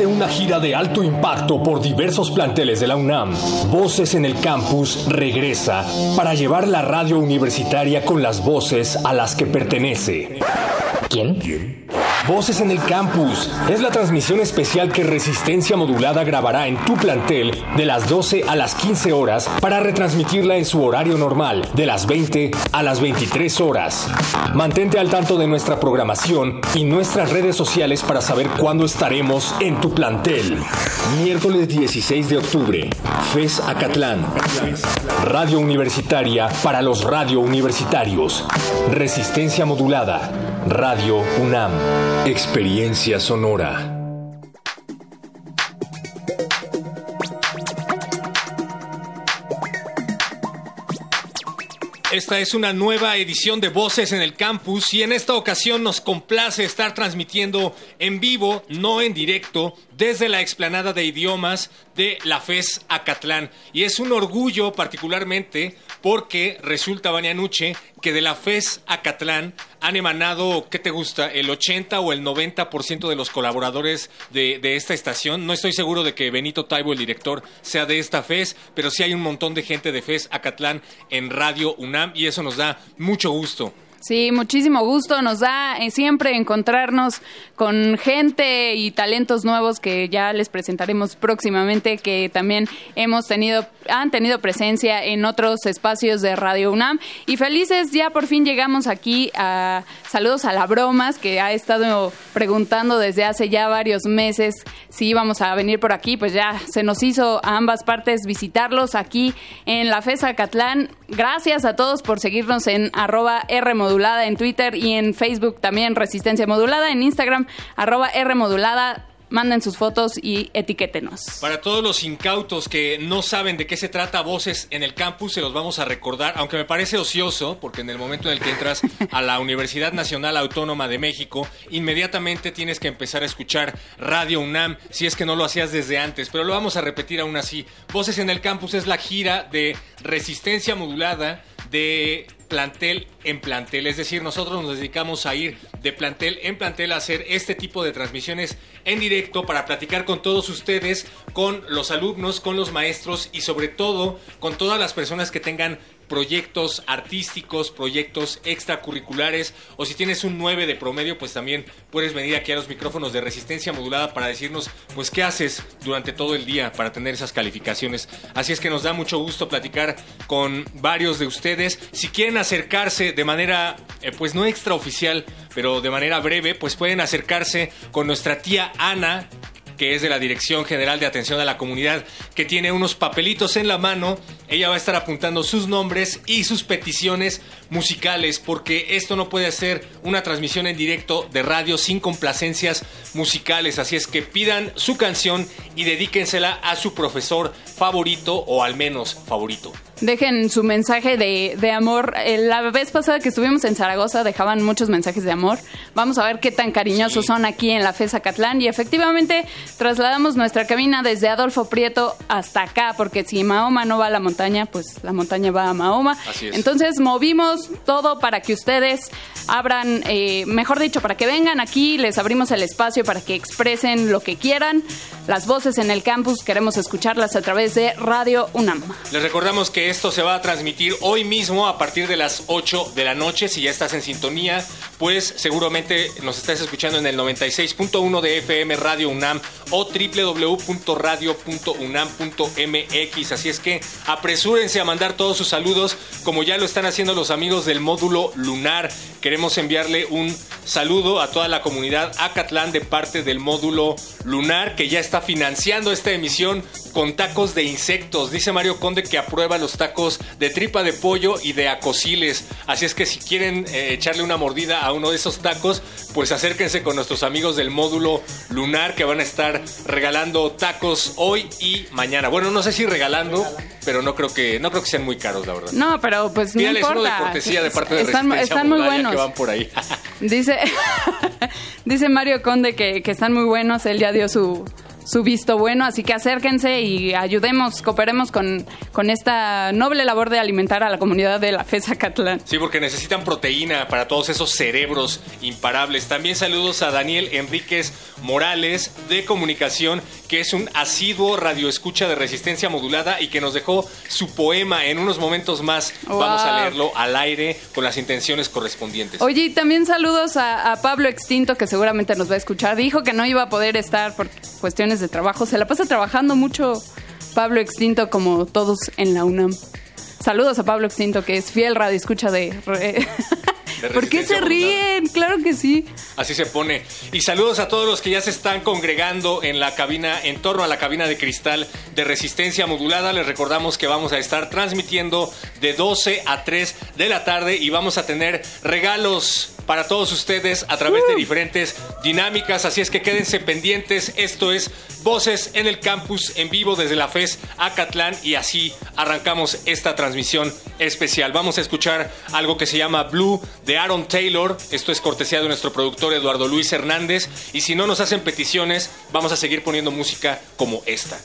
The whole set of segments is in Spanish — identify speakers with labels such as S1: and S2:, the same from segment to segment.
S1: De una gira de alto impacto por diversos planteles de la UNAM, Voces en el Campus regresa para llevar la radio universitaria con las voces a las que pertenece. ¿Quién? Voces en el Campus es la transmisión especial que Resistencia Modulada grabará en tu plantel de las 12 a las 15 horas para retransmitirla en su horario normal, de las 20 a las 23 horas. Mantente al tanto de nuestra programación y nuestras redes sociales para saber cuándo estaremos en tu plantel. Miércoles 16 de octubre, FES Acatlán. Radio Universitaria para los radio universitarios. Resistencia Modulada. Radio UNAM. Experiencia sonora.
S2: Esta es una nueva edición de Voces en el Campus y en esta ocasión nos complace estar transmitiendo en vivo, no en directo, desde la explanada de idiomas de la FES Acatlán. Y es un orgullo particularmente porque resulta, Nuche, que de la FES Acatlán han emanado, ¿qué te gusta? El 80 o el 90% de los colaboradores de, de, esta estación. No estoy seguro de que Benito Taibo, el director, sea de esta FES, pero sí hay un montón de gente de FES Acatlán en Radio UNAM y eso nos da mucho gusto.
S3: Sí, muchísimo gusto. Nos da eh, siempre encontrarnos con gente y talentos nuevos que ya les presentaremos próximamente, que también hemos tenido, han tenido presencia en otros espacios de Radio UNAM. Y felices, ya por fin llegamos aquí a saludos a la bromas, que ha estado preguntando desde hace ya varios meses si íbamos a venir por aquí. Pues ya se nos hizo a ambas partes visitarlos aquí en la FESA Catlán. Gracias a todos por seguirnos en arroba modulada en Twitter y en Facebook también Resistencia Modulada, en Instagram arroba R modulada manden sus fotos y etiquétenos.
S2: Para todos los incautos que no saben de qué se trata Voces en el campus, se los vamos a recordar, aunque me parece ocioso, porque en el momento en el que entras a la Universidad Nacional Autónoma de México, inmediatamente tienes que empezar a escuchar Radio UNAM, si es que no lo hacías desde antes, pero lo vamos a repetir aún así. Voces en el campus es la gira de resistencia modulada de plantel en plantel. Es decir, nosotros nos dedicamos a ir de plantel en plantel a hacer este tipo de transmisiones en directo para platicar con todos ustedes, con los alumnos, con los maestros y sobre todo con todas las personas que tengan proyectos artísticos, proyectos extracurriculares, o si tienes un 9 de promedio, pues también puedes venir aquí a los micrófonos de resistencia modulada para decirnos, pues, qué haces durante todo el día para tener esas calificaciones. Así es que nos da mucho gusto platicar con varios de ustedes. Si quieren acercarse de manera, eh, pues, no extraoficial, pero de manera breve, pues pueden acercarse con nuestra tía Ana, que es de la Dirección General de Atención a la Comunidad, que tiene unos papelitos en la mano. Ella va a estar apuntando sus nombres y sus peticiones musicales, porque esto no puede ser una transmisión en directo de radio sin complacencias musicales. Así es que pidan su canción y dedíquensela a su profesor favorito o al menos favorito.
S3: Dejen su mensaje de, de, amor. Eh, la vez pasada que estuvimos en Zaragoza dejaban muchos mensajes de amor. Vamos a ver qué tan cariñosos son aquí en la FESA Catlán. Y efectivamente trasladamos nuestra cabina desde Adolfo Prieto hasta acá, porque si Mahoma no va a la montaña, pues la montaña va a Mahoma. Entonces movimos todo para que ustedes abran, eh, mejor dicho, para que vengan aquí, les abrimos el espacio para que expresen lo que quieran las voces en el campus. Queremos escucharlas a través de Radio UNAM.
S2: Les recordamos que esto se va a transmitir hoy mismo a partir de las 8 de la noche. Si ya estás en sintonía, pues seguramente nos estás escuchando en el 96.1 de FM Radio UNAM o www.radio.unam.mx. Así es que apresúrense a mandar todos sus saludos como ya lo están haciendo los amigos del módulo lunar. Queremos enviarle un saludo a toda la comunidad Acatlán de parte del módulo lunar que ya está financiando esta emisión con tacos de insectos. Dice Mario Conde que aprueba los tacos de tripa de pollo y de acosiles. Así es que si quieren eh, echarle una mordida a uno de esos tacos, pues acérquense con nuestros amigos del módulo lunar que van a estar regalando tacos hoy y mañana. Bueno, no sé si regalando, pero no creo que no creo que sean muy caros, la verdad.
S3: No, pero pues no
S2: Pídales uno de
S3: importa.
S2: cortesía de parte de
S3: están, están muy buenos.
S2: que van por ahí.
S3: Dice, dice Mario Conde que, que están muy buenos. Él ya dio su, su visto bueno, así que acérquense y ayudemos, cooperemos con, con esta noble labor de alimentar a la comunidad de la FESA Catlán.
S2: Sí, porque necesitan proteína para todos esos cerebros imparables. También saludos a Daniel Enríquez Morales de Comunicación, que es un asiduo radioescucha de resistencia modulada y que nos dejó su poema en unos momentos más. Vamos a leerlo al aire con las intenciones correspondientes.
S3: Oye, y también saludos a, a Pablo Extinto, que seguramente nos va a escuchar. Dijo que no iba a poder estar por cuestiones de trabajo. Se la pasa trabajando mucho Pablo Extinto, como todos en la UNAM. Saludos a Pablo Extinto, que es fiel radio escucha de... re- ¿Por qué se ríen? Claro que sí.
S2: Así se pone. Y saludos a todos los que ya se están congregando en la cabina, en torno a la cabina de cristal de resistencia modulada. Les recordamos que vamos a estar transmitiendo de 12 a 3 de la tarde y vamos a tener regalos para todos ustedes a través de diferentes dinámicas. Así es que quédense pendientes. Esto es Voces en el Campus en vivo desde la FES Acatlán y así arrancamos esta transmisión especial. Vamos a escuchar algo que se llama Blue de Aaron Taylor. Esto es cortesía de nuestro productor Eduardo Luis Hernández. Y si no nos hacen peticiones, vamos a seguir poniendo música como esta.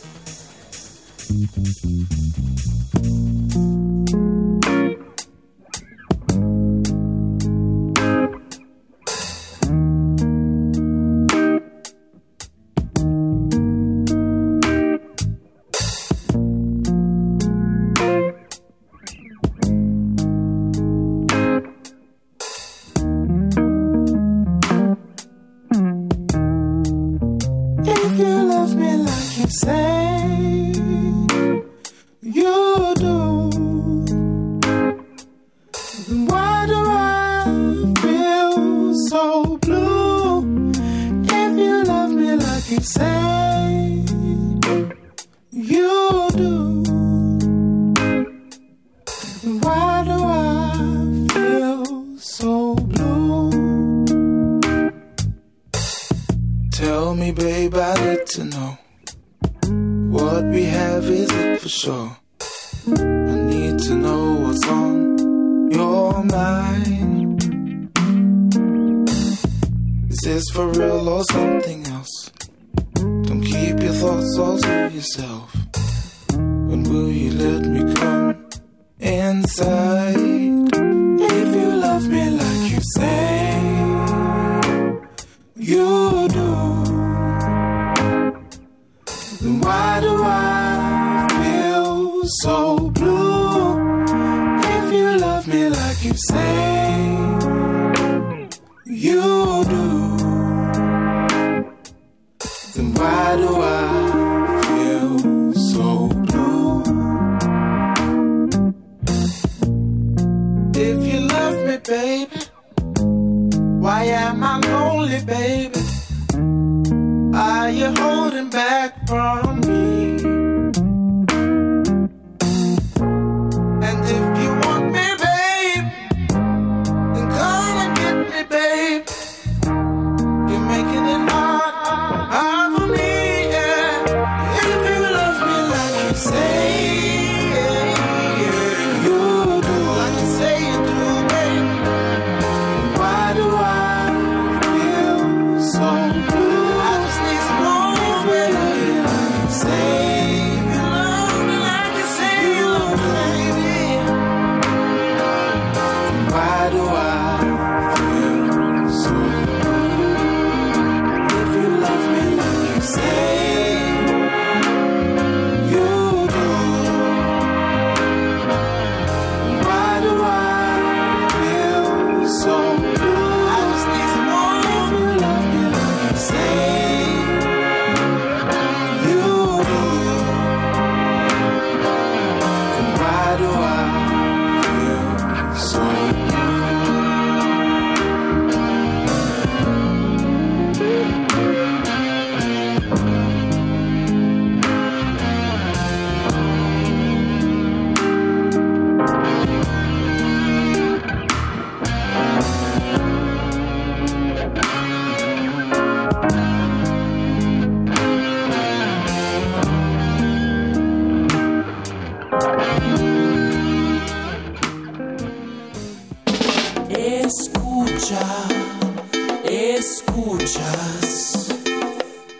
S4: escuchas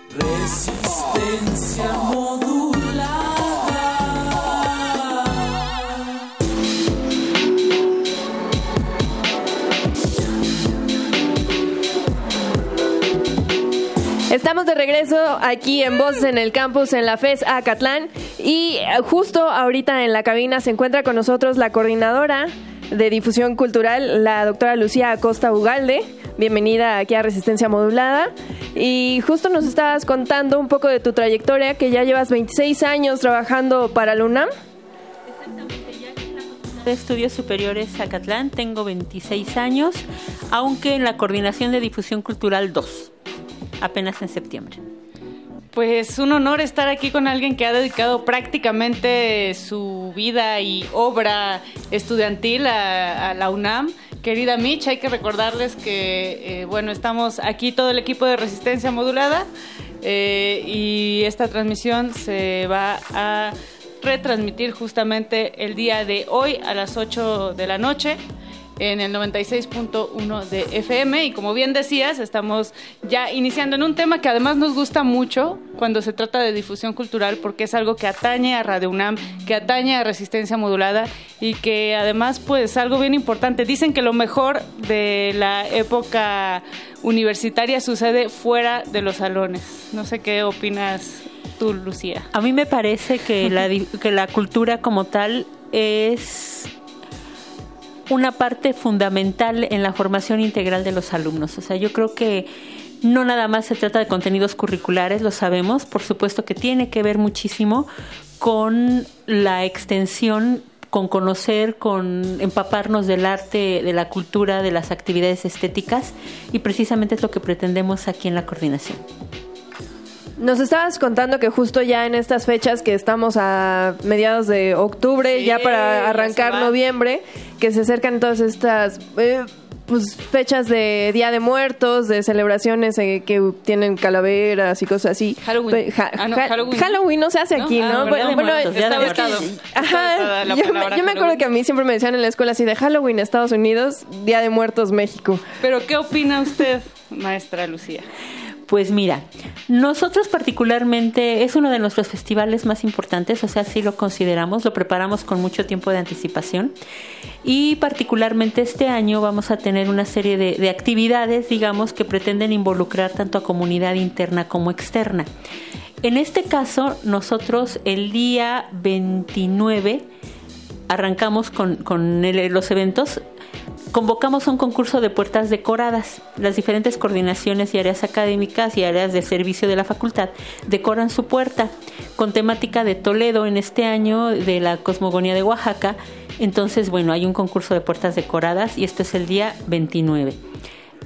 S5: resistencia modulada.
S6: Estamos de regreso aquí en Voz en el Campus en la FES Acatlán y eh, justo ahorita en la cabina se encuentra con nosotros la coordinadora de difusión cultural, la doctora Lucía Acosta Ugalde. Bienvenida aquí a Resistencia Modulada. Y justo nos estabas contando un poco de tu trayectoria, que ya llevas 26 años trabajando para la UNAM.
S7: de Estudios Superiores Zacatlán, tengo 26 años, aunque en la Coordinación de Difusión Cultural 2, apenas en septiembre.
S8: Pues un honor estar aquí con alguien que ha dedicado prácticamente su vida y obra estudiantil a, la UNAM. Querida Mitch, hay que recordarles que, eh, bueno, estamos aquí todo el equipo de Resistencia Modulada eh, y esta transmisión se va a retransmitir justamente el día de hoy a las 8 de la noche en el 96.1 de FM y como bien decías, estamos ya iniciando en un tema que además nos gusta mucho cuando se trata de difusión cultural porque es algo que atañe a Radio UNAM, que atañe a Resistencia Modulada y que además pues algo bien importante, dicen que lo mejor de la época universitaria sucede fuera de los salones. No sé qué opinas tú, Lucía.
S7: A mí me parece que la, que la cultura como tal es una parte fundamental en la formación integral de los alumnos. O sea, yo creo que no nada más se trata de contenidos curriculares, lo sabemos, por supuesto que tiene que ver muchísimo con la extensión, con conocer, con empaparnos del arte, de la cultura, de las actividades estéticas y precisamente es lo que pretendemos aquí en la coordinación.
S6: Nos estabas contando que justo ya en estas fechas que estamos a mediados de octubre,
S8: Sí,
S6: ya para arrancar noviembre, que se acercan todas estas eh, pues, fechas de Día de Muertos, de celebraciones eh, que tienen calaveras y cosas así.
S8: Halloween.
S6: Ja-
S8: Ah, no, Halloween.
S6: no se hace
S8: ¿No?
S6: aquí,
S8: Ah,
S6: ¿no?
S8: Día
S6: Bueno, bueno, Ajá,
S8: vetada la
S6: yo, me- yo me acuerdo que a mí siempre me decían en la escuela así de Halloween Estados Unidos, Día de Muertos México.
S8: Pero ¿qué opina usted, maestra Lucía?
S7: Pues mira, nosotros particularmente es uno de nuestros festivales más importantes, o sea, sí lo consideramos, lo preparamos con mucho tiempo de anticipación y particularmente este año vamos a tener una serie de, de actividades, digamos, que pretenden involucrar tanto a comunidad interna como externa. En este caso, nosotros el día 29 arrancamos con, los eventos. Convocamos un concurso de puertas decoradas. Las diferentes coordinaciones y áreas académicas y áreas de servicio de la facultad decoran su puerta con temática de Toledo en este año, de la cosmogonía de Oaxaca. Entonces, bueno, hay un concurso de puertas decoradas y esto es el día 29.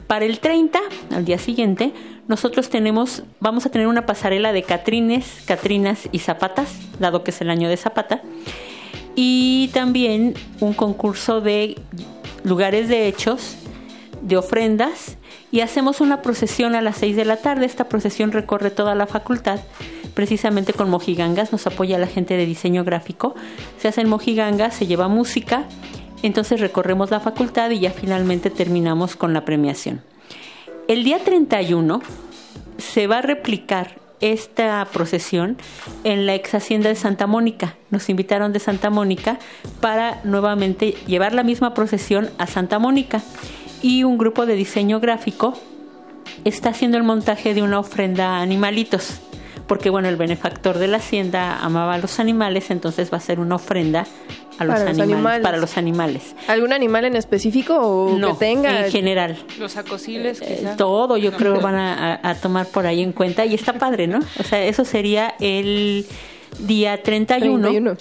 S7: Para el 30, al día siguiente, nosotros tenemos, vamos a tener una pasarela de Catrines, Catrinas y Zapatas, dado que es el año de Zapata, y también un concurso de lugares de hechos, de ofrendas, y hacemos una procesión a las 6 de la tarde. Esta procesión recorre toda la facultad, precisamente con mojigangas, nos apoya la gente de diseño gráfico. Se hacen mojigangas, se lleva música, entonces recorremos la facultad y ya finalmente terminamos con la premiación. El día 31 se va a replicar esta procesión en la ex hacienda de Santa Mónica. Nos invitaron de Santa Mónica para nuevamente llevar la misma procesión a Santa Mónica. Y un grupo de diseño gráfico está haciendo el montaje de una ofrenda a animalitos. Porque bueno, el benefactor de la hacienda amaba a los animales, entonces va a ser una ofrenda a los,
S6: Para los
S7: animales,
S6: animales.
S7: para los animales.
S6: ¿Algún animal en específico o
S7: No,
S6: que tenga?
S7: en general.
S8: Los acosiles,
S7: Eh, todo yo creo van a, a- a tomar por ahí en cuenta y está padre, ¿no? O sea, eso sería el día 31.
S6: 31.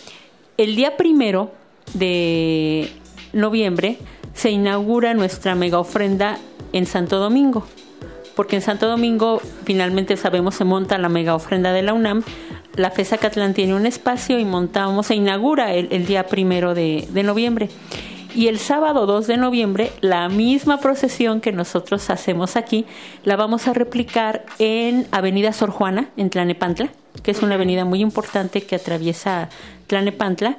S7: El día primero de noviembre se inaugura nuestra mega ofrenda en Santo Domingo. Porque en Santo Domingo, finalmente sabemos, se monta la mega ofrenda de la UNAM. La FESA Catlán tiene un espacio y montamos, se inaugura el, día primero de, de noviembre. Y el sábado 2 de noviembre, la misma procesión que nosotros hacemos aquí, la vamos a replicar en Avenida Sor Juana, en Tlanepantla, que es una avenida muy importante que atraviesa Tlanepantla.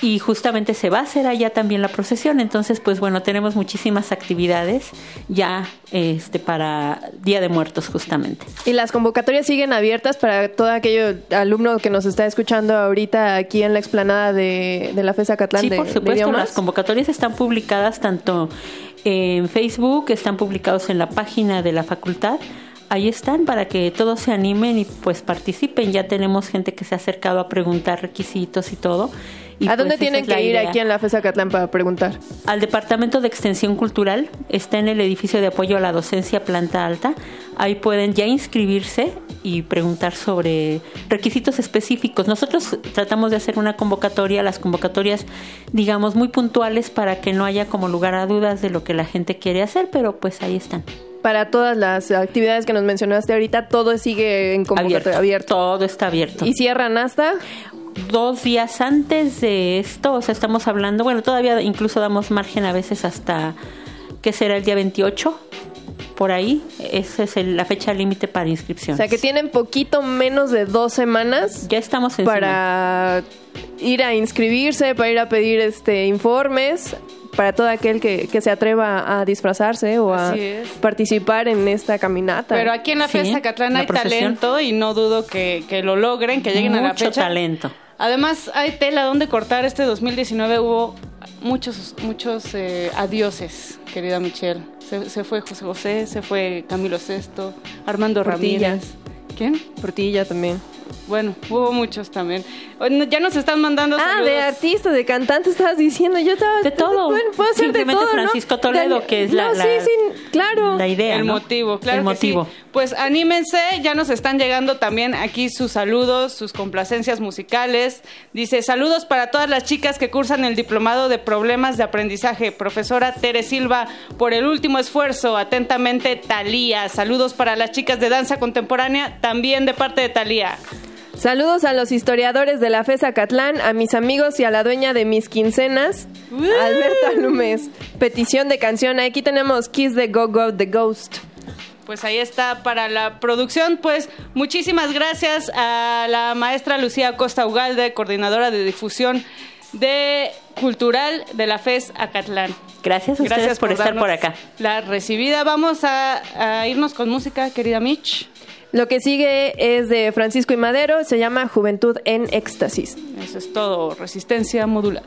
S7: Y justamente se va a hacer allá también la procesión. Entonces, pues bueno, tenemos muchísimas actividades ya este para Día de Muertos justamente.
S6: Y las convocatorias siguen abiertas para todo aquello alumno que nos está escuchando ahorita aquí en la explanada de, de la FESA Catlán
S7: Sí,
S6: de,
S7: por
S6: de
S7: supuesto,
S6: idiomas.
S7: las convocatorias están publicadas tanto en Facebook, están publicados en la página de la facultad. Ahí están para que todos se animen y pues participen. Ya tenemos gente que se ha acercado a preguntar requisitos y todo. Y,
S6: ¿A dónde
S7: pues,
S6: tienen que ir
S7: idea.
S6: aquí en la FESA Catlán para preguntar?
S7: Al Departamento de Extensión Cultural, está en el edificio de apoyo a la docencia planta alta. Ahí pueden ya inscribirse y preguntar sobre requisitos específicos. Nosotros tratamos de hacer una convocatoria, las convocatorias, digamos, muy puntuales para que no haya como lugar a dudas de lo que la gente quiere hacer, pero pues ahí están.
S6: Para todas las actividades que nos mencionaste ahorita, todo sigue en convocatoria abierto.
S7: Todo está abierto.
S6: ¿Y cierran hasta?
S7: Dos días antes de esto, o sea, estamos hablando, bueno, todavía incluso damos margen a veces hasta, ¿qué será el día 28? Por ahí, esa es el- la fecha límite para
S6: O
S7: inscripción.
S6: sea, que tienen poquito menos de dos semanas
S7: ya estamos
S6: para ir a inscribirse, para ir a pedir este informes, para todo aquel que, que se atreva a disfrazarse o a
S8: es.
S6: participar en esta caminata.
S8: Pero aquí en la
S7: Sí,
S8: Fiesta Catlán
S7: la
S8: hay
S7: procesión.
S8: talento y no dudo que, que lo logren, que lleguen a la
S7: Mucho
S8: fecha.
S7: talento.
S8: Además, hay tela donde cortar. Este 2019 hubo muchos, muchos eh, adioses, querida Michelle. Se, se fue José José, se fue Camilo Sesto, Armando
S6: Portilla.
S8: Ramírez. ¿Quién?
S6: Portilla también.
S8: Bueno, hubo muchos también. Ya nos están mandando
S6: Ah,
S8: saludos.
S6: de artista, de cantante estabas diciendo. Yo estaba.
S7: De todo.
S6: Bueno, puede ser de
S7: Simplemente
S6: todo, ¿no?
S7: Francisco Toledo,
S6: De-
S7: que es la-
S6: No,
S7: la-
S6: sí, sí, claro.
S7: La idea,
S8: El
S7: ¿no?
S8: motivo, claro
S7: El
S8: que
S7: motivo.
S8: sí. Pues anímense, ya nos están llegando también aquí sus saludos, sus complacencias musicales. Dice, saludos para todas las chicas que cursan el diplomado de problemas de aprendizaje. Profesora Tere Silva, por el último esfuerzo. Atentamente, Talía. Saludos para las chicas de danza contemporánea, también de parte de Talía.
S6: Saludos a los historiadores de la FESA Catlán, a mis amigos y a la dueña de mis quincenas, Alberta Lumes. Petición de canción. Aquí tenemos Kiss the Go Go the Ghost.
S8: Pues ahí está para la producción. Pues muchísimas gracias a la maestra Lucía Costa Ugalde, coordinadora de difusión de cultural de la FES Acatlán.
S7: Gracias a ustedes por, estar por acá.
S8: La recibida. Vamos a, a irnos con música, querida Mitch.
S6: Lo que sigue es de Francisco y Madero, se llama Juventud en Éxtasis.
S8: Eso es todo. Resistencia modulada.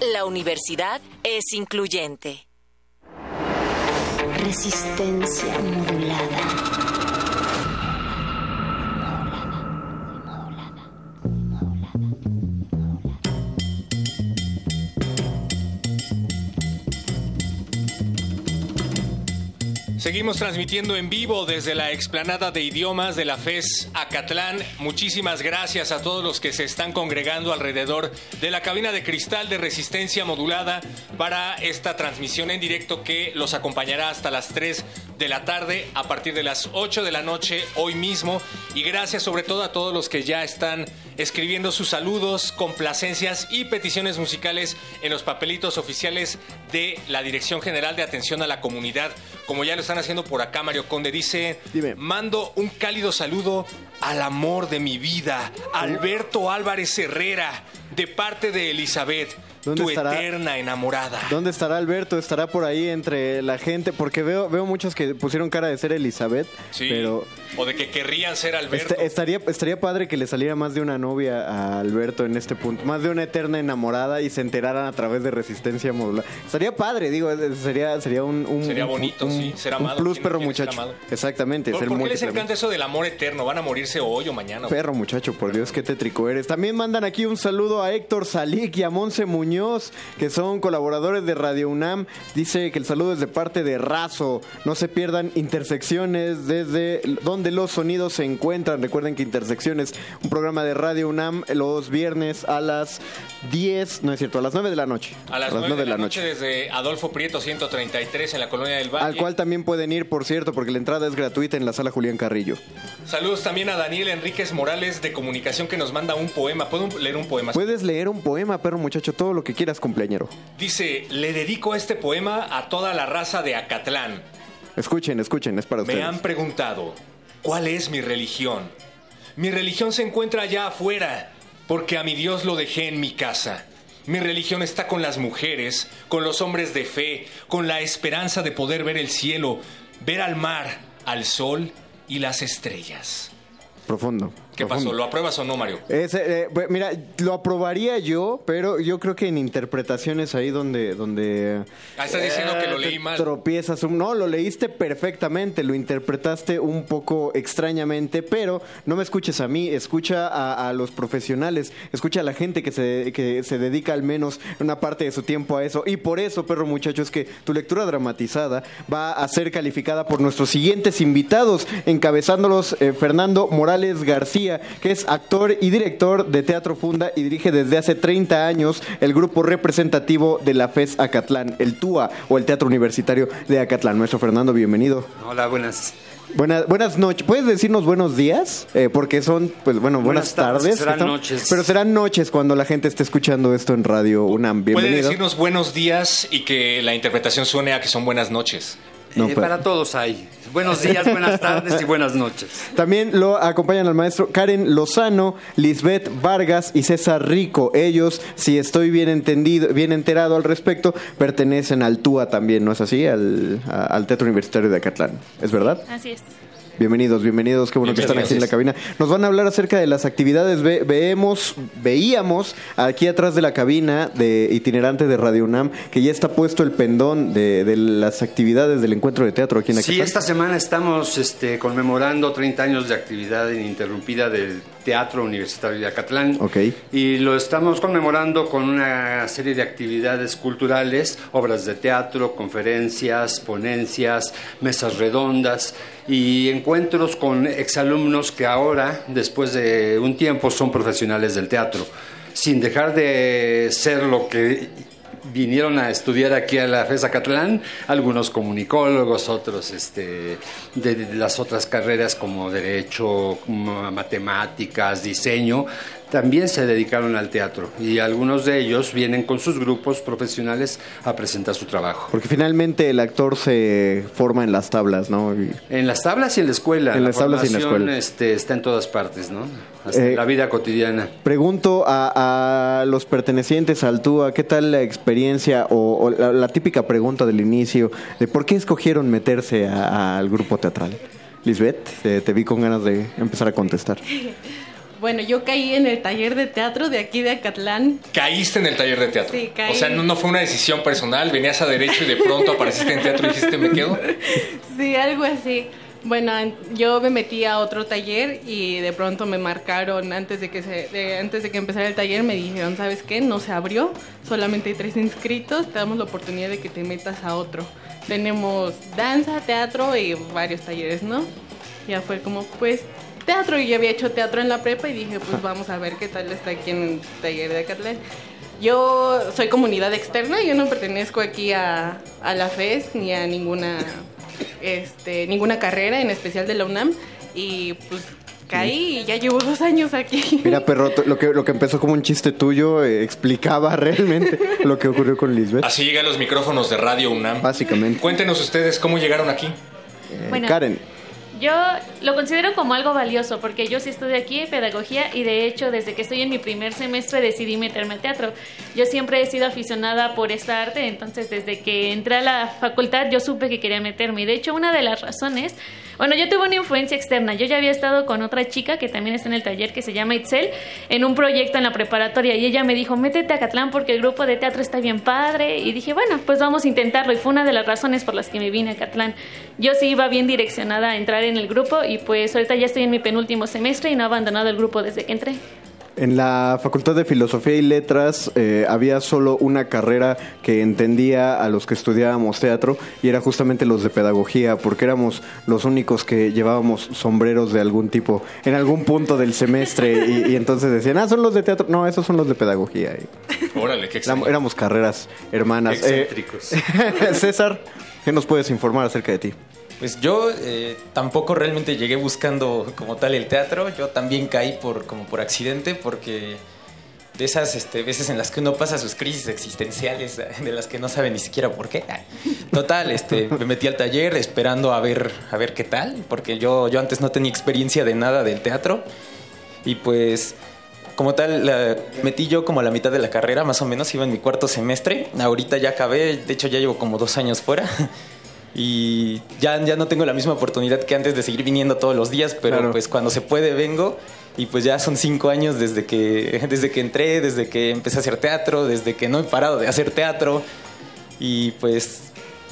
S9: La universidad es incluyente.
S10: Resistencia modulada.
S2: Seguimos transmitiendo en vivo desde la explanada de idiomas de la FES Acatlán. Muchísimas gracias a todos los que se están congregando alrededor de la cabina de cristal de resistencia modulada para esta transmisión en directo que los acompañará hasta las 3 de la tarde a partir de las 8 de la noche hoy mismo. Y gracias sobre todo a todos los que ya están escribiendo sus saludos, complacencias y peticiones musicales en los papelitos oficiales de la Dirección General de Atención a la Comunidad. Como ya lo están haciendo por acá, Mario Conde dice, mando un cálido saludo al amor de mi vida, Alberto Álvarez Herrera, de parte de Elizabeth.
S11: ¿Dónde
S2: tu
S11: estará?
S2: eterna enamorada.
S11: ¿Dónde estará Alberto? ¿Estará por ahí entre la gente? Porque veo, veo muchos que pusieron cara de ser Elizabeth,
S2: Sí.
S11: pero
S2: O de que querrían ser Alberto.
S11: Est- estaría, estaría padre que le saliera más de una novia a Alberto en este punto, más de una eterna enamorada y se enteraran a través de resistencia modular. Estaría padre, digo, sería, sería un, un-
S2: Sería bonito,
S11: un-
S2: sí, ser
S11: un
S2: amado.
S11: plus
S2: ¿Quién no
S11: perro muchacho. Exactamente,
S2: ¿Por,
S11: ser
S2: por qué les encanta eso del amor eterno? ¿Van a morirse hoy o mañana?
S11: Perro muchacho, por Dios, qué tétrico eres. También mandan aquí un saludo a Héctor Salik y a Monse Muñoz, que son colaboradores de Radio UNAM. Dice que el saludo es de parte de Razo. No se pierdan intersecciones desde donde los sonidos se encuentran. Recuerden que Intersecciones, un programa de Radio UNAM los viernes a las 10, no es cierto, a las 9 de la noche.
S2: A las 9 de la noche desde Adolfo Prieto 133 en la Colonia del Valle.
S11: Al cual también pueden ir, por cierto, porque la entrada es gratuita en la sala Julián Carrillo.
S2: Saludos también a Daniel Enríquez Morales de Comunicación que nos manda un poema. ¿Puedo leer un poema?
S11: Puedes leer un poema, perro muchacho, todo lo que quieras, cumpleañero.
S2: Dice, le dedico este poema a toda la raza de Acatlán.
S11: Escuchen, escuchen, es para
S2: Me
S11: ustedes.
S2: han preguntado, ¿cuál es mi religión? Mi religión se encuentra allá afuera, porque a mi Dios lo dejé en mi casa. Mi religión está con las mujeres, con los hombres de fe, con la esperanza de poder ver el cielo, ver al mar, al sol y las estrellas.
S11: Profundo.
S2: ¿Qué pasó? ¿Lo apruebas o no, Mario?
S11: Ese, eh, bu- mira, lo aprobaría yo, pero yo creo que en interpretaciones ahí donde... donde
S2: Ah, estás diciendo que lo leí mal.
S11: Tropiezas. un- No, lo leíste perfectamente, lo interpretaste un poco extrañamente, pero no me escuches a mí, escucha a, a los profesionales, escucha a la gente que se, que se dedica al menos una parte de su tiempo a eso. Y por eso, perro muchacho, es que tu lectura dramatizada va a ser calificada por nuestros siguientes invitados, encabezándolos eh, Fernando Morales García, que es actor y director de Teatro Funda y dirige desde hace 30 años el grupo representativo de la FES Acatlán, el TUA o el Teatro Universitario de Acatlán. Nuestro Fernando, bienvenido.
S12: Hola, buenas.
S11: Buenas, buenas noches. ¿Puedes decirnos buenos días? Eh, porque son, pues bueno, buenas,
S12: Buenas tardes,
S11: tardes.
S12: serán
S11: Estamos-
S12: noches.
S11: Pero serán noches cuando la gente esté escuchando esto en Radio UNAM.
S2: Puede
S11: Bienvenido.
S2: decirnos buenos días y que la interpretación suene a que son buenas noches.
S11: No,
S12: Eh,
S11: pero-
S12: para todos hay. Buenos días, buenas tardes y buenas noches.
S11: También lo acompañan al maestro Karen Lozano, Lisbeth Vargas y César Rico. Ellos, si estoy bien entendido, bien enterado al respecto, pertenecen al TUA también, ¿no es así? Al, a- al Teatro Universitario de Acatlán. ¿Es verdad?
S3: Así es.
S11: Bienvenidos, bienvenidos, qué bueno que están aquí en la cabina. Nos van a hablar acerca de las actividades. Ve- veemos, veíamos aquí atrás de la cabina de itinerante de Radio UNAM que ya está puesto el pendón de, de las actividades del encuentro de teatro aquí en
S12: Sí,
S11: Acatlán.
S12: esta semana estamos este, conmemorando 30 años de actividad ininterrumpida del Teatro Universitario de Acatlán.
S11: Ok.
S12: Y lo estamos conmemorando con una serie de actividades culturales, obras de teatro, conferencias, ponencias, mesas redondas y encuentros con exalumnos que ahora, después de un tiempo, son profesionales del teatro, sin dejar de ser lo que vinieron a estudiar aquí a la FES Acatlán, algunos comunicólogos, otros este, de, las otras carreras como derecho, matemáticas, diseño, también se dedicaron al teatro y algunos de ellos vienen con sus grupos profesionales a presentar su trabajo.
S11: Porque finalmente el actor se forma en las tablas, ¿no? Y-
S12: En las tablas y en la escuela.
S11: En las tablas y en la escuela.
S12: Este, está en todas partes, ¿no? Hasta
S11: Eh,
S12: la vida cotidiana.
S11: Pregunto a, a los pertenecientes al TUA, ¿qué tal la experiencia o, o la, la típica pregunta del inicio de por qué escogieron meterse a- al grupo teatral? Lisbeth, eh, te vi con ganas de empezar a contestar.
S13: Bueno, yo caí en el taller de teatro de aquí de Acatlán.
S2: Caíste en el taller de teatro.
S13: Sí, caí.
S2: O sea, no, no fue una decisión personal, venías a derecho y de pronto apareciste en teatro y dijiste, me quedo.
S13: Sí, algo así. Bueno, yo me metí a otro taller y de pronto me marcaron antes de que se, de- antes de que empezara el taller me dijeron, ¿sabes qué? No se abrió, solamente hay tres inscritos, te damos la oportunidad de que te metas a otro. Tenemos danza, teatro y varios talleres, ¿no? Ya fue como, pues, teatro, y yo había hecho teatro en la prepa y dije, pues vamos a ver qué tal está aquí en el taller de Acatlán. Yo soy comunidad externa, yo no pertenezco aquí a, a la FES ni a ninguna, este, ninguna carrera, en especial de la UNAM, y pues caí y ya llevo dos años aquí.
S11: Mira, perro, lo que, lo que empezó como un chiste tuyo eh, explicaba realmente lo que ocurrió con Lisbeth.
S2: Así llegan los micrófonos de Radio UNAM.
S11: Básicamente.
S2: Cuéntenos ustedes cómo llegaron aquí.
S11: Eh,
S14: Bueno.
S11: Karen,
S14: Yo lo considero como algo valioso porque yo sí estudio aquí pedagogía y de hecho desde que estoy en mi primer semestre decidí meterme al teatro. Yo siempre he sido aficionada por esta arte, entonces desde que entré a la facultad yo supe que quería meterme. Y de hecho una de las razones, bueno, yo tuve una influencia externa. Yo ya había estado con otra chica que también está en el taller que se llama Itzel en un proyecto en la preparatoria y ella me dijo, métete a Catlán porque el grupo de teatro está bien padre. Y dije, bueno, pues vamos a intentarlo. Y fue una de las razones por las que me vine a Catlán. Yo sí iba bien direccionada a entrar en el grupo y pues ahorita ya estoy en mi penúltimo semestre y no he abandonado el grupo desde que entré.
S11: En la Facultad de Filosofía y Letras eh, había solo una carrera que entendía a los que estudiábamos teatro y era justamente los de pedagogía, porque éramos los únicos que llevábamos sombreros de algún tipo en algún punto del semestre y, y entonces decían, ah, son los de teatro. No, esos son los de pedagogía. Y
S2: Órale, qué
S11: éramos, éramos carreras hermanas. Eh,
S12: Excéntricos.
S11: César, ¿qué nos puedes informar acerca de ti?
S15: Pues yo eh, tampoco realmente llegué buscando como tal el teatro. Yo también caí por como por accidente porque de esas este, veces en las que uno pasa sus crisis existenciales de las que no sabe ni siquiera por qué. Total, este, me metí al taller esperando a ver a ver qué tal, porque yo yo antes no tenía experiencia de nada del teatro y pues como tal, la- metí yo como a la mitad de la carrera, más o menos, iba en mi cuarto semestre. Ahorita ya acabé, de hecho ya llevo como dos años fuera. Y ya, ya no tengo la misma oportunidad que antes de seguir viniendo todos los días, pero
S11: Claro.
S15: pues cuando se puede vengo. Y pues ya son cinco años desde que, desde que entré, desde que empecé a hacer teatro, desde que no he parado de hacer teatro. Y pues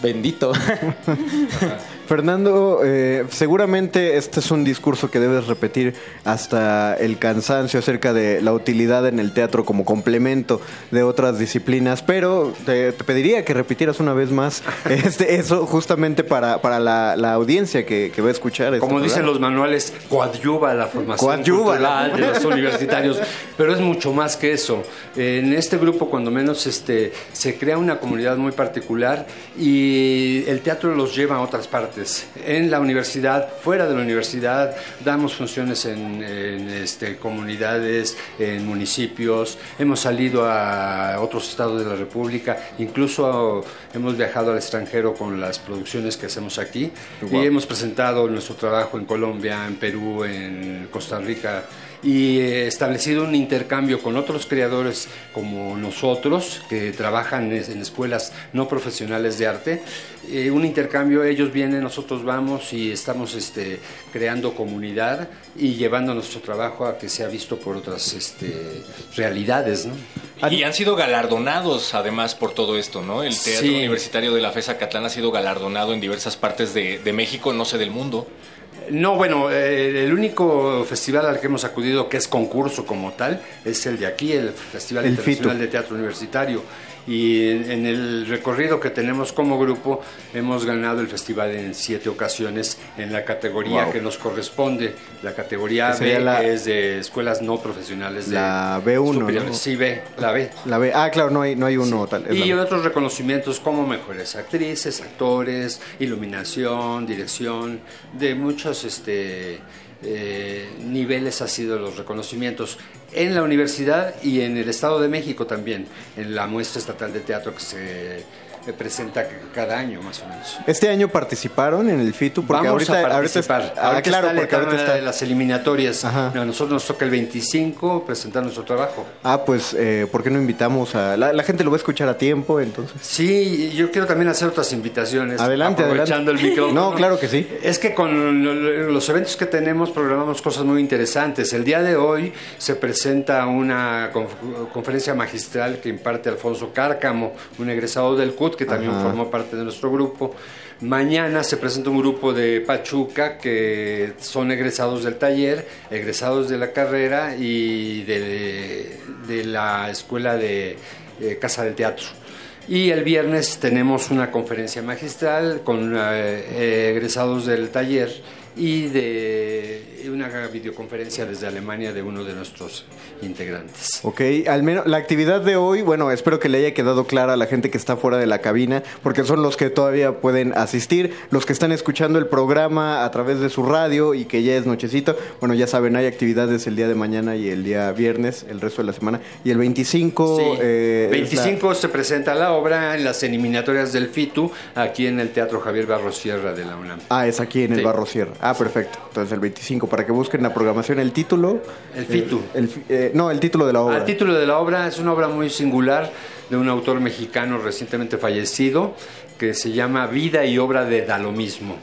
S15: bendito.
S11: Fernando, eh, seguramente este es un discurso que debes repetir hasta el cansancio acerca de la utilidad en el teatro como complemento de otras disciplinas, pero te, te pediría que repitieras una vez más este, eso justamente para, para la, la audiencia que, que va a escuchar. este
S12: Como dicen
S11: programa.
S12: los manuales, coadyuva la formación
S11: Coadyuva la-
S12: de los universitarios, pero es mucho más que eso. En este grupo, cuando menos, este, se crea una comunidad muy particular y el teatro los lleva a otras partes. En la universidad, fuera de la universidad, damos funciones en, en, este, comunidades, en municipios, hemos salido a otros estados de la República, incluso hemos viajado al extranjero con las producciones que hacemos aquí
S11: Guau.
S12: y hemos presentado nuestro trabajo en Colombia, en Perú, en Costa Rica y eh, establecido un intercambio con otros creadores como nosotros que trabajan en escuelas no profesionales de arte. Eh, un intercambio, ellos vienen, nosotros vamos y estamos este, creando comunidad y llevando nuestro trabajo a que sea visto por otras este, realidades. ¿no?
S2: Y han sido galardonados además por todo esto, ¿no? El Teatro
S12: Sí.
S2: Universitario de la FESA Catlán ha sido galardonado en diversas partes de, de México, no sé del mundo.
S12: No, bueno, eh, el único festival al que hemos acudido que es concurso como tal es el de aquí, el Festival
S11: El
S12: Internacional de Teatro Universitario. Y en, en el recorrido que tenemos como grupo hemos ganado el festival en siete ocasiones en la categoría
S11: Wow.
S12: que nos corresponde. La categoría B
S11: la-
S12: es de escuelas no profesionales. de
S11: La B1,
S12: superiores.
S11: ¿no?
S12: Sí, B, la B.
S11: La B. Ah, claro, no hay, no hay uno tal.
S12: Y otros reconocimientos como mejores actrices, actores, iluminación, dirección, de muchos este, eh, niveles ha sido los reconocimientos en la universidad y en el Estado de México también, en la muestra estatal de teatro que se presenta cada año más o menos.
S11: Este año participaron en el FITU porque
S12: Vamos
S11: ahorita,
S12: a
S11: ahorita
S12: participar.
S11: ah,
S12: Ahorita
S11: claro,
S12: está
S11: porque ahorita está
S12: de las eliminatorias. A nosotros nos toca el 25 presentar nuestro trabajo.
S11: Ah, pues, eh, ¿por qué no invitamos a... La, la gente lo va a escuchar a tiempo, entonces...
S12: Sí, yo quiero también hacer otras invitaciones.
S11: Adelante,
S12: aprovechando
S11: adelante.
S12: el micrófono.
S11: No, claro que sí.
S12: Es que con lo- lo- los eventos que tenemos programamos cosas muy interesantes. El día de hoy se presenta una conf- conferencia magistral que imparte Alfonso Cárcamo, un egresado del CUT que también
S11: Ajá.
S12: formó parte de nuestro grupo. Mañana se presenta un grupo de Pachuca que son egresados del taller, egresados de la carrera y de, de la escuela de eh, Casa del Teatro. Y el viernes tenemos una conferencia magistral con eh, egresados del taller y de una videoconferencia desde Alemania de uno de nuestros integrantes.
S11: Ok, al menos la actividad de hoy, bueno, espero que le haya quedado clara a la gente que está fuera de la cabina, porque son los que todavía pueden asistir, los que están escuchando el programa a través de su radio y que ya es nochecito. Bueno, ya saben, hay actividades el día de mañana y el día viernes, el resto de la semana. Y el 25...
S12: Sí.
S11: eh, es la-
S12: 25 se presenta la obra en las eliminatorias del FITU aquí en el Teatro Javier Barros Sierra de la UNAM.
S11: Ah, es aquí en el. Barro Sierra. Ah, perfecto. Entonces el 25, para que busquen la programación, el título.
S12: El FITU.
S11: el fi- eh, no, el título de la obra.
S12: El título de la obra es una obra muy singular de un autor mexicano recientemente fallecido que se llama Vida y obra de Dalomismo.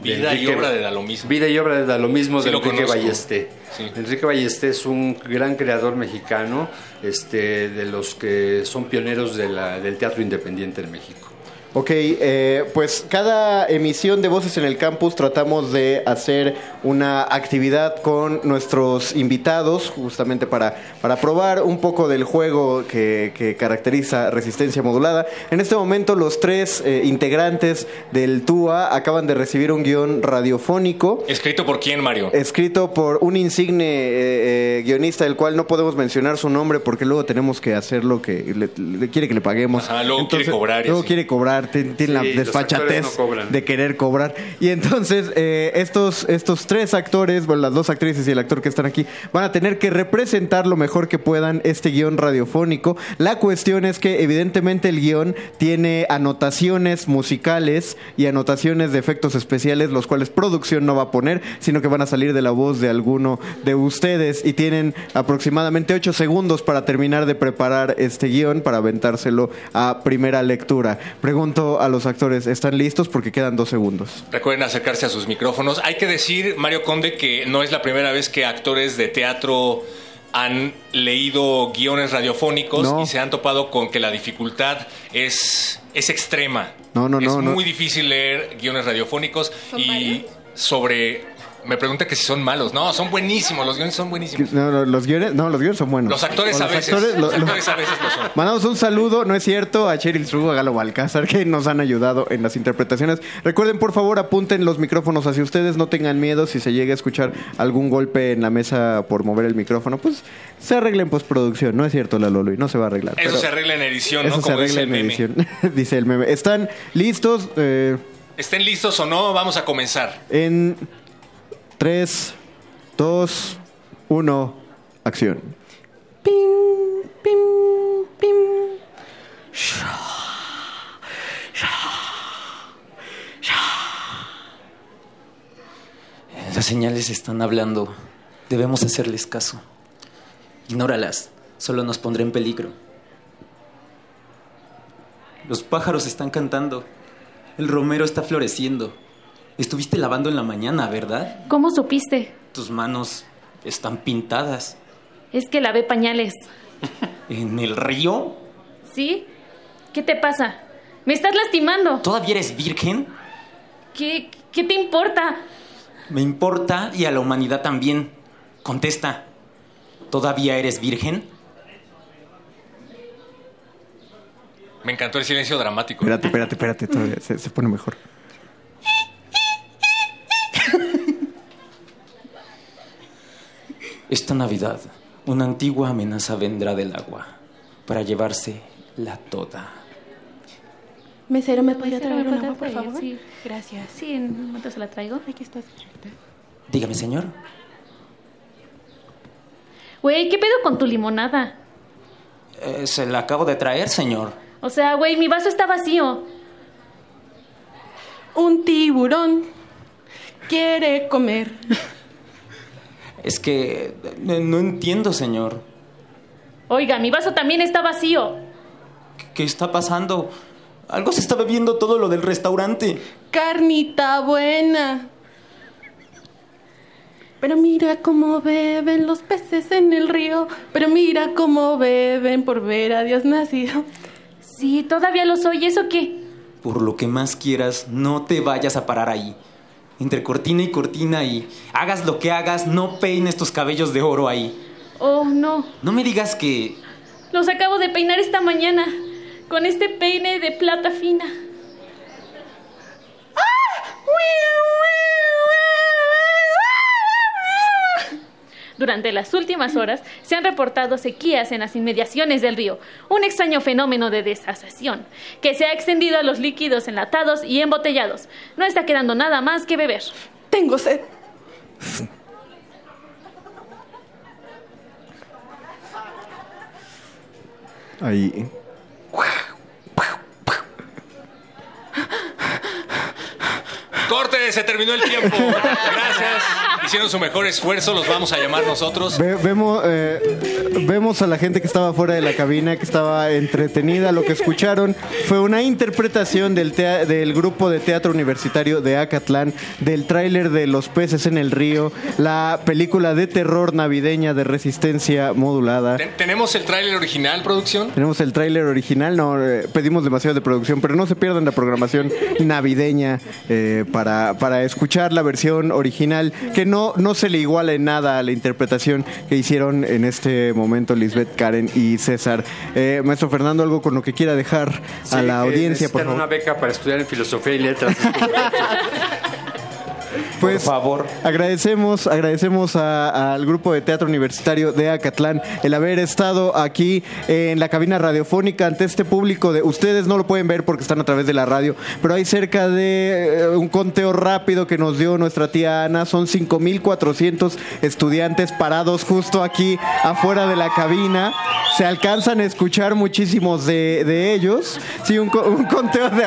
S12: De
S2: Vida y obra de Dalomismo.
S12: Vida y obra de Dalomismo
S2: Sí
S12: de
S2: lo
S12: Enrique. Ballesté.
S2: Sí.
S12: Enrique Ballesté es un gran creador mexicano, este, de los que son pioneros de la- del teatro independiente en México.
S11: Ok, eh, pues cada emisión de Voces en el Campus tratamos de hacer una actividad con nuestros invitados, justamente para, para probar un poco del juego que, que caracteriza Resistencia Modulada. En este momento los tres eh, integrantes del TUA acaban de recibir un guion radiofónico.
S2: ¿Escrito por quién, Mario?
S11: Escrito por un insigne eh, eh, guionista del cual no podemos mencionar su nombre porque luego tenemos que hacer lo que le, le quiere que le paguemos.
S2: Ajá, luego quiere cobrar y
S11: Luego quiere cobrar,
S12: Sí,
S11: la desfachatez
S12: no
S11: de querer cobrar. Y entonces eh, estos, estos tres actores, bueno, las dos actrices y el actor que están aquí, van a tener que representar lo mejor que puedan este guion radiofónico. La cuestión es que evidentemente el guion tiene anotaciones musicales y anotaciones de efectos especiales, los cuales producción no va a poner, sino que van a salir de la voz de alguno de ustedes y tienen aproximadamente ocho segundos para terminar de preparar este guion para aventárselo a primera lectura. Pregunto a los actores, ¿están listos? Porque quedan dos segundos.
S2: Recuerden acercarse a sus micrófonos. Hay que decir, Mario Conde, que no es la primera vez que actores de teatro han leído guiones radiofónicos
S11: No.
S2: y se han topado con que la dificultad es, es extrema.
S11: No, no,
S2: es
S11: no, no.
S2: muy difícil leer guiones radiofónicos y sobre... Me pregunta que si son malos. No, son buenísimos. Los guiones son buenísimos.
S11: No, no, los guiones, no, los guiones son buenos.
S2: Los actores a
S11: los
S2: veces.
S11: actores, lo-
S2: los
S11: lo-
S2: actores a veces lo son.
S11: Mandamos un saludo, no es cierto, a Cheryl Strugo, a Galo Balcázar, que nos han ayudado en las interpretaciones. Recuerden, por favor, apunten los micrófonos hacia ustedes, no tengan miedo si se llega a escuchar algún golpe en la mesa por mover el micrófono, pues se arregla en postproducción, no es cierto, la Lolo, y no se va a arreglar.
S2: Eso se arregla en edición,
S11: Eso
S2: ¿no?
S11: se
S2: Como dice
S11: arregla
S2: el
S11: en
S2: meme.
S11: edición, dice el meme. ¿Están listos? Eh,
S2: Estén listos o no, vamos a comenzar.
S11: en 3, 2, 1, acción.
S15: Las señales están hablando. Debemos hacerles caso. Ignóralas. Solo nos pondrá en peligro. Los pájaros están cantando. El romero está floreciendo. Estuviste lavando en la mañana, ¿verdad?
S14: ¿Cómo supiste?
S15: Tus manos están pintadas.
S14: Es que lavé pañales.
S15: ¿En el río?
S14: ¿Sí? ¿Qué te pasa? ¿Me estás lastimando?
S15: ¿Todavía eres virgen?
S14: ¿Qué, qué te importa?
S15: Me importa y a la humanidad también. Contesta. ¿Todavía eres virgen?
S2: Me encantó el silencio dramático.
S11: Espérate, espérate, espérate, todavía se, se pone mejor.
S15: Esta Navidad, una antigua amenaza vendrá del agua para llevarse la toda.
S13: Mesero, ¿me podría traer
S14: ¿me
S13: un
S14: podría
S13: agua, por favor?
S14: Sí.
S13: Gracias.
S14: Sí, en un momento se la traigo.
S13: Aquí está.
S15: Dígame, señor.
S14: Güey, ¿qué pedo con tu limonada?
S15: Eh, se la acabo de traer, señor.
S14: O sea, güey, mi vaso está vacío.
S13: Un tiburón quiere comer.
S15: Es que no entiendo, señor.
S14: Oiga, mi vaso también está vacío.
S15: ¿Qué está pasando? Algo se está bebiendo todo lo del restaurante.
S13: Carnita buena. Pero mira cómo beben los peces en el río. Pero mira cómo beben por ver a Dios nacido.
S14: Sí, todavía lo soy. ¿Eso qué?
S15: Por lo que más quieras, no te vayas a parar ahí. Entre cortina y cortina y hagas lo que hagas, no peines tus cabellos de oro ahí.
S14: Oh, no.
S15: No me digas que...
S14: Los acabo de peinar esta mañana. Con este peine de plata fina. Durante las últimas horas se han reportado sequías en las inmediaciones del río, un extraño fenómeno de desasación que se ha extendido a los líquidos enlatados y embotellados. No está quedando nada más que beber.
S13: Tengo sed.
S11: Ahí.
S2: Corte, se terminó el tiempo. Gracias. Hicieron su mejor esfuerzo, los vamos a llamar nosotros.
S11: Ve- vemos, eh, vemos a la gente que estaba fuera de la cabina, que estaba entretenida. Lo que escucharon fue una interpretación del, tea- del grupo de teatro universitario de Acatlán, del tráiler de Los peces en el río, la película de terror navideña de resistencia modulada.
S2: Ten- ¿Tenemos el tráiler original, producción?
S11: Tenemos el tráiler original, no eh, pedimos demasiado de producción, pero no se pierdan la programación navideña eh, para, para escuchar la versión original, que no, no se le iguala en nada a la interpretación que hicieron en este momento Lisbeth, Karen y César. Eh, maestro Fernando, algo con lo que quiera dejar a la
S12: que
S11: audiencia, por
S12: necesitan
S11: favor.
S12: una beca para estudiar en filosofía y letras.
S11: Pues favor. agradecemos, agradecemos al grupo de teatro universitario de Acatlán el haber estado aquí en la cabina radiofónica ante este público de ustedes no lo pueden ver porque están a través de la radio, pero hay cerca de eh, un conteo rápido que nos dio nuestra tía Ana, son 5400 estudiantes parados justo aquí afuera de la cabina. Se alcanzan a escuchar muchísimos de, de ellos. Sí, un, un conteo de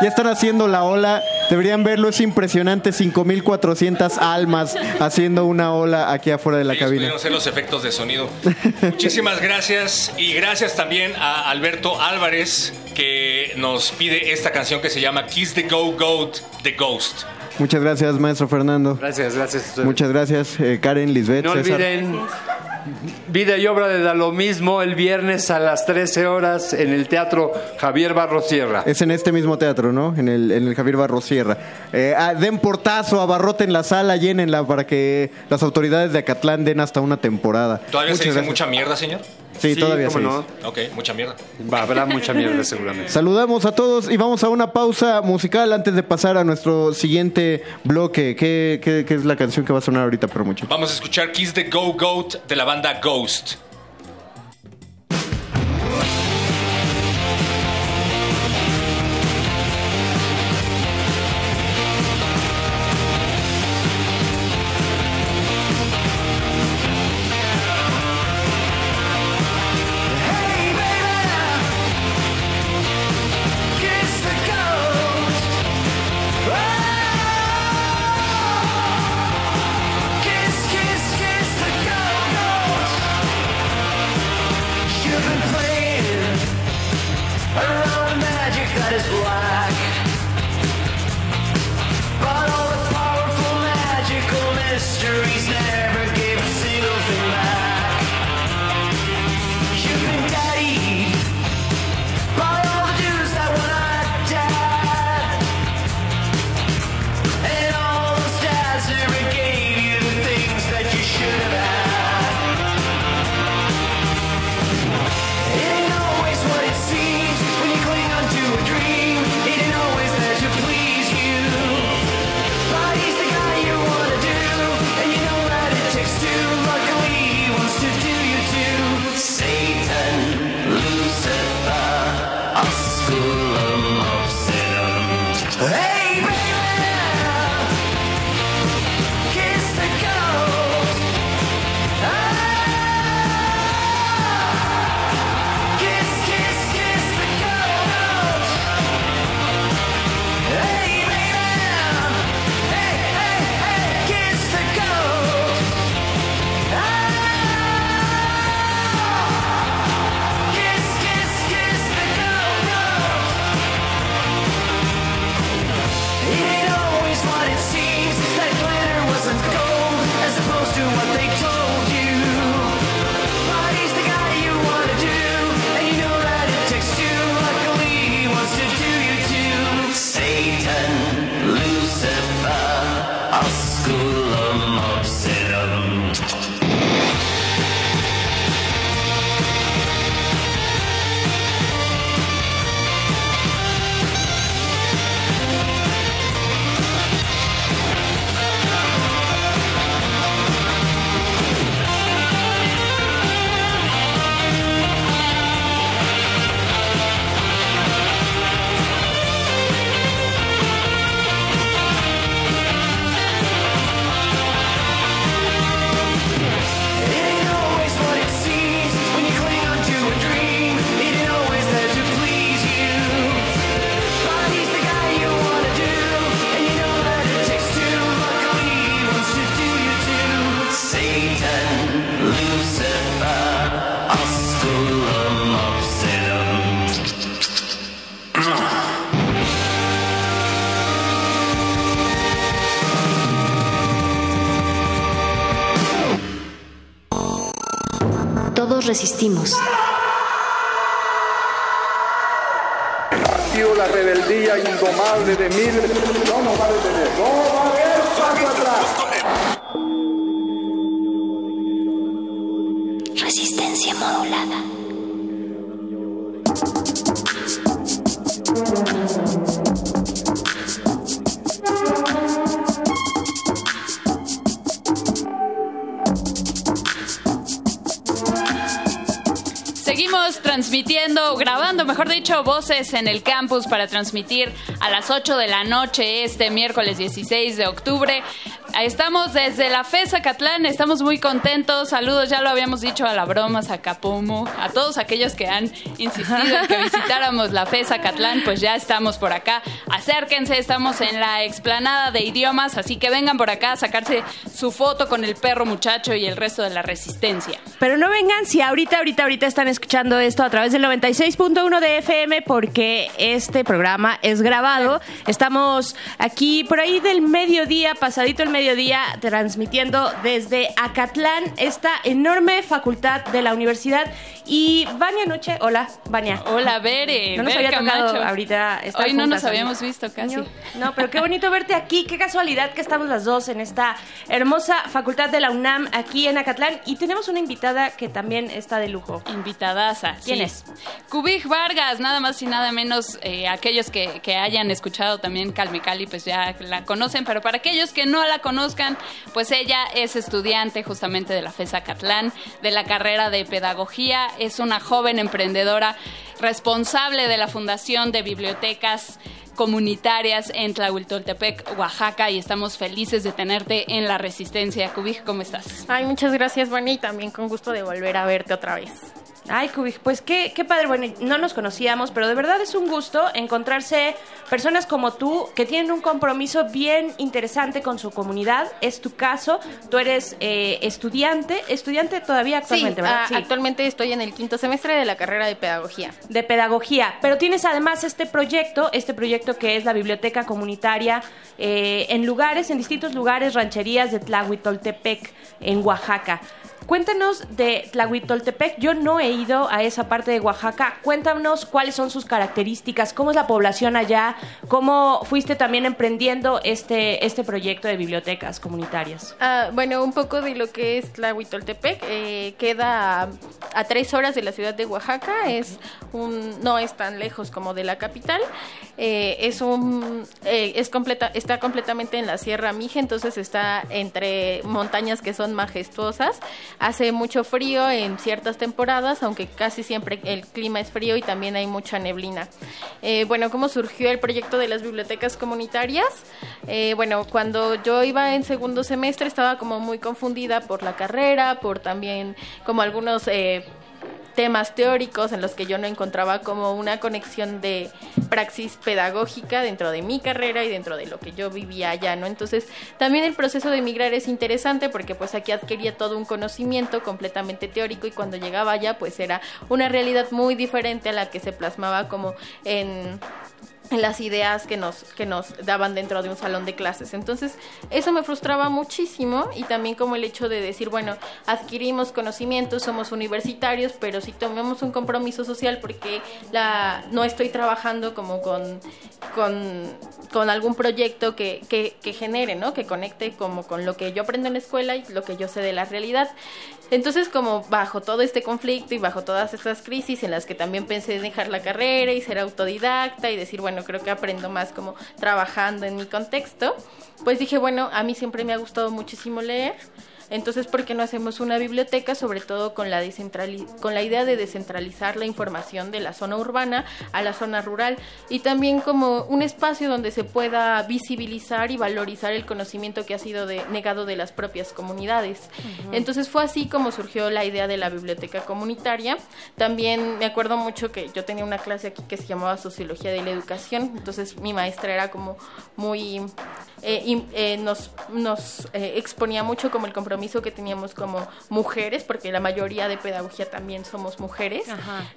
S11: ya están haciendo la ola. Deberían verlo, es impresionante. 5400 almas haciendo una ola aquí afuera de la
S2: Ellos
S11: cabina.
S2: hacer los efectos de sonido. Muchísimas gracias y gracias también a Alberto Álvarez que nos pide esta canción que se llama Kiss the Go Goat The Ghost.
S11: Muchas gracias, maestro Fernando.
S12: Gracias, gracias. a ustedes.
S11: Muchas gracias, eh, Karen, Lisbeth,
S12: No
S11: César.
S12: olviden vida y obra de Da lo mismo el viernes a las 13 horas en el Teatro Javier Barro Sierra.
S11: Es en este mismo teatro, ¿no? En el, en el Javier Barros Sierra. Eh, ah, den portazo, abarroten la sala, llénenla para que las autoridades de Acatlán den hasta una temporada.
S2: ¿Todavía se dice
S11: gracias.
S2: mucha mierda, señor?
S11: Sí, todavía se
S12: cómo
S11: dice.
S2: Ok, mucha mierda.
S12: Habrá mucha mierda seguramente.
S11: Saludamos a todos y vamos a una pausa musical antes de pasar a nuestro siguiente bloque. ¿Qué, qué- qué es la canción que va a sonar ahorita, pero mucho?
S2: Vamos a escuchar Kiss the Go Goat de la banda Ghost.
S16: Resistimos.
S10: sido la rebeldía indomable de miles.
S3: Voces en el campus para transmitir a las 8 de la noche este miércoles 16 de octubre. Estamos desde la FESA Catlán, estamos muy contentos. Saludos, ya lo habíamos dicho a la broma, a Capomo, a todos aquellos que han insistido en que visitáramos la FESA Catlán, pues ya estamos por acá. Acérquense, estamos en la explanada de idiomas, así que vengan por acá a sacarse su foto con el perro muchacho y el resto de la resistencia.
S17: Pero no vengan si ahorita, ahorita, ahorita están escuchando esto a través del 96.1 de FM porque este programa es grabado. Estamos aquí por ahí del mediodía, pasadito el mediodía, transmitiendo desde Acatlán, esta enorme facultad de la universidad. Y Vania Noche, hola, Vania.
S3: Hola, Bere.
S17: No nos
S3: Bere
S17: había tocado
S3: Camacho.
S17: ahorita estar
S3: Hoy no nos habíamos visto casi.
S17: No, no, pero qué bonito verte aquí. Qué casualidad que estamos las dos en esta hermosa facultad de la UNAM aquí en Acatlán. Y tenemos una invitada que también está de lujo.
S3: Invitadaza.
S17: ¿Quién
S3: sí.
S17: es?
S3: Kubik Vargas, nada más y nada menos. eh, aquellos que, que hayan escuchado también Calme Cali, pues ya la conocen. Pero para aquellos que no la pues ella es estudiante justamente de la FESA Catlán, de la carrera de pedagogía. Es una joven emprendedora responsable de la fundación de bibliotecas comunitarias en Tlahuiltoltepec, Oaxaca, y estamos felices de tenerte en la Resistencia. Kubik, ¿cómo estás?
S18: Ay, muchas gracias, Vani, y también con gusto de volver a verte otra vez.
S17: Ay, Kubik, pues qué, qué padre. Bueno, no nos conocíamos, pero de verdad es un gusto encontrarse personas como tú que tienen un compromiso bien interesante con su comunidad. Es tu caso. Tú eres eh, estudiante, estudiante todavía actualmente,
S18: sí,
S17: ¿verdad?
S18: ah, actualmente estoy en el quinto semestre de la carrera de pedagogía.
S17: de pedagogía, pero tienes además este proyecto, este proyecto que es la biblioteca comunitaria eh, en lugares, en distintos lugares, rancherías de Tlahuitoltepec, en Oaxaca. Cuéntanos de Tlahuitoltepec, yo no he ido a esa parte de Oaxaca, cuéntanos cuáles son sus características, cómo es la población allá, cómo fuiste también emprendiendo este, este proyecto de bibliotecas comunitarias.
S18: Ah, bueno, un poco de lo que es Tlahuitoltepec. eh, queda a, a tres horas de la ciudad de Oaxaca. Es un, no es tan lejos como de la capital. Eh, es un, eh, es completa, está completamente en la Sierra Mije, entonces está entre montañas que son majestuosas. Hace mucho frío en ciertas temporadas, aunque casi siempre el clima es frío y también hay mucha neblina. Eh, bueno, ¿cómo surgió el proyecto de las bibliotecas comunitarias? Eh, bueno, cuando yo iba en segundo semestre estaba como muy confundida por la carrera, por también como algunos eh, temas teóricos en los que yo no encontraba como una conexión de praxis pedagógica dentro de mi carrera y dentro de lo que yo vivía allá, ¿no? Entonces, también el proceso de emigrar es interesante porque pues aquí adquiría todo un conocimiento completamente teórico y cuando llegaba allá pues era una realidad muy diferente a la que se plasmaba como en las ideas que nos, que nos daban dentro de un salón de clases. Entonces, eso me frustraba muchísimo y también como el hecho de decir, bueno, adquirimos conocimientos, somos universitarios, pero si tomamos un compromiso social porque la, no estoy trabajando como con, con, con algún proyecto que, que, que genere, ¿no? Que conecte como con lo que yo aprendo en la escuela y lo que yo sé de la realidad. Entonces, como bajo todo este conflicto y bajo todas estas crisis en las que también pensé en dejar la carrera y ser autodidacta y decir, bueno, creo que aprendo más como trabajando en mi contexto, pues dije, bueno, a mí siempre me ha gustado muchísimo leer. Entonces, ¿por qué no hacemos una biblioteca, sobre todo con la, con la idea de descentralizar la información de la zona urbana a la zona rural? Y también como un espacio donde se pueda visibilizar y valorizar el conocimiento que ha sido de- negado de las propias comunidades.
S17: Ujú.
S18: Entonces fue así como surgió la idea de la biblioteca comunitaria. También me acuerdo mucho que yo tenía una clase aquí que se llamaba Sociología de la Educación, entonces mi maestra era como muy... eh, eh, nos nos eh, exponía mucho como el compromiso que teníamos como mujeres, porque la mayoría de pedagogía también somos mujeres,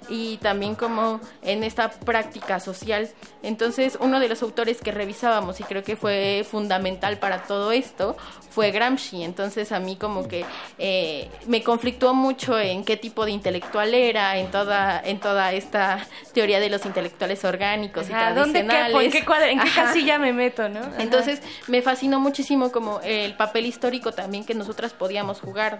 S18: y también como en esta práctica social. Entonces, uno de los autores que revisábamos y creo que fue fundamental para todo esto fue Gramsci. Entonces, a mí como que eh, me conflictuó mucho en qué tipo de intelectual era, en toda, en toda esta teoría de los intelectuales orgánicos y
S17: Ajá, ¿dónde quepo?
S18: tradicionales.
S17: ¿En qué, cuadra- en qué
S18: Ajá.
S17: casilla me meto, no? Ajá.
S18: Entonces me fascinó muchísimo como el papel histórico también que nosotras podíamos jugar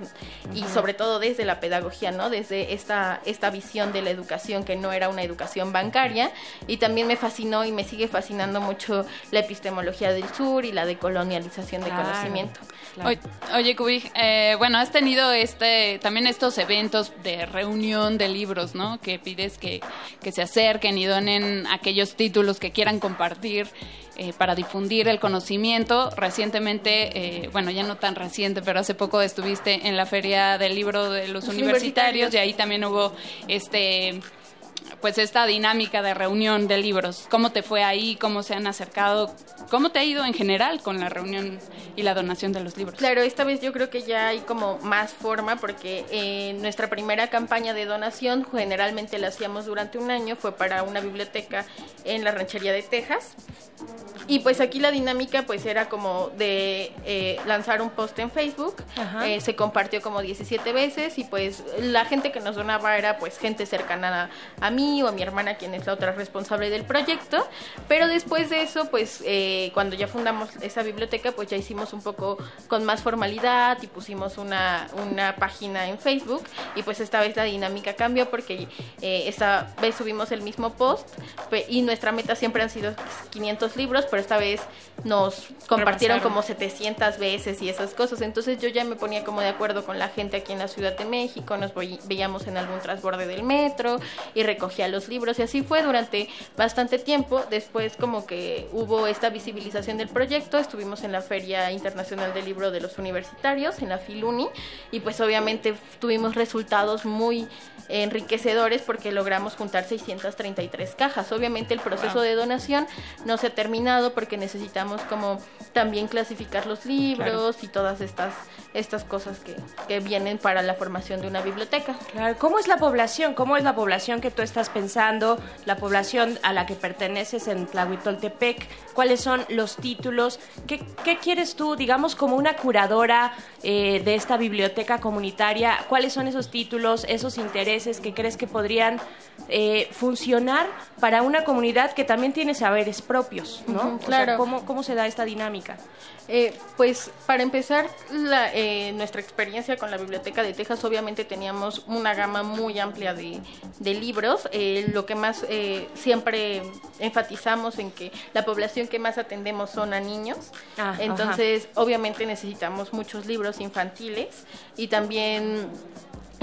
S18: y sobre todo desde la pedagogía, ¿no? Desde esta, esta visión de la educación que no era una educación bancaria y también me fascinó y me sigue fascinando mucho la epistemología del sur y la decolonialización de
S3: Claro.
S18: conocimiento.
S3: Oye, oye Kubik, eh, bueno, has tenido este también estos eventos de reunión de libros, ¿no? Que pides que, que se acerquen y donen aquellos títulos que quieran compartir eh, para difundir el conocimiento. Recientemente, eh, bueno, ya no tan reciente, pero hace poco estuviste en la Feria del Libro de los,
S18: Los
S3: universitarios,
S18: universitarios.
S3: y ahí también hubo este pues esta dinámica de reunión de libros. ¿Cómo te fue ahí? ¿Cómo se han acercado? ¿Cómo te ha ido en general con la reunión y la donación de los libros?
S18: Claro, esta vez yo creo que ya hay como más forma porque eh, nuestra primera campaña de donación generalmente la hacíamos durante un año, fue para una biblioteca en la ranchería de Texas. Y pues aquí la dinámica pues era como de eh, lanzar un post en Facebook, eh, se compartió como 17 veces y pues la gente que nos donaba era pues gente cercana a, a mí o a mi hermana quien es la otra responsable del proyecto, pero después de eso pues eh, cuando ya fundamos esa biblioteca pues ya hicimos un poco con más formalidad y pusimos una, una página en Facebook. Y pues esta vez la dinámica cambió porque eh, esta vez subimos el mismo post y nuestra meta siempre han sido 500 libros, pero esta vez nos compartieron como 700 veces y esas cosas. Entonces yo ya me ponía como de acuerdo con la gente aquí en la Ciudad de México, nos veíamos en algún transborde del metro y recogía los libros y así fue durante bastante tiempo. Después como que hubo esta visibilización del proyecto, estuvimos en la Feria Internacional del Libro de los Universitarios, en la Filuni, y pues obviamente tuvimos resultados muy enriquecedores porque logramos juntar 633 cajas. Obviamente el proceso
S17: Wow.
S18: de donación no se ha terminado porque necesitamos como también clasificar los libros y todas estas, estas cosas que, que vienen para la formación de una biblioteca.
S17: Claro, ¿cómo es la población? ¿Cómo es la población que tú estás pensando? La población a la que perteneces en Tlahuitoltepec. ¿Cuáles son los títulos? ¿Qué, qué quieres tú, digamos, como una curadora eh, de esta biblioteca comunitaria? ¿Cuáles son esos títulos, esos intereses que crees que podrían eh, funcionar para una comunidad que también tiene saberes propios, ¿no?
S18: Ujú,
S17: O sea,
S18: claro.
S17: ¿cómo, ¿Cómo se da esta dinámica?
S18: Eh, pues para empezar, la, eh, nuestra experiencia con la Biblioteca de Texas, obviamente teníamos una gama muy amplia de, de libros. Eh, lo que más eh, siempre enfatizamos en que la población que más atendemos son a niños.
S17: Ah,
S18: Entonces, obviamente necesitamos muchos libros infantiles y también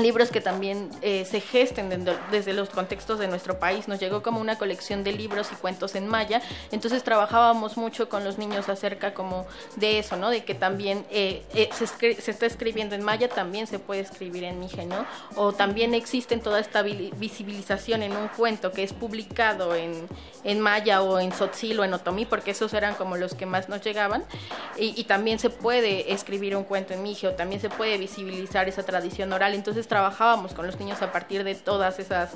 S18: libros que también eh, se gesten dendo- desde los contextos de nuestro país. Nos llegó como una colección de libros y cuentos en maya, entonces trabajábamos mucho con los niños acerca como de eso, ¿no? De que también eh, eh, se, se está escribiendo en maya, también se puede escribir en mije, ¿no? O también existe toda esta vi- visibilización en un cuento que es publicado en, en maya o en sotzil o en otomí, porque esos eran como los que más nos llegaban. Y, y también se puede escribir un cuento en mije o también se puede visibilizar esa tradición oral. Entonces trabajábamos con los niños a partir de todas esas,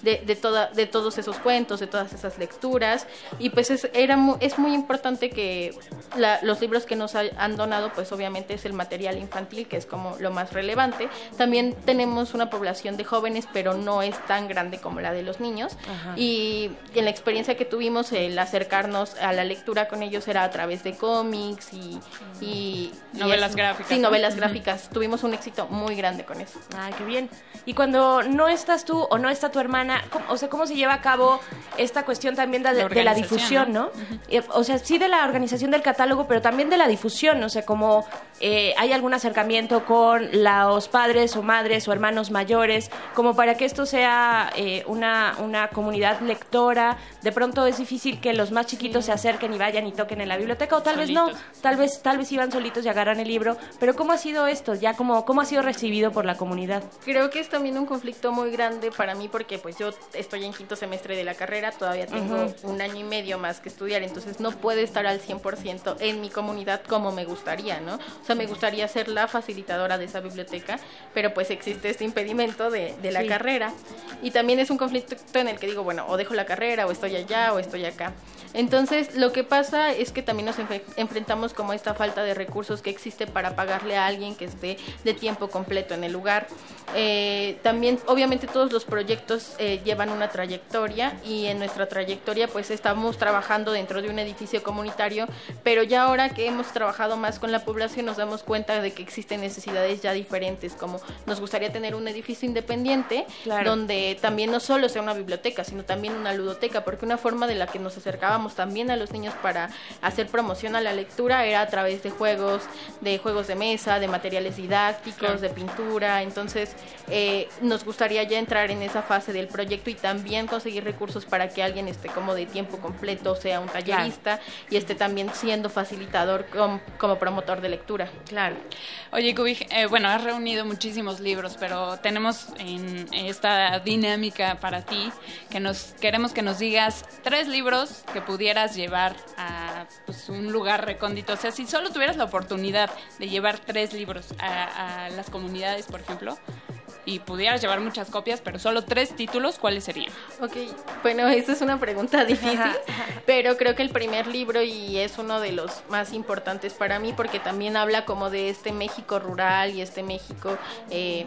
S18: de, de, toda, de todos esos cuentos, de todas esas lecturas. Y pues es, era, es muy importante que la- los libros que nos ha- han donado, pues obviamente es el material infantil, que es como lo más relevante. También tenemos una población de jóvenes, pero no es tan grande como la de los niños.
S17: Ajá.
S18: Y en la experiencia que tuvimos, el acercarnos a la lectura con ellos era a través de cómics y... y- y
S3: Novelas
S18: eso.
S3: gráficas,
S18: Sí,
S3: ¿no?
S18: novelas gráficas. Tuvimos un éxito muy grande con eso.
S17: Ay, qué bien. Y cuando no estás tú o no está tu hermana, ¿cómo- o sea, ¿cómo se lleva a cabo esta cuestión también de,
S3: La
S17: de la
S3: organización,
S17: difusión,
S3: ¿no?
S17: no? Eh, O sea, sí de la organización del catálogo, pero también de la difusión, o sea, como eh, hay algún acercamiento con los padres o madres o hermanos mayores, como para que esto sea eh, una, una comunidad lectora. De pronto es difícil que los más chiquitos se acerquen y vayan y toquen en la biblioteca, o tal vez no, tal vez, tal vez iban solitos y agarran el libro, pero ¿cómo ha sido esto? Ya como, ¿cómo ha sido recibido por la comunidad?
S18: Creo que es también un conflicto muy grande para mí porque pues yo estoy en quinto semestre de la carrera, todavía tengo un año y medio más que estudiar, entonces no puedo estar al 100% en mi comunidad como me gustaría, ¿no? O sea, me gustaría ser la facilitadora de esa biblioteca, pero pues existe este impedimento de, de la
S17: Sí.
S18: carrera. Y también es un conflicto en el que digo, bueno, o dejo la carrera, o estoy allá, o estoy acá. Entonces, lo que pasa es que también nos enfrentamos como esta falta de recursos que existe para pagarle a alguien que esté de tiempo completo en el lugar. Eh, también, obviamente, todos los proyectos eh, llevan una trayectoria y en nuestra trayectoria, pues estamos trabajando dentro de un edificio comunitario, pero ya ahora que hemos trabajado más con la población, nos damos cuenta de que existen necesidades ya diferentes, como nos gustaría tener un edificio independiente
S17: Claro.
S18: donde también no solo sea una biblioteca, sino también una ludoteca, porque una forma de la que nos acercábamos también a los niños para hacer promoción a la lectura era a través de juegos, de juegos de mesa, de materiales didácticos,
S3: Claro.
S18: de pintura, entonces eh, nos gustaría ya entrar en esa fase del proyecto y también conseguir recursos para que alguien esté como de tiempo completo, sea un tallerista y esté también siendo facilitador com- como promotor de lectura.
S17: Claro.
S3: Oye, Kubik, eh, bueno, has reunido muchísimos libros, pero tenemos en esta dinámica para ti que nos queremos que nos digas tres libros que pudieras llevar a pues, un lugar recóndito. O sea, si solo tuvieras la oportunidad de llevar tres libros a las comunidades, por ejemplo, y pudieras llevar muchas copias, pero solo tres títulos, ¿cuáles serían?
S18: Ok, bueno, esa es una pregunta difícil, pero creo que el primer libro y es uno de los más importantes para mí porque también habla como de este México rural y este México eh,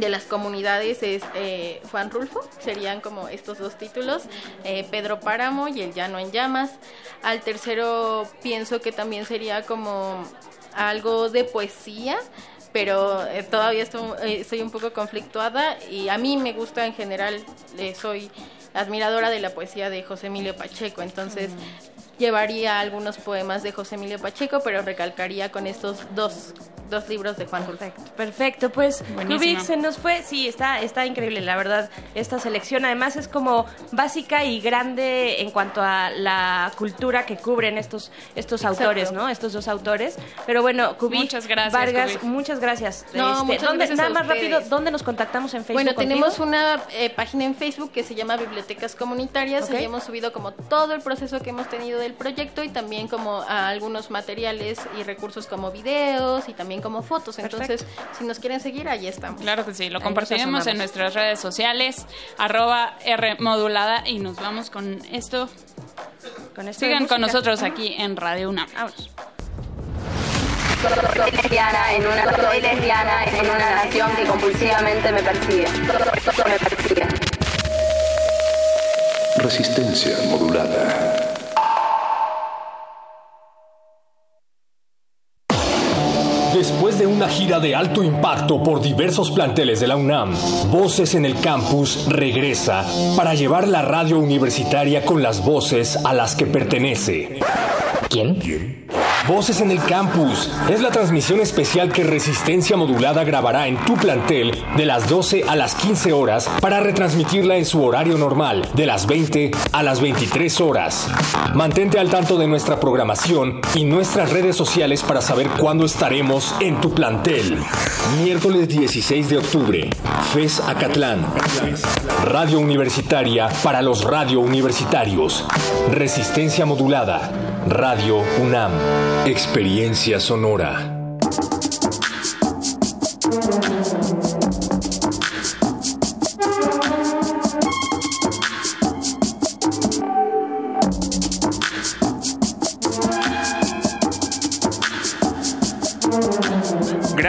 S18: de las comunidades es eh, Juan Rulfo, serían como estos dos títulos, eh, Pedro Páramo y El Llano en Llamas. Al tercero pienso que también sería como algo de poesía, pero eh, todavía estoy, eh, estoy un poco conflictuada y a mí me gusta en general, eh, soy admiradora de la poesía de José Emilio Pacheco, entonces llevaría algunos poemas de José Emilio Pacheco, pero recalcaría con estos dos, dos libros de Juan Rulfo.
S17: Perfecto, pues. Rubik se nos fue, sí, está, está increíble, la verdad, esta selección además es como básica y grande en cuanto a la cultura que cubren estos, estos
S18: Exacto.
S17: autores, ¿no? Estos dos autores. Pero bueno, Kubik,
S3: Muchas gracias,
S17: Vargas,
S3: Kubik.
S17: muchas gracias.
S18: No,
S17: Este,
S18: muchas
S17: ¿dónde-
S18: gracias
S17: nada
S18: a
S17: más
S18: ustedes.
S17: rápido, ¿dónde nos contactamos en Facebook?
S18: Bueno, tenemos una eh, página en Facebook que se llama Bibliotecas Comunitarias.
S17: Ok.
S18: Ahí hemos subido como todo el proceso que hemos tenido del proyecto y también como a algunos materiales y recursos como videos y también como fotos. Entonces, si nos quieren seguir, ahí estamos.
S3: Claro que sí, lo
S18: Ahí
S3: compartiremos en nuestras redes sociales, arroba R modulada y nos vamos con esto.
S17: Con esto de
S3: Sigan con nosotros aquí en Radio UNAM. Vámonos.
S19: Soy lesbiana en una, soy lesbiana en una nación que compulsivamente me persigue. Me persigue.
S20: Resistencia modulada.
S21: this Después de una gira de alto impacto por diversos planteles de la UNAM, Voces en el Campus regresa para llevar la radio universitaria con las voces a las que pertenece. ¿Quién? Voces en el Campus es la transmisión especial que Resistencia Modulada grabará en tu plantel de las 12 a las 15 horas para retransmitirla en su horario normal, de las 20 a las 23 horas. Mantente al tanto de nuestra programación y nuestras redes sociales para saber cuándo estaremos tu plantel. Miércoles 16 de octubre, FES Acatlán. Radio Universitaria para los radio universitarios. Resistencia Modulada. Radio UNAM. Experiencia sonora.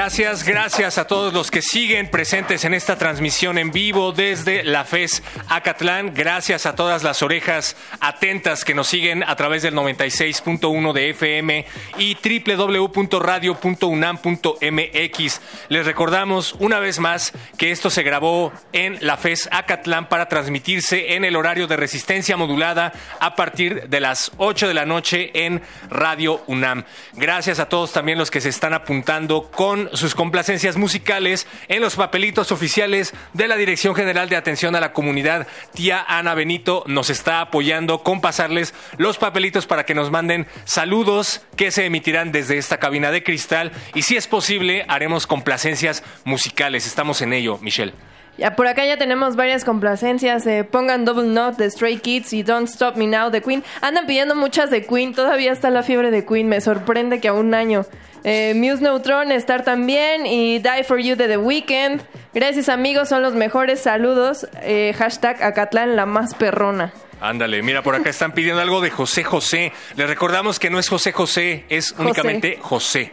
S2: Gracias, gracias a todos los que siguen presentes en esta transmisión en vivo desde la FES Acatlán. Gracias a todas las orejas atentas que nos siguen a través del 96.1 de FM y www.radio.unam.mx. Les recordamos una vez más que esto se grabó en la FES Acatlán para transmitirse en el horario de resistencia modulada a partir de las 8 de la noche en Radio UNAM. Gracias a todos también los que se están apuntando con sus complacencias musicales en los papelitos oficiales de la Dirección General de Atención a la Comunidad. Tía Ana Benito nos está apoyando con pasarles los papelitos para que nos manden saludos que se emitirán desde esta cabina de cristal y si es posible haremos complacencias musicales. Estamos en ello, Michelle.
S6: Ya por acá ya tenemos varias complacencias. eh, pongan Double Knot de Stray Kids y Don't Stop Me Now de Queen. Andan pidiendo muchas de Queen. Todavía está la fiebre de Queen. Me sorprende que a un año. Eh, Muse Neutron, Star también. Y Die For You de The Weeknd. Gracias amigos, son los mejores. Saludos. Eh, hashtag Acatlán, la más perrona.
S2: Ándale, mira, por acá están pidiendo algo de José José. Les recordamos que no es José José, es
S6: José.
S2: únicamente José.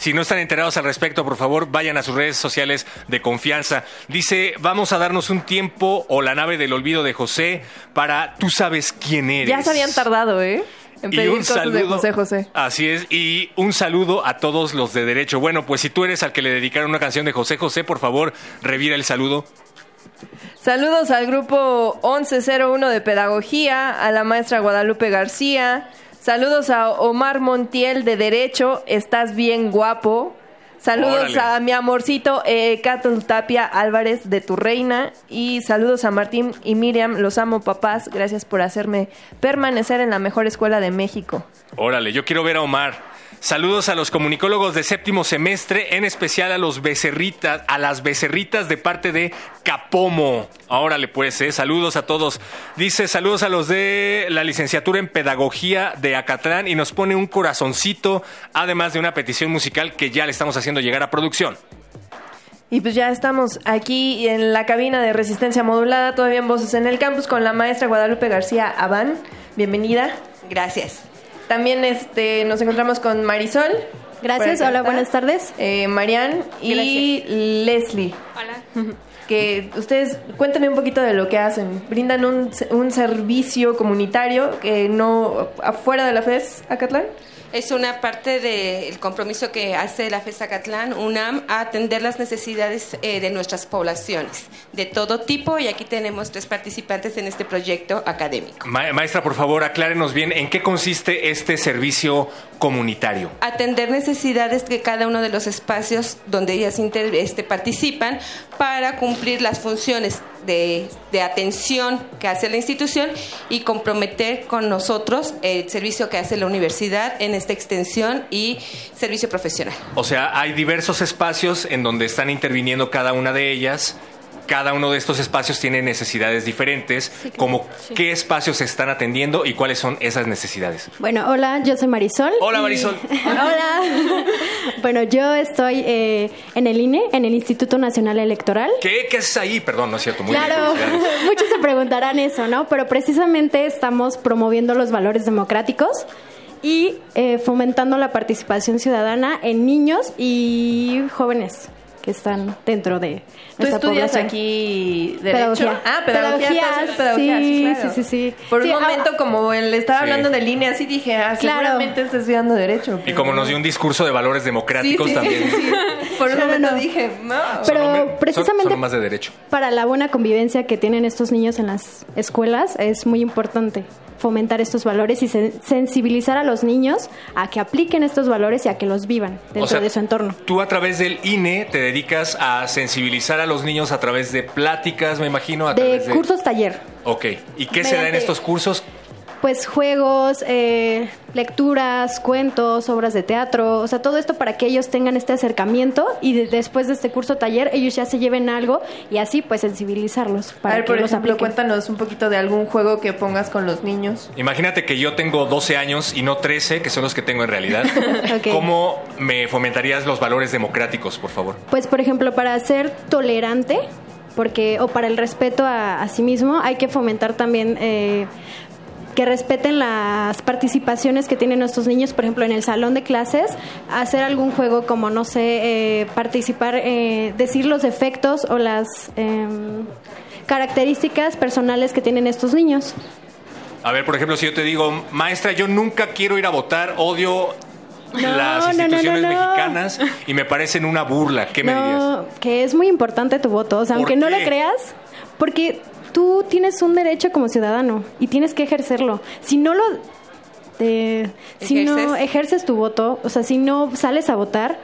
S2: Si no están enterados al respecto, por favor, vayan a sus redes sociales de confianza. Dice, vamos a darnos un tiempo o la nave del olvido de José para tú sabes quién eres.
S6: Ya se habían tardado, ¿eh? En
S2: Y
S6: pedir
S2: un
S6: cosas de
S2: saludo.
S6: José José.
S2: Así es, y un saludo a todos los de derecho. Bueno, pues si tú eres al que le dedicaron una canción de José José, por favor, revira el saludo.
S6: Saludos al grupo 1101 de Pedagogía, a la maestra Guadalupe García. Saludos a Omar Montiel de Derecho, estás bien guapo. Saludos
S22: Órale.
S6: a mi amorcito eh, Tapia Álvarez de Tu Reina. Y saludos a Martín y Miriam, los amo papás. Gracias por hacerme permanecer en la mejor escuela de México.
S2: Órale, yo quiero ver a Omar. Saludos a los comunicólogos de séptimo semestre, en especial a los becerritas, a las becerritas de parte de Capomo. Órale, pues, eh, saludos a todos. Dice saludos a los de la licenciatura en pedagogía de Acatlán y nos pone un corazoncito, además de una petición musical que ya le estamos haciendo llegar a producción.
S6: Y pues ya estamos aquí en la cabina de resistencia modulada, todavía en Voces en el Campus, con la maestra Guadalupe García Abán. Bienvenida.
S22: Gracias.
S6: También este, nos encontramos con Marisol.
S22: Gracias, hola,
S6: está.
S22: buenas tardes.
S6: Eh, Marian y Leslie.
S14: Hola.
S6: Que ustedes cuéntenme un poquito de lo que hacen. Brindan un, un servicio comunitario que no afuera de la FES Acatlán.
S22: Es una parte del compromiso que hace la FES Acatlán, UNAM, a atender las necesidades eh, de nuestras poblaciones, de todo tipo, y aquí tenemos tres participantes en este proyecto académico.
S2: Ma- maestra, por favor, aclárenos bien en qué consiste este servicio comunitario.
S22: Atender necesidades de cada uno de los espacios donde ellas inter- este, participan para cumplir las funciones de, de atención que hace la institución y comprometer con nosotros el servicio que hace la universidad en esta extensión y servicio profesional.
S2: O sea, hay diversos espacios en donde están interviniendo cada una de ellas. Cada uno de estos espacios tiene necesidades diferentes, como qué espacios se están atendiendo y cuáles son esas necesidades.
S23: Bueno, hola, yo soy Marisol.
S2: Hola,
S23: y-
S2: Marisol.
S23: hola. bueno, yo estoy eh, en el INE, en el Instituto Nacional Electoral.
S2: ¿Qué, qué haces ahí? Perdón, no es cierto. Muy
S23: Claro, muchos se preguntarán eso, ¿no? Pero precisamente estamos promoviendo los valores democráticos y eh, fomentando la participación ciudadana en niños y jóvenes que están dentro de
S6: Tú
S23: nuestra
S6: estudias
S23: población.
S6: aquí Derecho.
S23: Pedagogía.
S6: Ah, pedagogía.
S23: Pedagogía,
S6: estás haciendo pedagogía,
S23: sí,
S6: claro.
S23: sí, sí, sí.
S6: Por
S23: Sí,
S6: un
S23: ah,
S6: momento, como él estaba
S2: Sí.
S6: hablando de línea, así dije, ah,
S23: Claro.
S6: seguramente está estudiando Derecho.
S2: Y como nos dio un discurso de valores democráticos
S6: Sí, sí,
S2: también.
S6: sí, sí. Por un
S23: No,
S6: momento
S23: no.
S6: dije, no.
S23: Pero
S2: Son- son-
S23: precisamente
S2: son más de derecho.
S23: para la buena convivencia que tienen estos niños en las escuelas es muy importante fomentar estos valores y sen- sensibilizar a los niños a que apliquen estos valores y a que los vivan dentro
S2: O sea,
S23: de su entorno.
S2: Tú a través del INE te dedicas a sensibilizar a los niños a través de pláticas, me imagino, a
S23: De
S2: través de...
S23: cursos taller,
S2: Ok. ¿Y qué se da en estos cursos?
S23: Pues juegos, eh, lecturas, cuentos, obras de teatro, o sea, todo esto para que ellos tengan este acercamiento y de- después de este curso taller ellos ya se lleven algo y así pues sensibilizarlos para
S6: a ver,
S23: que
S6: por
S23: los
S6: ejemplo,
S23: apliquen.
S6: cuéntanos un poquito de algún juego que pongas con los niños.
S2: Imagínate que yo tengo 12 años y no 13, que son los que tengo en realidad. ¿Cómo me fomentarías los valores democráticos, por favor?
S23: Pues, por ejemplo, para ser tolerante, porque o para el respeto a, a sí mismo, hay que fomentar también eh, que respeten las participaciones que tienen nuestros niños, por ejemplo, en el salón de clases, hacer algún juego como, no sé, eh, participar, eh, decir los defectos o las em, características personales que tienen estos niños.
S2: A ver, por ejemplo, si yo te digo, maestra, yo nunca quiero ir a votar, odio
S23: No,
S2: las instituciones
S23: no, no.
S2: mexicanas y me parecen una burla. ¿Qué me dirías?
S23: Que es muy importante tu voto, o sea,
S2: ¿Por
S23: aunque no lo creas, porque tú tienes un derecho como ciudadano y tienes que ejercerlo. Si no lo eh, si no
S22: ¿Ejerces?
S23: ejerces tu voto, o sea, si no sales a votar,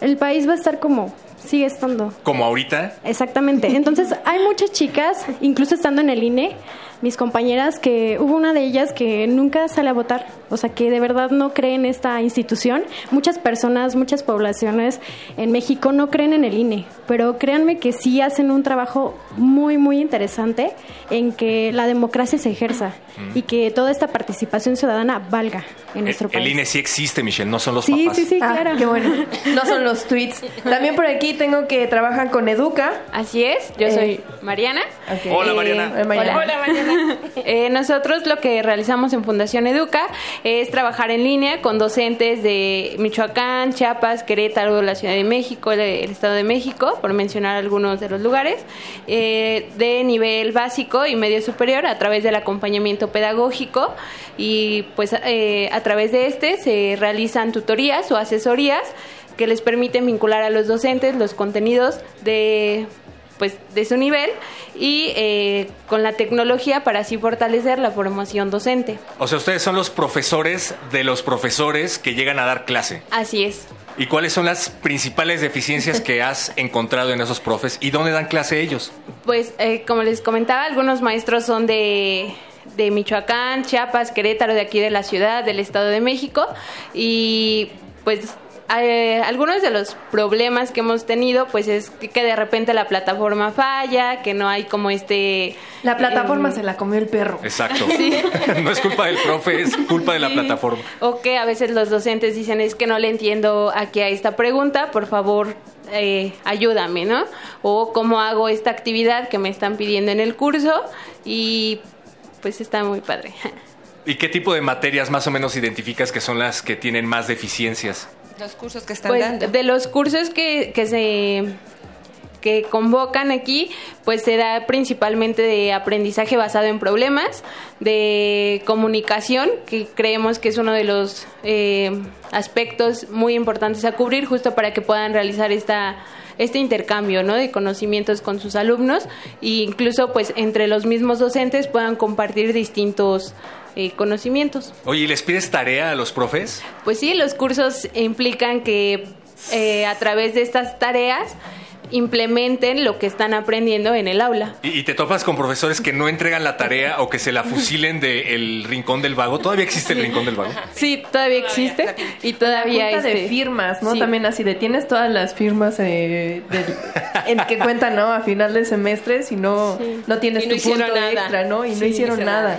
S23: el país va a estar como sigue estando.
S2: Como ahorita.
S23: Exactamente. Entonces, hay muchas chicas, incluso estando en el INE, mis compañeras, que hubo una de ellas que nunca sale a votar. O sea, que de verdad no cree en esta institución. Muchas personas, muchas poblaciones en México no creen en el INE. Pero créanme que sí hacen un trabajo muy, muy interesante en que la democracia se ejerza
S2: Mm.
S23: y que toda esta participación ciudadana valga en nuestro
S2: El
S23: país.
S2: INE sí existe, Michelle, no son los
S23: Sí,
S2: papás.
S23: sí, sí,
S6: Ah,
S23: claro.
S6: qué bueno. No son los tweets. También por aquí tengo que trabajan con Educa.
S24: Así es, yo soy Mariana.
S2: Hola,
S24: Eh,
S2: Mariana.
S6: Hola, Mariana.
S24: Hola, Mariana. Eh, nosotros lo que realizamos en Fundación Educa es trabajar en línea con docentes de Michoacán, Chiapas, Querétaro, la Ciudad de México, el, Estado de México, por mencionar algunos de los lugares, eh, de nivel básico y medio superior a través del acompañamiento pedagógico. Y pues eh, a través de este se realizan tutorías o asesorías que les permiten vincular a los docentes los contenidos de pues de su nivel y eh, con la tecnología para así fortalecer la formación docente.
S2: O sea, ustedes son los profesores de los profesores que llegan a dar clase.
S24: Así es.
S2: ¿Y cuáles son las principales deficiencias que has encontrado en esos profes? ¿Y dónde dan clase ellos?
S24: Pues eh, como les comentaba, algunos maestros son de, de Michoacán, Chiapas, Querétaro, de aquí de la ciudad, del Estado de México y pues eh, algunos de los problemas que hemos tenido pues es que, que de repente la plataforma falla, que no hay como este...
S6: La plataforma
S24: em,
S6: se la comió el perro.
S2: Exacto.
S24: Sí.
S2: no es culpa del profe, es culpa de la plataforma.
S24: O que a veces los docentes dicen es que no le entiendo aquí a esta pregunta, por favor eh, ayúdame, ¿no? O cómo hago esta actividad que me están pidiendo en el curso y pues está muy padre.
S2: ¿Y qué tipo de materias más o menos identificas que son las que tienen más deficiencias?
S22: Los cursos que están
S24: Pues
S22: dando.
S24: de los cursos que, que se que convocan aquí, pues se da principalmente de aprendizaje basado en problemas, de comunicación, que creemos que es uno de los eh, aspectos muy importantes a cubrir, justo para que puedan realizar esta este intercambio ¿no? de conocimientos con sus alumnos e incluso pues entre los mismos docentes puedan compartir distintos eh, conocimientos.
S2: Oye, ¿y les pides tarea a los profes?
S24: Pues sí, los cursos implican que eh, a través de estas tareas implementen lo que están aprendiendo en el aula.
S2: ¿Y, y te topas con profesores que no entregan la tarea o que se la fusilen del rincón del vago? ¿Todavía existe el rincón del vago?
S24: Sí, todavía existe y todavía
S6: de
S24: este,
S6: firmas, ¿no?
S24: sí.
S6: También así de tienes todas las firmas eh, del- en que cuentan, ¿no? A final de semestre, si no, no tienes
S24: Y no
S6: tu punto
S24: nada.
S6: extra, ¿no? Y no hicieron
S24: no
S6: nada.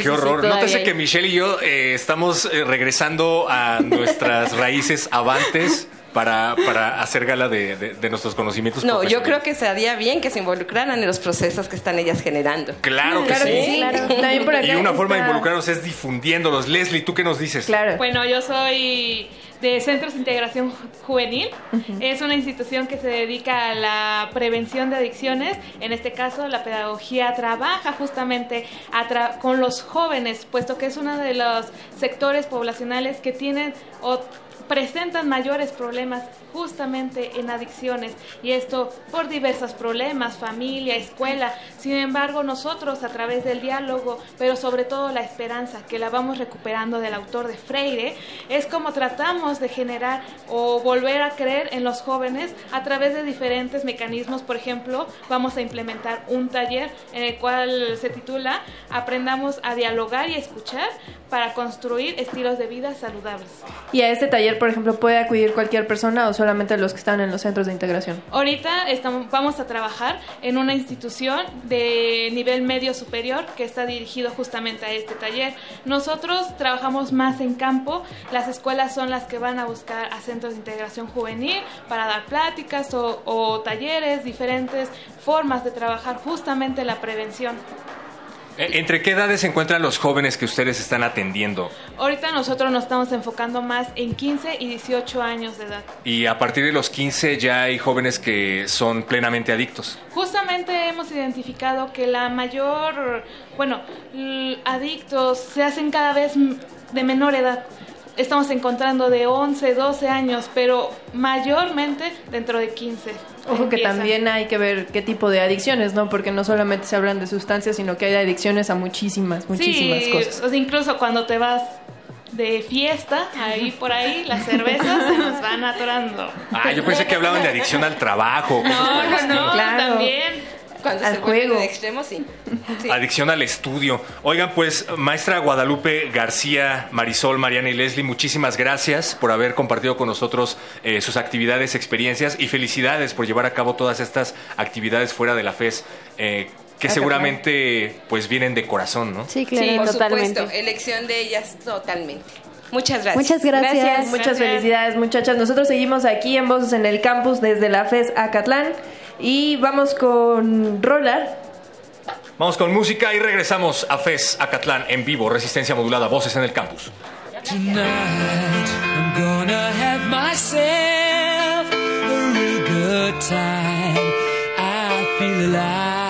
S2: Qué horror. Nótese que Michelle y yo eh, estamos eh, regresando a nuestras raíces avantes para, para hacer gala de, de- de nuestros conocimientos.
S22: No, yo creo que sería bien que se involucraran en los procesos que están ellas generando.
S2: Claro que
S22: Claro
S2: sí.
S22: que sí. Claro. También por acá
S2: y una forma de involucrarnos es difundiéndolos. Leslie, ¿tú qué nos dices?
S3: Bueno, yo soy de Centros de Integración Ju- Juvenil. Es una institución que se dedica a la prevención de adicciones. En este caso, la pedagogía trabaja justamente a tra- con los jóvenes, puesto que es uno de los sectores poblacionales que tienen o presentan mayores problemas justamente en adicciones y esto por diversos problemas, familia, escuela. Sin embargo, nosotros a través del diálogo, pero sobre todo la esperanza que la vamos recuperando del autor de Freire, es como tratamos de generar o volver a creer en los jóvenes a través de diferentes mecanismos. Por ejemplo, vamos a implementar un taller en el cual se titula Aprendamos a dialogar y escuchar para construir estilos de vida saludables.
S6: Y a este taller, por ejemplo, puede acudir cualquier persona o solamente los que están en los centros de integración.
S3: Ahorita estamos, vamos a trabajar en una institución de nivel medio superior que está dirigido justamente a este taller. Nosotros trabajamos más en campo, las escuelas son las que van a buscar a centros de integración juvenil para dar pláticas o, o talleres, diferentes formas de trabajar justamente la prevención.
S2: Eh, ¿Entre qué edades se encuentran los jóvenes que ustedes están atendiendo?
S25: Ahorita nosotros nos estamos enfocando más en 15 y 18 años de edad.
S2: Y a partir de los 15 ya hay jóvenes que son plenamente adictos.
S25: Justamente hemos identificado que la mayor, bueno, adictos se hacen cada vez de menor edad. Estamos encontrando de 11, 12 años, pero mayormente dentro de 15.
S6: Ojo que también hay que ver qué tipo de adicciones, ¿no? Porque no solamente se hablan de sustancias, sino que hay adicciones a muchísimas, muchísimas
S25: sí,
S6: cosas.
S25: o sea, incluso cuando te vas de fiesta, ahí por ahí las cervezas se nos van atorando.
S2: Ah, yo pensé que hablaban de adicción al trabajo.
S25: No, no, no, también.
S22: Cuando
S6: Al
S22: se
S6: juego.
S22: de extremo, sí. Sí.
S2: Adicción al estudio. Oigan, pues, maestra Guadalupe García, Marisol, Mariana y Leslie, muchísimas gracias por haber compartido con nosotros eh, sus actividades, experiencias y felicidades por llevar a cabo todas estas actividades fuera de la FES, eh, que
S22: Acatlán.
S2: seguramente pues vienen de corazón, ¿no?
S23: Sí,
S22: Sí, por supuesto, elección de ellas totalmente. Muchas gracias.
S23: Muchas gracias.
S6: Muchas felicidades, muchachas. Nosotros seguimos aquí en Voces en el Campus desde la FES Acatlán y vamos con Rolar.
S2: Vamos con música y regresamos a FES Acatlán en vivo, resistencia modulada, voces en el campus.
S5: Tonight I'm gonna have myself a real good time. I feel alive.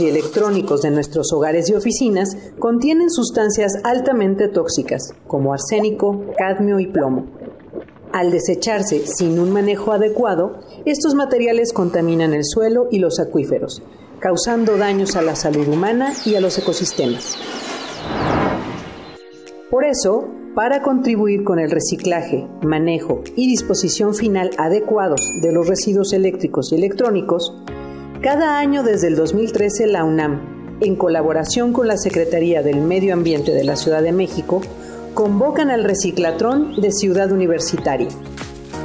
S26: Y electrónicos de nuestros hogares y oficinas contienen sustancias altamente tóxicas, como arsénico, cadmio y plomo. Al desecharse sin un manejo adecuado, estos materiales contaminan el suelo y los acuíferos, causando daños a la salud humana y a los ecosistemas. Por eso, para contribuir con el reciclaje, manejo y disposición final adecuados de los residuos eléctricos y electrónicos, cada año desde el 2013 la UNAM, en colaboración con la Secretaría del Medio Ambiente de la Ciudad de México, convocan al reciclatrón de Ciudad Universitaria.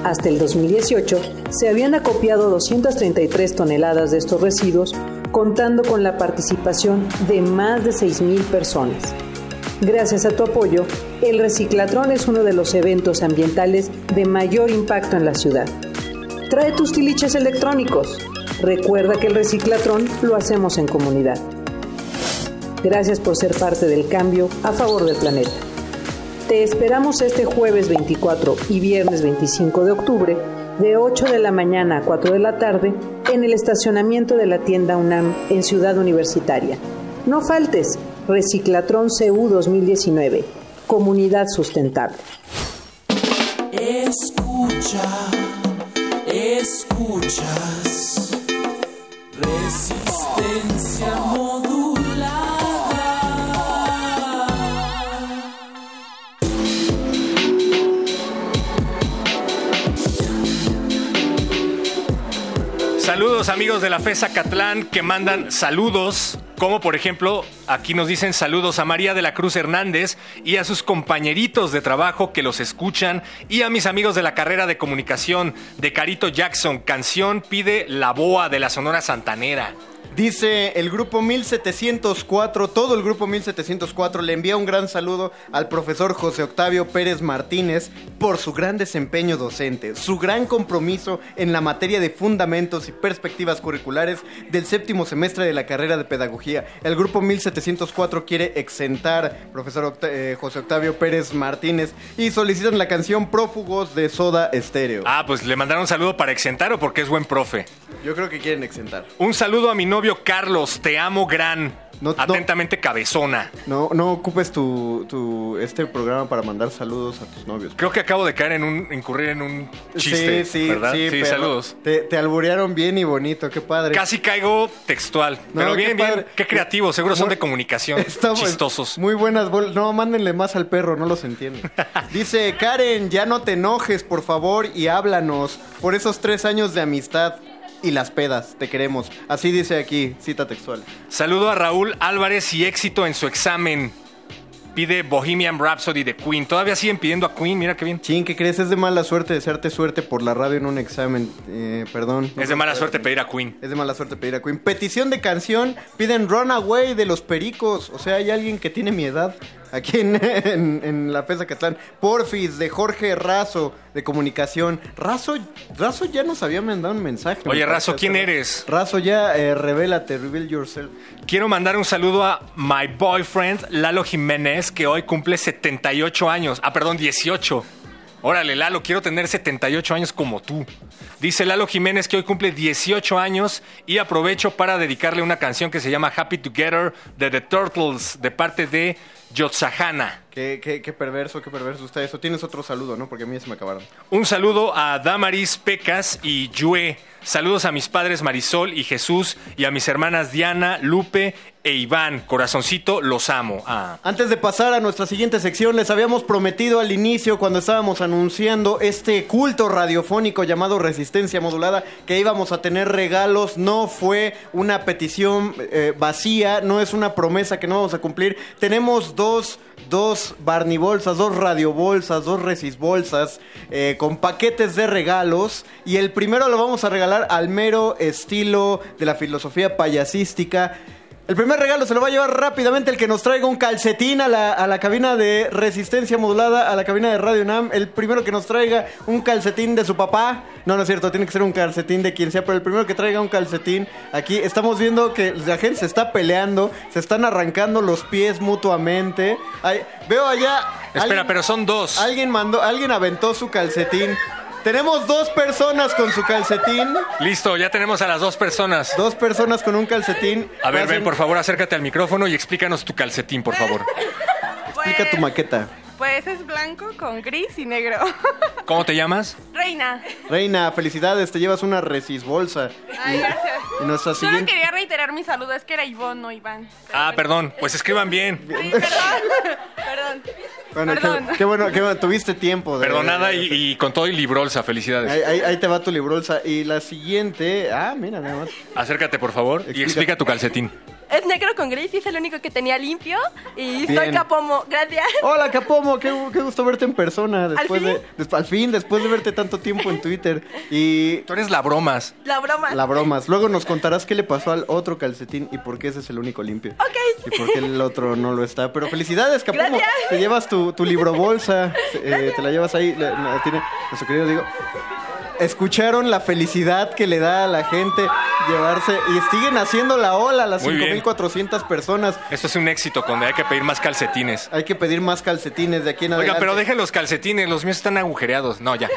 S26: Hasta el 2018 se habían acopiado 233 toneladas de estos residuos, contando con la participación de más de 6.000 personas. Gracias a tu apoyo, el Reciclatrón es uno de los eventos ambientales de mayor impacto en la ciudad. Trae tus tiliches electrónicos. Recuerda que el Reciclatrón lo hacemos en comunidad. Gracias por ser parte del cambio a favor del planeta. Te esperamos este jueves 24 y viernes 25 de octubre de 8 de la mañana a 4 de la tarde en el estacionamiento de la tienda UNAM en Ciudad Universitaria. No faltes, Reciclatrón CU 2019, Comunidad Sustentable.
S5: Escucha, escuchas. Resistencia modulada.
S2: Saludos amigos de la FESA Catlán que mandan saludos, como por ejemplo aquí nos dicen saludos a María de la Cruz Hernández y a sus compañeritos de trabajo que los escuchan y a mis amigos de la carrera de comunicación de Carito Jackson, canción pide la boa de la Sonora Santanera.
S11: Dice el grupo 1704, todo el grupo 1704 le envía un gran saludo al profesor José Octavio Pérez Martínez por su gran desempeño docente, su gran compromiso en la materia de fundamentos y perspectivas curriculares del séptimo semestre de la carrera de pedagogía. El grupo 1704 quiere exentar profesor Octa- eh, José Octavio Pérez Martínez y solicitan la canción Prófugos de Soda Estéreo.
S2: Ah, pues le mandaron un saludo para exentar o porque es buen profe.
S11: Yo creo que quieren exentar.
S2: Un saludo a mi novio Carlos, te amo gran. Atentamente cabezona.
S11: No, no ocupes tu, tu este programa para mandar saludos a tus novios.
S2: Creo que acabo de caer en un incurrir en un chiste,
S11: sí, sí,
S2: ¿verdad?
S11: sí, pero
S2: saludos.
S11: Te, te alburearon bien y bonito, qué padre.
S2: Casi caigo textual,
S11: No,
S2: pero
S11: qué
S2: bien, bien,
S11: padre.
S2: qué creativos, seguro son de comunicación,
S11: Estamos-
S2: chistosos.
S11: Muy buenas. No, mándenle más al perro, no los entiendo. Dice Karen, ya no te enojes, por favor, y háblanos por esos tres años de amistad y las pedas. Te queremos. Así dice aquí, cita textual.
S2: Saludo a Raúl Álvarez y éxito en su examen. Pide Bohemian Rhapsody de Queen. Todavía siguen pidiendo a Queen, mira qué bien.
S11: Chin, ¿qué crees? Es de mala suerte desearte suerte por la radio en un examen. Eh, perdón.
S2: Es de mala suerte pedir a Queen.
S11: Es de mala suerte pedir a Queen. Petición de canción. Piden Runaway de los Pericos. O sea, hay alguien que tiene mi edad aquí en, en, en la FESA Catlán. Porfis de Jorge Razo de Comunicación. Razo, Razo ya nos había mandado un mensaje. me
S2: Oye,
S11: parece,
S2: Razo, ¿quién eres?
S11: Razo, ya eh, revélate, reveal yourself.
S2: Quiero mandar un saludo a my boyfriend Lalo Jiménez, que hoy cumple 78 años. Ah, perdón, 18. Órale, Lalo, quiero tener 78 años como tú. Dice Lalo Jiménez que hoy cumple 18 años y aprovecho para dedicarle una canción que se llama Happy Together de The Turtles de parte de
S11: Qué, qué, qué perverso, qué perverso está eso. Tienes otro saludo, ¿no? Porque a mí ya se me acabaron.
S2: Un saludo a Damaris Pecas y Yue. Saludos a mis padres Marisol y Jesús y a mis hermanas Diana, Lupe e Iván. Corazoncito, los amo. Ah.
S11: Antes de pasar a nuestra siguiente sección, les habíamos prometido al inicio, cuando estábamos anunciando este culto radiofónico llamado Resistencia Modulada, que íbamos a tener regalos. No fue una petición eh, vacía, no es una promesa que no vamos a cumplir. Tenemos dos, dos Barney bolsas, dos radio bolsas, dos Resis bolsas, eh, con paquetes de regalos. Y el primero lo vamos a regalar al mero estilo de la filosofía payasística. El primer regalo se lo va a llevar rápidamente el que nos traiga un calcetín a la, a la cabina de resistencia modulada, a la cabina de Radio Nam. El primero que nos traiga un calcetín de su papá. No, no es cierto, tiene que ser un calcetín de quien sea, pero el primero que traiga un calcetín. Aquí estamos viendo que la gente se está peleando, se están arrancando los pies mutuamente. Ay, veo allá.
S2: Espera, pero son dos.
S11: Alguien mandó, alguien aventó su calcetín. Tenemos dos personas con su calcetín.
S2: Listo, ya tenemos a las dos personas.
S11: Dos personas con un calcetín.
S2: A ver, ven, por favor, acércate al micrófono y explícanos tu calcetín, por favor.
S11: Explica tu maqueta.
S27: Pues es blanco con gris y negro.
S2: ¿Cómo te llamas?
S27: Reina.
S11: Reina, felicidades, te llevas una resis bolsa.
S27: Ay, gracias.
S11: Y nuestra
S27: Solo
S11: siguiente.
S27: quería reiterar mi saludo, es que era Ivonne, no Iván.
S2: Ah, perdón, pues escriban bien.
S27: Perdón.
S11: Bueno, qué, bueno, qué bueno, tuviste tiempo. de-
S2: Perdonada y, y con todo y librolsa, felicidades.
S11: Ahí, ahí- ahí te va tu librolsa. Y la siguiente. Ah, mira, nada más.
S2: Acércate, por favor, y explica tu calcetín.
S28: Es negro con gris y es el único que tenía limpio. Y soy
S11: Bien.
S28: Capomo. Gracias.
S11: Hola, Capomo, qué, qué gusto verte en persona. Después
S28: fin?
S11: de, des- al fin, después de verte tanto tiempo en Twitter. Y.
S2: Tú eres la bromas.
S28: La broma.
S11: La bromas. Luego nos contarás qué le pasó al otro calcetín y por qué ese es el único limpio.
S28: Ok.
S11: Y por qué el otro no lo está. Pero felicidades, Capomo.
S28: Gracias.
S11: Te llevas tu, tu libro bolsa. eh, te la llevas ahí. la- la tiene nuestro querido digo. Escucharon la felicidad que le da a la gente llevarse y siguen haciendo la ola a las
S2: Muy bien.
S11: 5400 personas.
S2: Esto es un éxito, donde hay que pedir más calcetines.
S11: Hay que pedir más calcetines de aquí en
S2: Oiga,
S11: adelante.
S2: pero dejen los calcetines, los míos están agujereados. No, ya.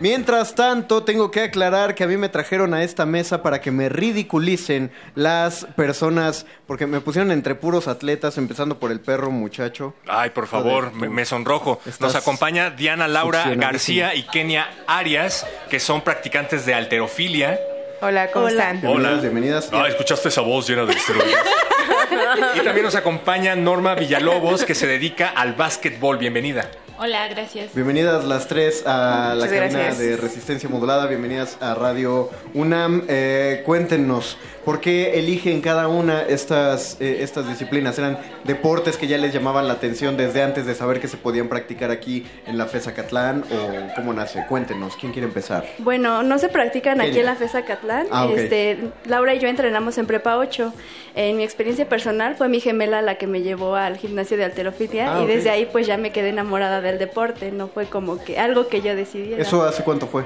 S11: Mientras tanto, tengo que aclarar que a mí me trajeron a esta mesa para que me ridiculicen las personas, porque me pusieron entre puros atletas, empezando por el perro muchacho.
S2: Ay, por favor, me, sonrojo. Nos acompaña Diana Laura. García y Kenia Arias, que son practicantes de alterofilia.
S29: Hola, ¿cómo están?
S11: Bienvenidas, bienvenidas.
S2: Ah, escuchaste esa voz llena de esteroides. y también nos acompaña Norma Villalobos, que se dedica al básquetbol. Bienvenida.
S14: Hola, gracias.
S11: Bienvenidas las tres a la cabina
S29: gracias.
S11: de Resistencia Modulada, bienvenidas a Radio UNAM. Eh, cuéntenos, ¿por qué eligen cada una estas, eh, estas disciplinas? ¿Eran deportes que ya les llamaban la atención desde antes de saber que se podían practicar aquí en la FESA Catlán? ¿O cómo nace? Cuéntenos, ¿quién quiere empezar?
S23: Bueno, no se practican aquí en la FESA Catlán.
S11: Ah,
S23: este, Laura y yo entrenamos en Prepa 8. En mi experiencia personal fue mi gemela la que me llevó al gimnasio de alterofilia
S11: Ah,
S23: y desde ahí pues ya me quedé enamorada del deporte. No fue como que algo que yo decidiera.
S11: ¿Eso hace cuánto fue?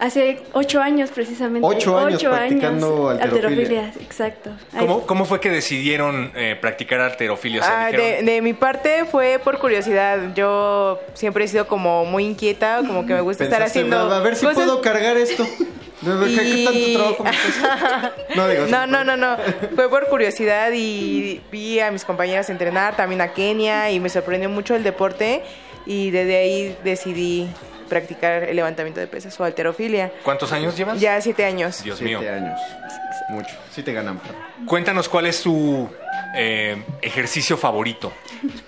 S23: Hace ocho años precisamente.
S11: Ocho años practicando alterofilia.
S23: exacto. Ahí
S2: ¿Cómo, cómo fue que decidieron eh, practicar alterofilia? O sea,
S29: Ah,
S2: dijeron,
S29: de, de mi parte fue por curiosidad. Yo siempre he sido como muy inquieta, como que me gusta estar
S11: Pensaste,
S29: haciendo.
S11: A ver si
S29: cosas-
S11: puedo cargar esto. No, ¿Qué, qué tanto trabajo? No, digo,
S29: No, no, no, no. Fue por curiosidad y vi a mis compañeras entrenar, también a Kenia, y me sorprendió mucho el deporte. Y desde ahí decidí practicar el levantamiento de pesas o alterofilia.
S2: ¿Cuántos años llevas?
S29: Ya siete años.
S2: Dios
S11: Siete
S2: mío.
S11: años. Mucho. Sí te ganan. pero-
S2: Cuéntanos cuál es tu eh, ejercicio favorito.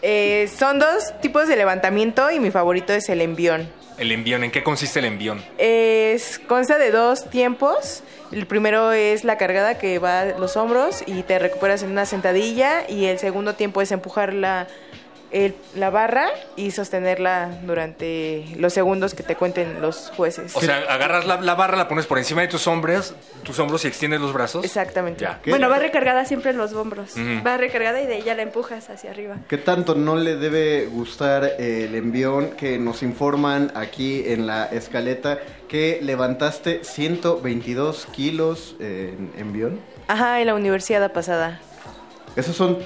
S29: Eh, son dos tipos de levantamiento y mi favorito es el envión.
S2: El envión. ¿En qué consiste el envión?
S29: Es, consta de dos tiempos. El primero es la cargada que va a los hombros y te recuperas en una sentadilla. Y el segundo tiempo es empujar la, el- la barra y sostenerla durante los segundos que te cuenten los jueces.
S2: O sea, agarras la, la barra, la pones por encima de tus hombros, tus hombros y extiendes los brazos.
S29: Exactamente.
S2: Ya.
S11: ¿Qué?
S23: Bueno, va recargada siempre en los hombros. Va recargada y de ahí ya la empujas hacia arriba.
S11: ¿Qué tanto no le debe gustar el envión que nos informan aquí en la escaleta que levantaste 122 kilos en envión?
S29: Ajá, en la universidad pasada.
S11: Esos son,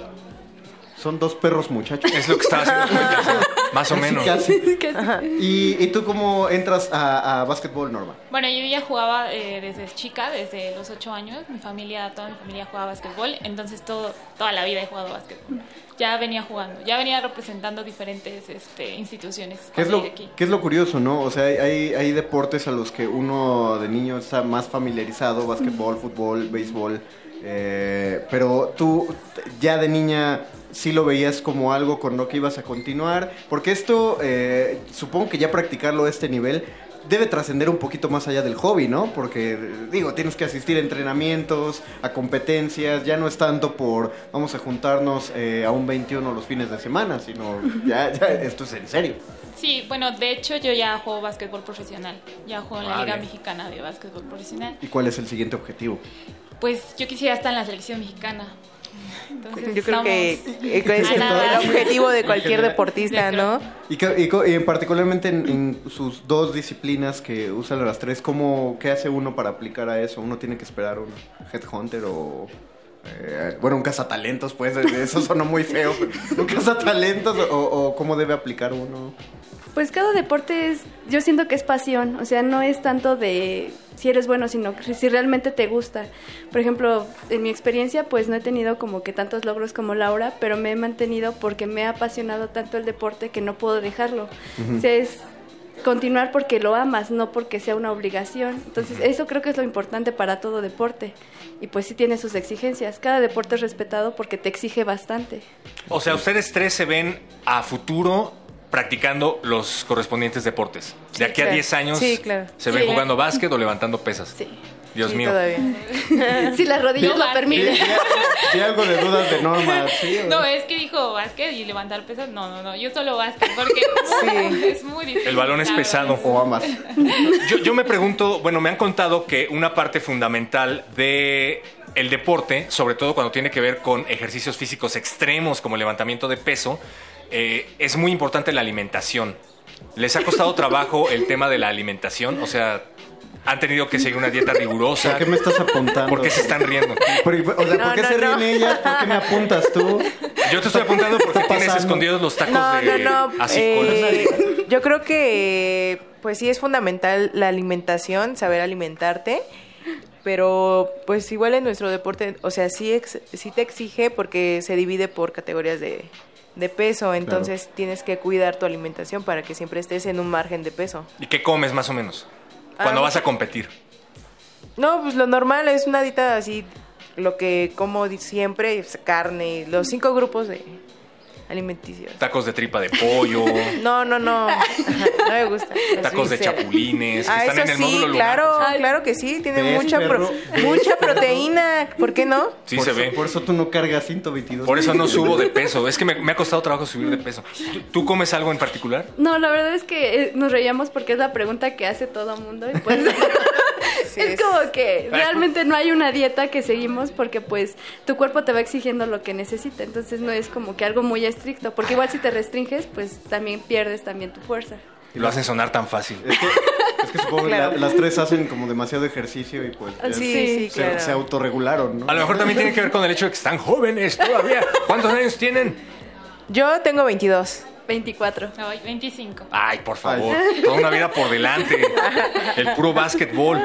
S11: son dos perros muchachos.
S2: Es lo que estaba haciendo más o
S11: Casi,
S2: menos.
S11: casi. ¿Y, y tú cómo entras a, a básquetbol, Norma?
S14: Bueno, yo ya jugaba eh, desde chica, desde los ocho años. Mi familia, toda mi familia jugaba básquetbol, entonces todo, toda la vida he jugado básquetbol. Ya venía jugando, ya venía representando diferentes este, instituciones.
S11: ¿Qué es, lo,
S14: aquí.
S11: qué es lo curioso, no? O sea, hay, hay, deportes a los que uno de niño está más familiarizado, básquetbol, fútbol, béisbol, eh, pero tú ya de niña sí lo veías como algo con lo que ibas a continuar, porque esto, eh, supongo que ya practicarlo a este nivel debe trascender un poquito más allá del hobby, ¿no? Porque, digo, tienes que asistir a entrenamientos, a competencias, ya no es tanto por vamos a juntarnos eh, a un 21 los fines de semana, sino ya, ya esto es en serio.
S14: Sí, bueno, de hecho yo ya juego básquetbol profesional. Ya juego en la. Liga Mexicana de Básquetbol Profesional.
S11: ¿Y cuál es el siguiente objetivo?
S14: Pues yo quisiera estar en la selección mexicana. Entonces,
S29: Yo creo que eh, es el, objetivo de cualquier deportista, ¿no?
S11: Y, y particularmente en, en sus dos disciplinas que usan las tres, ¿cómo, ¿qué hace uno para aplicar a eso? ¿Uno tiene que esperar un headhunter o, eh, bueno, un cazatalentos, pues, eso sonó muy feo. pero ¿Un cazatalentos o, o cómo debe aplicar uno?
S6: Pues cada deporte es, yo siento que es pasión, o sea, no es tanto de si eres bueno, sino si realmente te gusta. Por ejemplo, en mi experiencia, pues no he tenido como que tantos logros como Laura, pero me he mantenido porque me ha apasionado tanto el deporte que no puedo dejarlo.
S30: Ujú.
S6: O sea, es continuar porque lo amas, no porque sea una obligación. Entonces, eso creo que es lo importante para todo deporte. Y pues sí tiene sus exigencias. Cada deporte es respetado porque te exige bastante.
S2: O sea, ustedes tres se ven a futuro practicando los correspondientes deportes. De aquí a
S6: claro.
S2: 10 años
S6: Sí, claro.
S2: se ven jugando básquet o levantando pesas. Dios mío.
S6: si las rodillas lo permiten.
S11: Algo de dudas de
S3: No, es que dijo básquet y levantar pesas. No, no, no. Yo solo básquet porque es muy difícil.
S2: El balón es pesado.
S11: O ambas.
S2: Yo, yo me pregunto, bueno, me han contado que una parte fundamental de el deporte, sobre todo cuando tiene que ver con ejercicios físicos extremos como el levantamiento de peso, eh, es muy importante la alimentación. ¿Les ha costado trabajo el tema de la alimentación? O sea, ¿han tenido que seguir una dieta rigurosa?
S11: ¿Por qué me estás apuntando?
S2: ¿Por qué se están riendo?
S11: Por- o sea, ¿por qué se ríen ellas? ¿Por qué me apuntas tú?
S2: Yo te estoy apuntando porque tienes escondidos los tacos
S29: No,
S2: de
S29: no, no.
S2: así
S29: eh, yo creo que, pues sí es fundamental la alimentación, saber alimentarte. Pero, pues igual en nuestro deporte, o sea, sí, ex- sí te exige porque se divide por categorías de, de peso. Entonces tienes que cuidar tu alimentación para que siempre estés en un margen de peso.
S2: ¿Y qué comes más o menos? Cuando
S29: Ah,
S2: vas a competir.
S29: No, pues lo normal es una dieta así, lo que como siempre, es carne, los cinco grupos de alimenticios.
S2: Tacos de tripa de pollo,
S29: No, no, no. Ajá, no me gusta.
S2: Tacos de chapulines, que
S29: Ah,
S2: están
S29: eso
S2: en el
S29: sí,
S2: módulo lunar.
S29: claro, claro que sí, tiene
S11: ¿Ves,
S29: mucha pro- mucha proteína, ¿por qué no?
S2: Sí,
S11: Por
S2: se
S11: eso-
S2: ve.
S11: Por eso tú no cargas 122.
S2: Por eso no subo de peso. Es que me, me ha costado trabajo subir de peso. ¿Tú, tú comes algo en particular?
S6: No, la verdad es que eh, nos reíamos porque es la pregunta que hace todo mundo y pues es como que realmente no hay una dieta que seguimos porque pues tu cuerpo te va exigiendo lo que necesita, entonces no es como que algo muy estricto, porque igual si te restringes pues también pierdes también tu fuerza.
S2: Y lo hacen sonar tan fácil.
S11: Es que supongo que la- las tres hacen como demasiado ejercicio y pues ya
S6: sí,
S11: se,
S6: sí,
S11: se-
S6: claro.
S11: se autorregularon, ¿no?
S2: A lo mejor también tiene que ver con el hecho de que están jóvenes todavía. ¿Cuántos años tienen?
S29: Yo tengo 22.
S6: 24.
S3: Ay, 25.
S2: Ay, por favor. Toda una vida por delante. El puro básquetbol.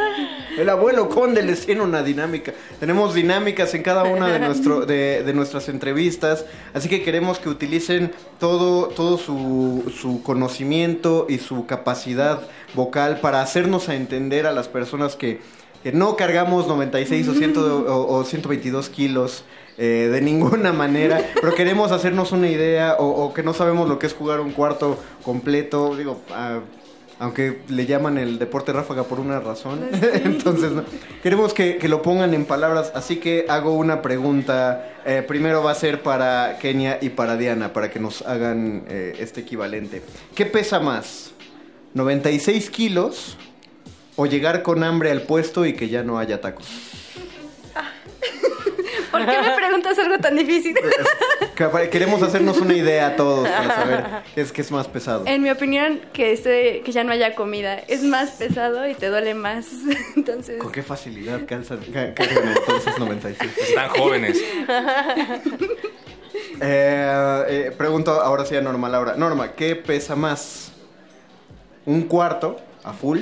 S11: El abuelo Conde les tiene una dinámica. Tenemos dinámicas en cada una de, nuestro, de, de nuestras entrevistas, así que queremos que utilicen todo, todo su, su conocimiento y su capacidad vocal para hacernos a entender a las personas que, que no cargamos 96 o, 100 o, o 122 kilos. eh, de ninguna manera, pero queremos hacernos una idea o, o que no sabemos lo que es jugar un cuarto completo, digo, ah, aunque le llaman el deporte ráfaga por una razón. Entonces, no. queremos que, que lo pongan en palabras, así que hago una pregunta. Eh, primero va a ser para Kenia y para Diana, para que nos hagan eh, este equivalente. ¿Qué pesa más? ¿96 kilos o llegar con hambre al puesto y que ya no haya tacos?
S6: ¿Por qué me preguntas algo tan difícil?
S11: Que Queremos hacernos una idea todos para saber qué es, qué es más pesado.
S6: En mi opinión, que, esté, que ya no haya comida es más pesado y te duele más. Entonces,
S11: ¿Con qué facilidad calzan, ca- cargan entonces 96?
S2: Están jóvenes.
S11: Eh, eh, pregunto ahora sí a Norma Laura. Norma, ¿qué pesa más? ¿Un cuarto a full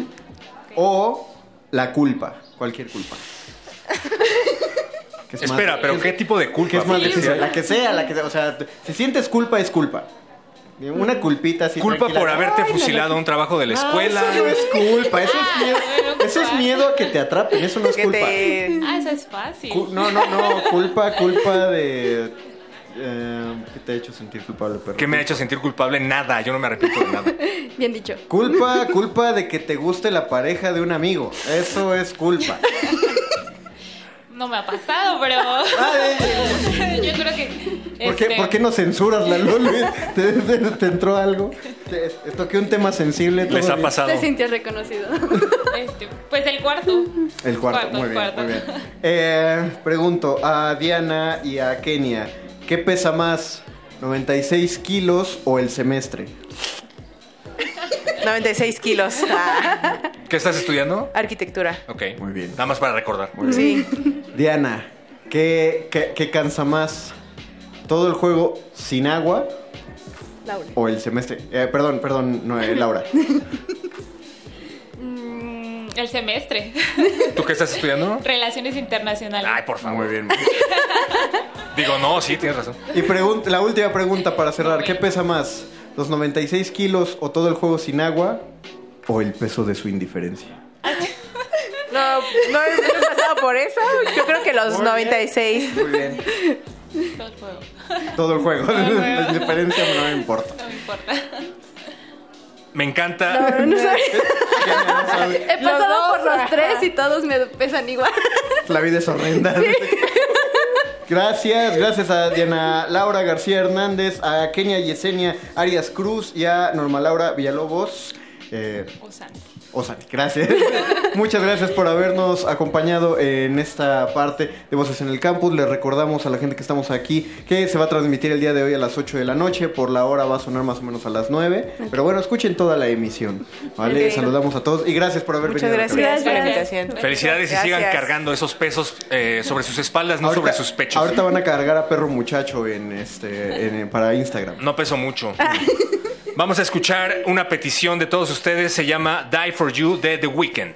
S11: o la culpa? Cualquier culpa. ¿Qué es más-
S2: Espera, pero ¿qué tipo de culpa?
S11: ¿Qué es más
S2: Sí,
S11: difícil? La que sea, la que sea. O sea, si sientes culpa, es culpa. Una culpita así.
S2: Culpa
S11: tranquila.
S2: por haberte
S11: Ay,
S2: fusilado a un trabajo de la
S11: Ah,
S2: escuela.
S11: eso no es culpa, eso es miedo. Eso es miedo a que te atrapen, eso no es culpa.
S3: Ah, eso es fácil.
S11: Cu- No, no, no, culpa, culpa de... eh, ¿Qué te ha hecho sentir culpable, perro?
S2: ¿Qué me ha hecho sentir culpable? Nada, yo no me arrepiento de nada.
S6: bien dicho.
S11: Culpa, culpa de que te guste la pareja de un amigo. Eso es culpa.
S3: No me ha pasado, pero. Yo creo que.
S11: ¿Por qué,
S3: este,
S11: ¿por qué no censuras la Lulu? ¿Te, te, te entró algo? Te, te toqué un tema sensible.
S2: Les
S11: ¿todo
S2: ha
S11: bien?
S2: pasado.
S6: Te sintió reconocido.
S3: este, pues el cuarto.
S11: El cuarto,
S3: Cuarto,
S11: muy bien,
S3: cuarto.
S11: muy bien. Eh, pregunto a Diana y a Kenia, ¿qué pesa más, 96 kilos o el semestre?
S29: 96 kilos. Ah,
S2: ¿Qué estás estudiando?
S29: arquitectura.
S2: Ok. Muy bien. Nada más para recordar.
S29: Sí.
S11: Diana, ¿Qué, qué, qué cansa más? ¿Todo el juego sin agua
S31: Laura.
S11: o el semestre? Eh, perdón, perdón, no, eh, Laura.
S14: El semestre.
S2: ¿Tú qué estás estudiando?
S14: Relaciones internacionales.
S2: Ay, por favor. Muy bien. Digo, no, sí, tienes razón.
S11: Y la última pregunta para cerrar. ¿Qué pesa más? ¿Los 96 kilos o todo el juego sin agua? ¿O el peso de su indiferencia?
S29: No, no he, no he pasado por eso. Yo creo que los
S11: Muy bien.
S29: 96.
S11: Muy bien.
S14: Todo el juego.
S11: Todo el juego.
S14: Todo el juego.
S11: La indiferencia no me importa.
S14: No me importa.
S2: Me encanta.
S31: No, no sabía. He
S23: Los
S31: pasado
S23: dos,
S31: por los tres y todos me pesan igual.
S11: La vida es horrenda. Gracias, gracias a Diana Laura García Hernández, a Kenia Yesenia Arias Cruz y a Norma Laura Villalobos. Eh, Osani, gracias. Muchas gracias por habernos acompañado en esta parte de Voces en el Campus. Les recordamos a la gente que estamos aquí que se va a transmitir el día de hoy a las 8 de la noche. Por la hora va a sonar más o menos a las 9. Pero bueno, escuchen toda la emisión. ¿vale?
S2: Ok.
S11: Saludamos a todos y gracias por haber
S29: Muchas
S11: venido.
S29: gracias por la invitación.
S2: Felicidades y sigan
S29: Gracias.
S2: cargando esos pesos eh, sobre sus espaldas, no sobre sus pechos.
S11: Ahorita van a cargar a perro muchacho en este en- para Instagram.
S2: No peso mucho. Vamos a escuchar una petición de todos ustedes. Se llama Die for You de The Weeknd.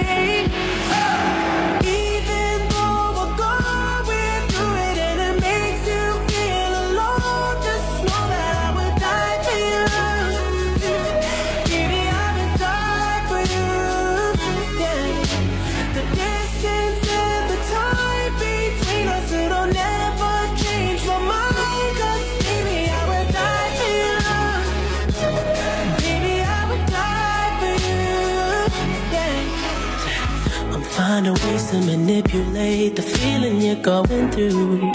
S32: Finding ways to manipulate the feeling you're going through.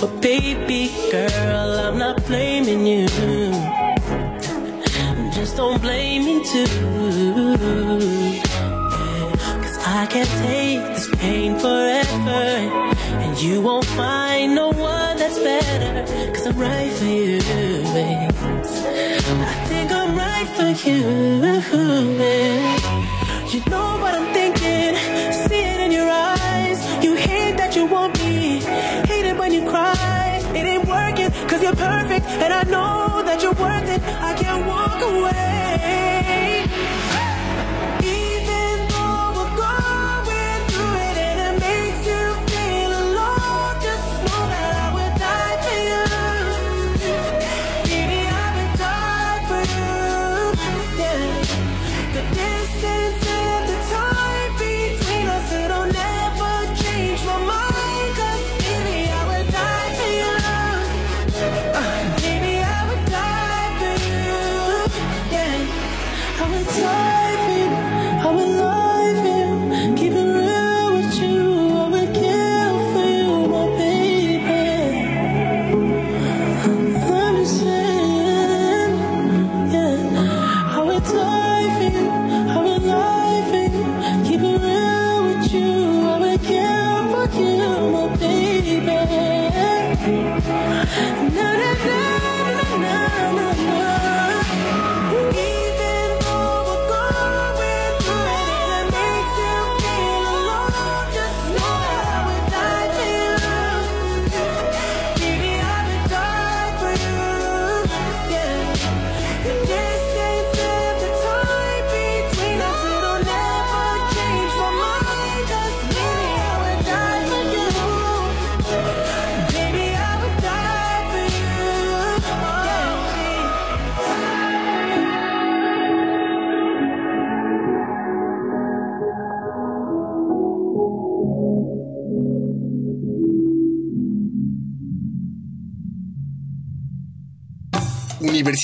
S32: But baby girl, I'm not blaming you. Just don't blame me too. Cause I can't take this pain forever. And you won't find no one that's better. Cause I'm right for you, babe. I think I'm right for you. babe. You know what I'm thinking, you're perfect, and I know that you're worth it. I can't walk away.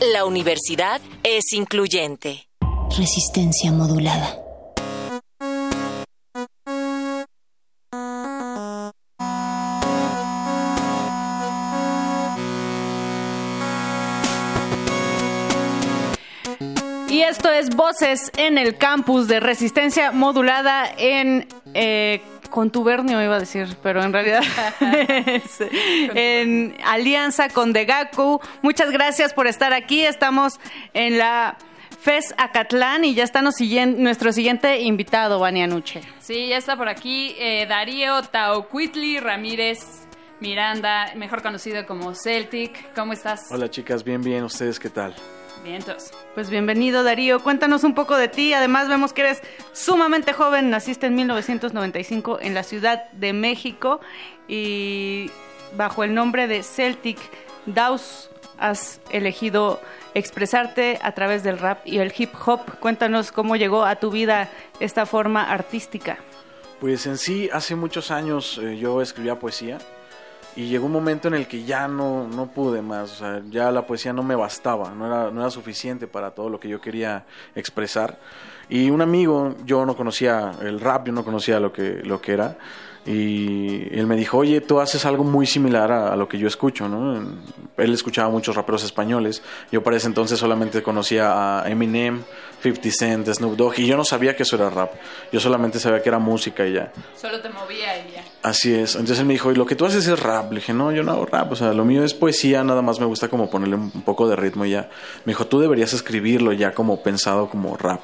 S33: La universidad es incluyente.
S10: Resistencia modulada.
S8: Y esto es Voces en el campus de resistencia modulada en eh, contubernio, iba a decir, pero en realidad es en alianza con Degaku. Muchas gracias por estar aquí. Estamos en la FES Acatlán y ya está nuestro siguiente invitado, Vania Nuche.
S3: Sí, ya está por aquí eh, Darío Taucuitli Ramírez Miranda, mejor conocido como Celtic. ¿Cómo estás?
S34: Hola chicas, bien, bien, ¿ustedes qué tal?
S3: Vientos.
S8: Pues bienvenido Darío, cuéntanos un poco de ti. Además vemos que eres sumamente joven, naciste en 1995 en la Ciudad de México y bajo el nombre de Celtic Daus has elegido expresarte a través del rap y el hip hop. Cuéntanos cómo llegó a tu vida esta forma artística.
S34: Pues en sí, hace muchos años eh, yo escribía poesía y llegó un momento en el que ya no, no pude más, o sea, ya la poesía no me bastaba, no era, no era suficiente para todo lo que yo quería expresar. Y un amigo, yo no conocía el rap, yo no conocía lo que, lo que era, y él me dijo, oye, tú haces algo muy similar a, a lo que yo escucho, ¿no? Él escuchaba muchos raperos españoles, yo para ese entonces solamente conocía a Eminem, 50 Cent, Snoop Dogg, y yo no sabía que eso era rap, yo solamente sabía que era música y ya.
S3: Solo te movía y ya.
S34: Así es. Entonces él me dijo, ¿y lo que tú haces es rap? Le dije, no, yo no hago rap. O sea, lo mío es poesía, nada más me gusta como ponerle un poco de ritmo y ya. Me dijo, tú deberías escribirlo ya como pensado como rap.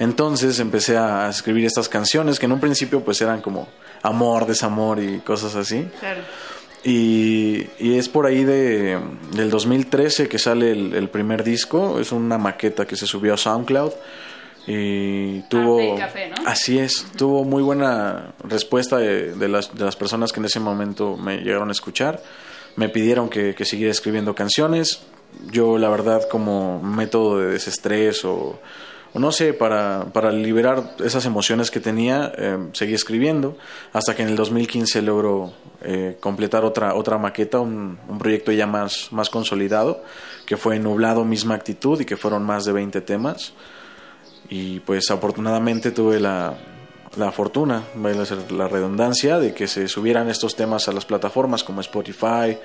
S34: Entonces empecé a escribir estas canciones que en un principio pues eran como amor, desamor y cosas así.
S8: Claro.
S34: Y, y es por ahí de, del 2013 que sale el, el primer disco. Es una maqueta que se subió a SoundCloud. Y tuvo...
S3: Café, ¿no?
S34: Así es, tuvo muy buena respuesta de, de las, de las personas que en ese momento me llegaron a escuchar. Me pidieron que, que siguiera escribiendo canciones. Yo, la verdad, como método de desestrés o, o no sé, para, para liberar esas emociones que tenía, eh, seguí escribiendo. Hasta que en el 2015 logro eh, completar otra, otra maqueta, un, un proyecto ya más, más consolidado, que fue Nublado Misma Actitud y que fueron más de 20 temas y pues afortunadamente tuve la, la fortuna, la redundancia, de que se subieran estos temas a las plataformas como Spotify,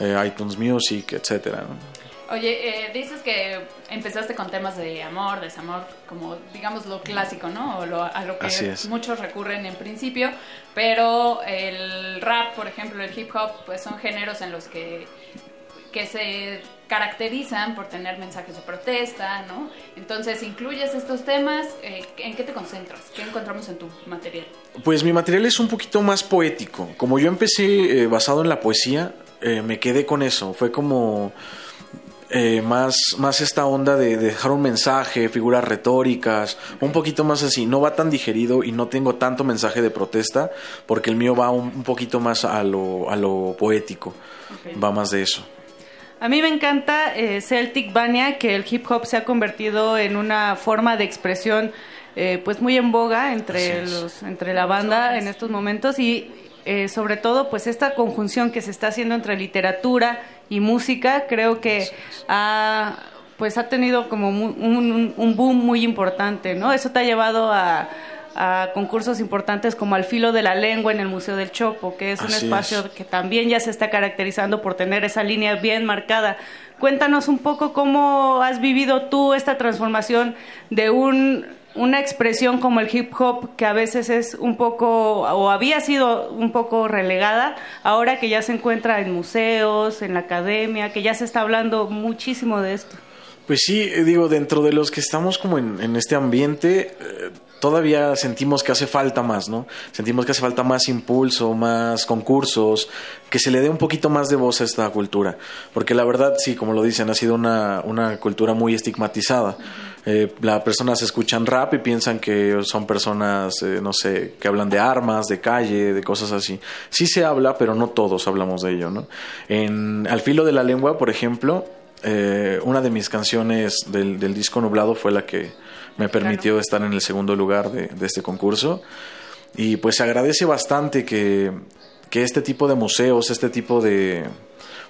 S34: eh, iTunes Music, etcétera.
S3: Oye, eh, dices que empezaste con temas de amor, desamor, como digamos lo clásico, ¿no? O lo- a lo que muchos recurren en principio, pero el rap, por ejemplo, el hip hop, pues son géneros en los que, que se caracterizan por tener mensajes de protesta, ¿no? Entonces, ¿incluyes estos temas? Eh, ¿En qué te concentras? ¿Qué encontramos en tu material?
S34: Pues mi material es un poquito más poético. Como yo empecé eh, basado en la poesía, eh, me quedé con eso. Fue como eh, más, más esta onda de, de dejar un mensaje, figuras retóricas, un poquito más así. No va tan digerido y no tengo tanto mensaje de protesta porque el mío va un, un poquito más a lo, a lo poético. Va más de eso.
S8: A mí me encanta eh, Celtic Vania, que el hip hop se ha convertido en una forma de expresión eh, pues muy en boga entre, los, entre la banda en estos momentos y eh, sobre todo pues esta conjunción que se está haciendo entre literatura y música creo que ha pues ha tenido como un, un- boom muy importante, ¿no? Eso te ha llevado a, a concursos importantes como Al filo de la lengua en el Museo del Chopo, que es un espacio
S34: es.
S8: que también ya se está caracterizando por tener esa línea bien marcada. Cuéntanos un poco cómo has vivido tú esta transformación de un, una expresión como el hip hop, que a veces es un poco, o había sido un poco relegada, ahora que ya se encuentra en museos, en la academia, que ya se está hablando muchísimo de esto.
S34: Pues sí, eh, digo, dentro de los que estamos como en, este ambiente, eh, todavía sentimos que hace falta más, ¿no? Sentimos que hace falta más impulso, más concursos, que se le dé un poquito más de voz a esta cultura. Porque la verdad, sí, como lo dicen, ha sido una, una cultura muy estigmatizada. Eh, las personas escuchan rap y piensan que son personas, eh, no sé, que hablan de armas, de calle, de cosas así. Sí se habla, pero no todos hablamos de ello, ¿no? En Al filo de la lengua, por ejemplo, eh, una de mis canciones del, del disco nublado fue la que me permitió estar en el segundo lugar de, de este concurso. Y pues se agradece bastante que, que este tipo de museos, este tipo de,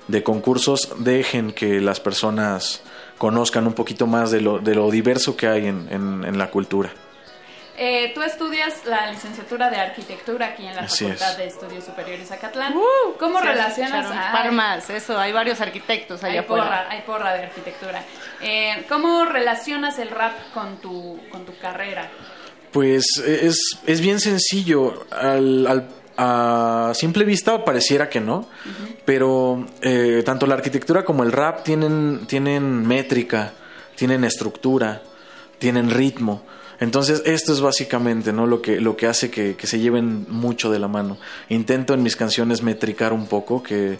S34: de concursos dejen que las personas conozcan un poquito más de lo, de lo diverso que hay en, en- en la cultura.
S3: Eh, tú estudias la licenciatura de arquitectura aquí en la
S34: Así
S3: Facultad
S34: es.
S3: de Estudios Superiores Acatlán. ¿Cómo
S8: Uh, Sí,
S3: relacionas
S8: echaron
S3: a
S8: par más, eso, hay varios arquitectos allá
S3: hay
S8: afuera.
S3: porra, hay porra de arquitectura. Eh, ¿Cómo relacionas el rap con tu, con tu carrera?
S34: Pues eh, es, es bien sencillo. Al, al- a simple vista pareciera que no, pero eh, tanto la arquitectura como el rap tienen, tienen métrica, tienen estructura, tienen ritmo. Entonces esto es básicamente ¿no? lo, que, lo que hace que, que se lleven mucho de la mano. Intento en mis canciones metricar un poco, que,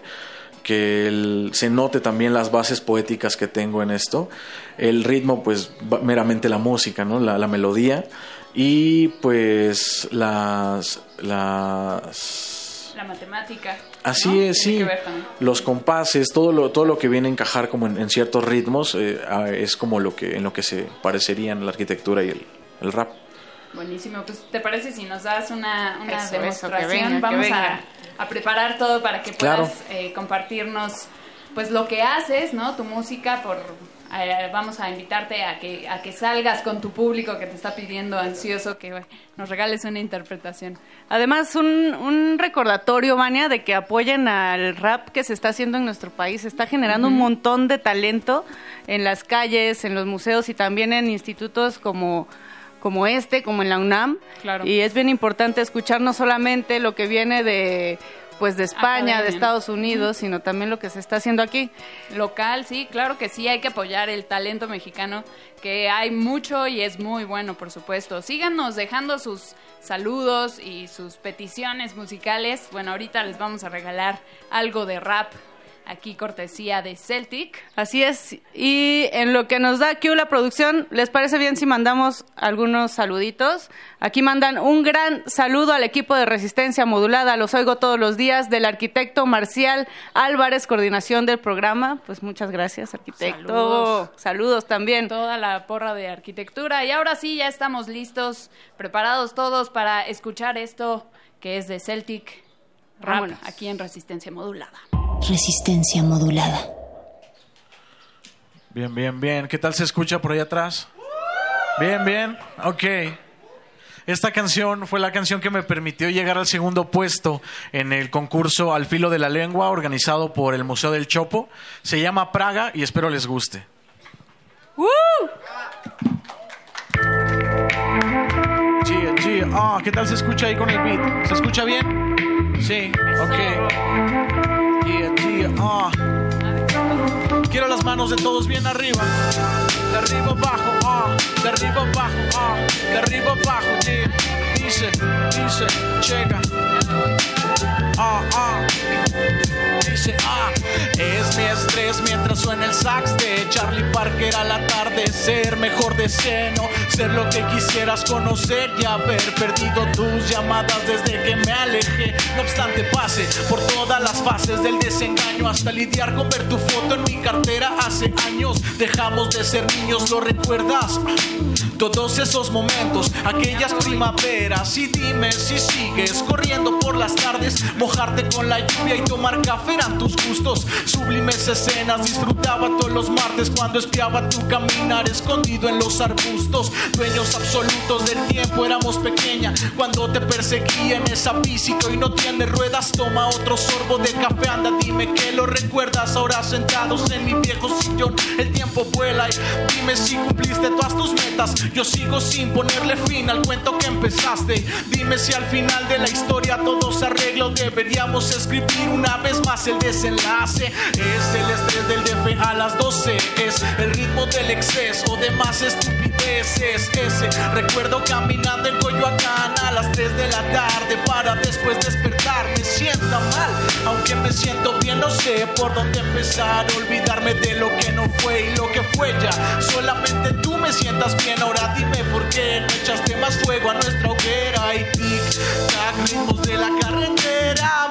S34: que el- se note también las bases poéticas que tengo en esto. El ritmo, pues meramente la música, ¿no? la, la melodía. Y pues las... las
S3: La matemática.
S34: Así
S3: ¿no?
S34: es, sí.
S3: ver.
S34: Los compases, todo lo, todo lo que viene a encajar como en, en ciertos ritmos eh, es como lo que en lo que se parecerían la arquitectura y el, el rap.
S3: Buenísimo, pues ¿te parece si nos das una, una
S8: Eso, eso, que
S3: demostración?
S8: venga,
S3: Vamos
S8: venga.
S3: A, a preparar todo para que
S34: Claro.
S3: puedas eh, compartirnos pues lo que haces, ¿no? Tu música, por eh, vamos a invitarte a que, a que salgas con tu público que te está pidiendo ansioso que nos regales una interpretación.
S8: Además, un, un recordatorio, Vania, de que apoyen al rap que se está haciendo en nuestro país. Se está generando un montón de talento en las calles, en los museos y también en institutos como, como este, como en la UNAM.
S3: Claro.
S8: Y es bien importante escuchar no solamente lo que viene de pues de España,
S3: Academia.
S8: de Estados Unidos, sino también lo que se está haciendo aquí.
S3: Local, sí, claro que sí, hay que apoyar el talento mexicano, que hay mucho y es muy bueno, por supuesto. Síganos dejando sus saludos y sus peticiones musicales. Bueno, ahorita les vamos a regalar algo de rap, aquí cortesía de Celtic.
S8: Así es. Y en lo que nos da Q la producción, ¿les parece bien si mandamos algunos saluditos? Aquí mandan un gran saludo al equipo de resistencia modulada, los oigo todos los días, del arquitecto Marcial Álvarez, coordinación del programa. Pues muchas gracias, arquitecto.
S3: Saludos.
S8: Saludos también.
S3: Toda la porra de arquitectura. Y ahora sí, ya estamos listos, preparados todos para escuchar esto que es de Celtic Rap,
S8: Vámonos.
S3: aquí en Resistencia Modulada.
S35: Resistencia modulada.
S36: Bien, bien, bien. ¿Qué tal se escucha por ahí atrás? Bien, bien. Ok. Esta canción fue la canción que me permitió llegar al segundo puesto en el concurso Al filo de la lengua organizado por el Museo del Chopo. Se llama Praga y espero les guste. Gia, Gia. Ah, ¿qué tal se escucha ahí con el beat? ¿Se escucha bien? Sí, ok. Ah. Quiero las manos de todos bien arriba. De arriba abajo, ah. De arriba abajo, ah. De arriba abajo, yeah. Dice, dice, llega. Ah, ah. Dice, ah. Es mi estrés mientras suena el sax de Charlie Parker al atardecer. Mejor deseo ser lo que quisieras conocer y haber perdido tus llamadas desde que me alejé. No obstante, pase por todas las fases del desengaño hasta lidiar con ver tu foto en mi cartera hace años. Dejamos de ser niños, ¿lo recuerdas? Todos esos momentos, aquellas primaveras y dime si sigues corriendo por las tardes, mojarte con la lluvia y tomar café eran tus
S37: gustos. Sublimes escenas disfrutaba todos los martes cuando espiaba tu caminar escondido en los arbustos. Dueños absolutos del tiempo, éramos pequeña cuando te perseguía en esa bici hoy no tiene ruedas. Toma otro sorbo de café, anda, dime que lo recuerdas. Ahora sentados en mi viejo sillón, el tiempo vuela y dime si cumpliste todas tus metas. Yo sigo sin ponerle fin al cuento que empezaste. Dime si al final de la historia todo se arregla o deberíamos escribir una vez más el desenlace. Es el estrés del DF a las 12, es el ritmo del exceso de más estupideces. Ese recuerdo caminando en Coyoacán a las 3 de la tarde para después despertar. Me sienta mal, aunque me siento bien, no sé por dónde empezar. Olvidarme de lo que no fue y lo que fue ya. Solamente tú me sientas bien, ahora dime por qué no echaste más fuego a nuestra hoguera. Y tic-tac, ritmos de la carretera.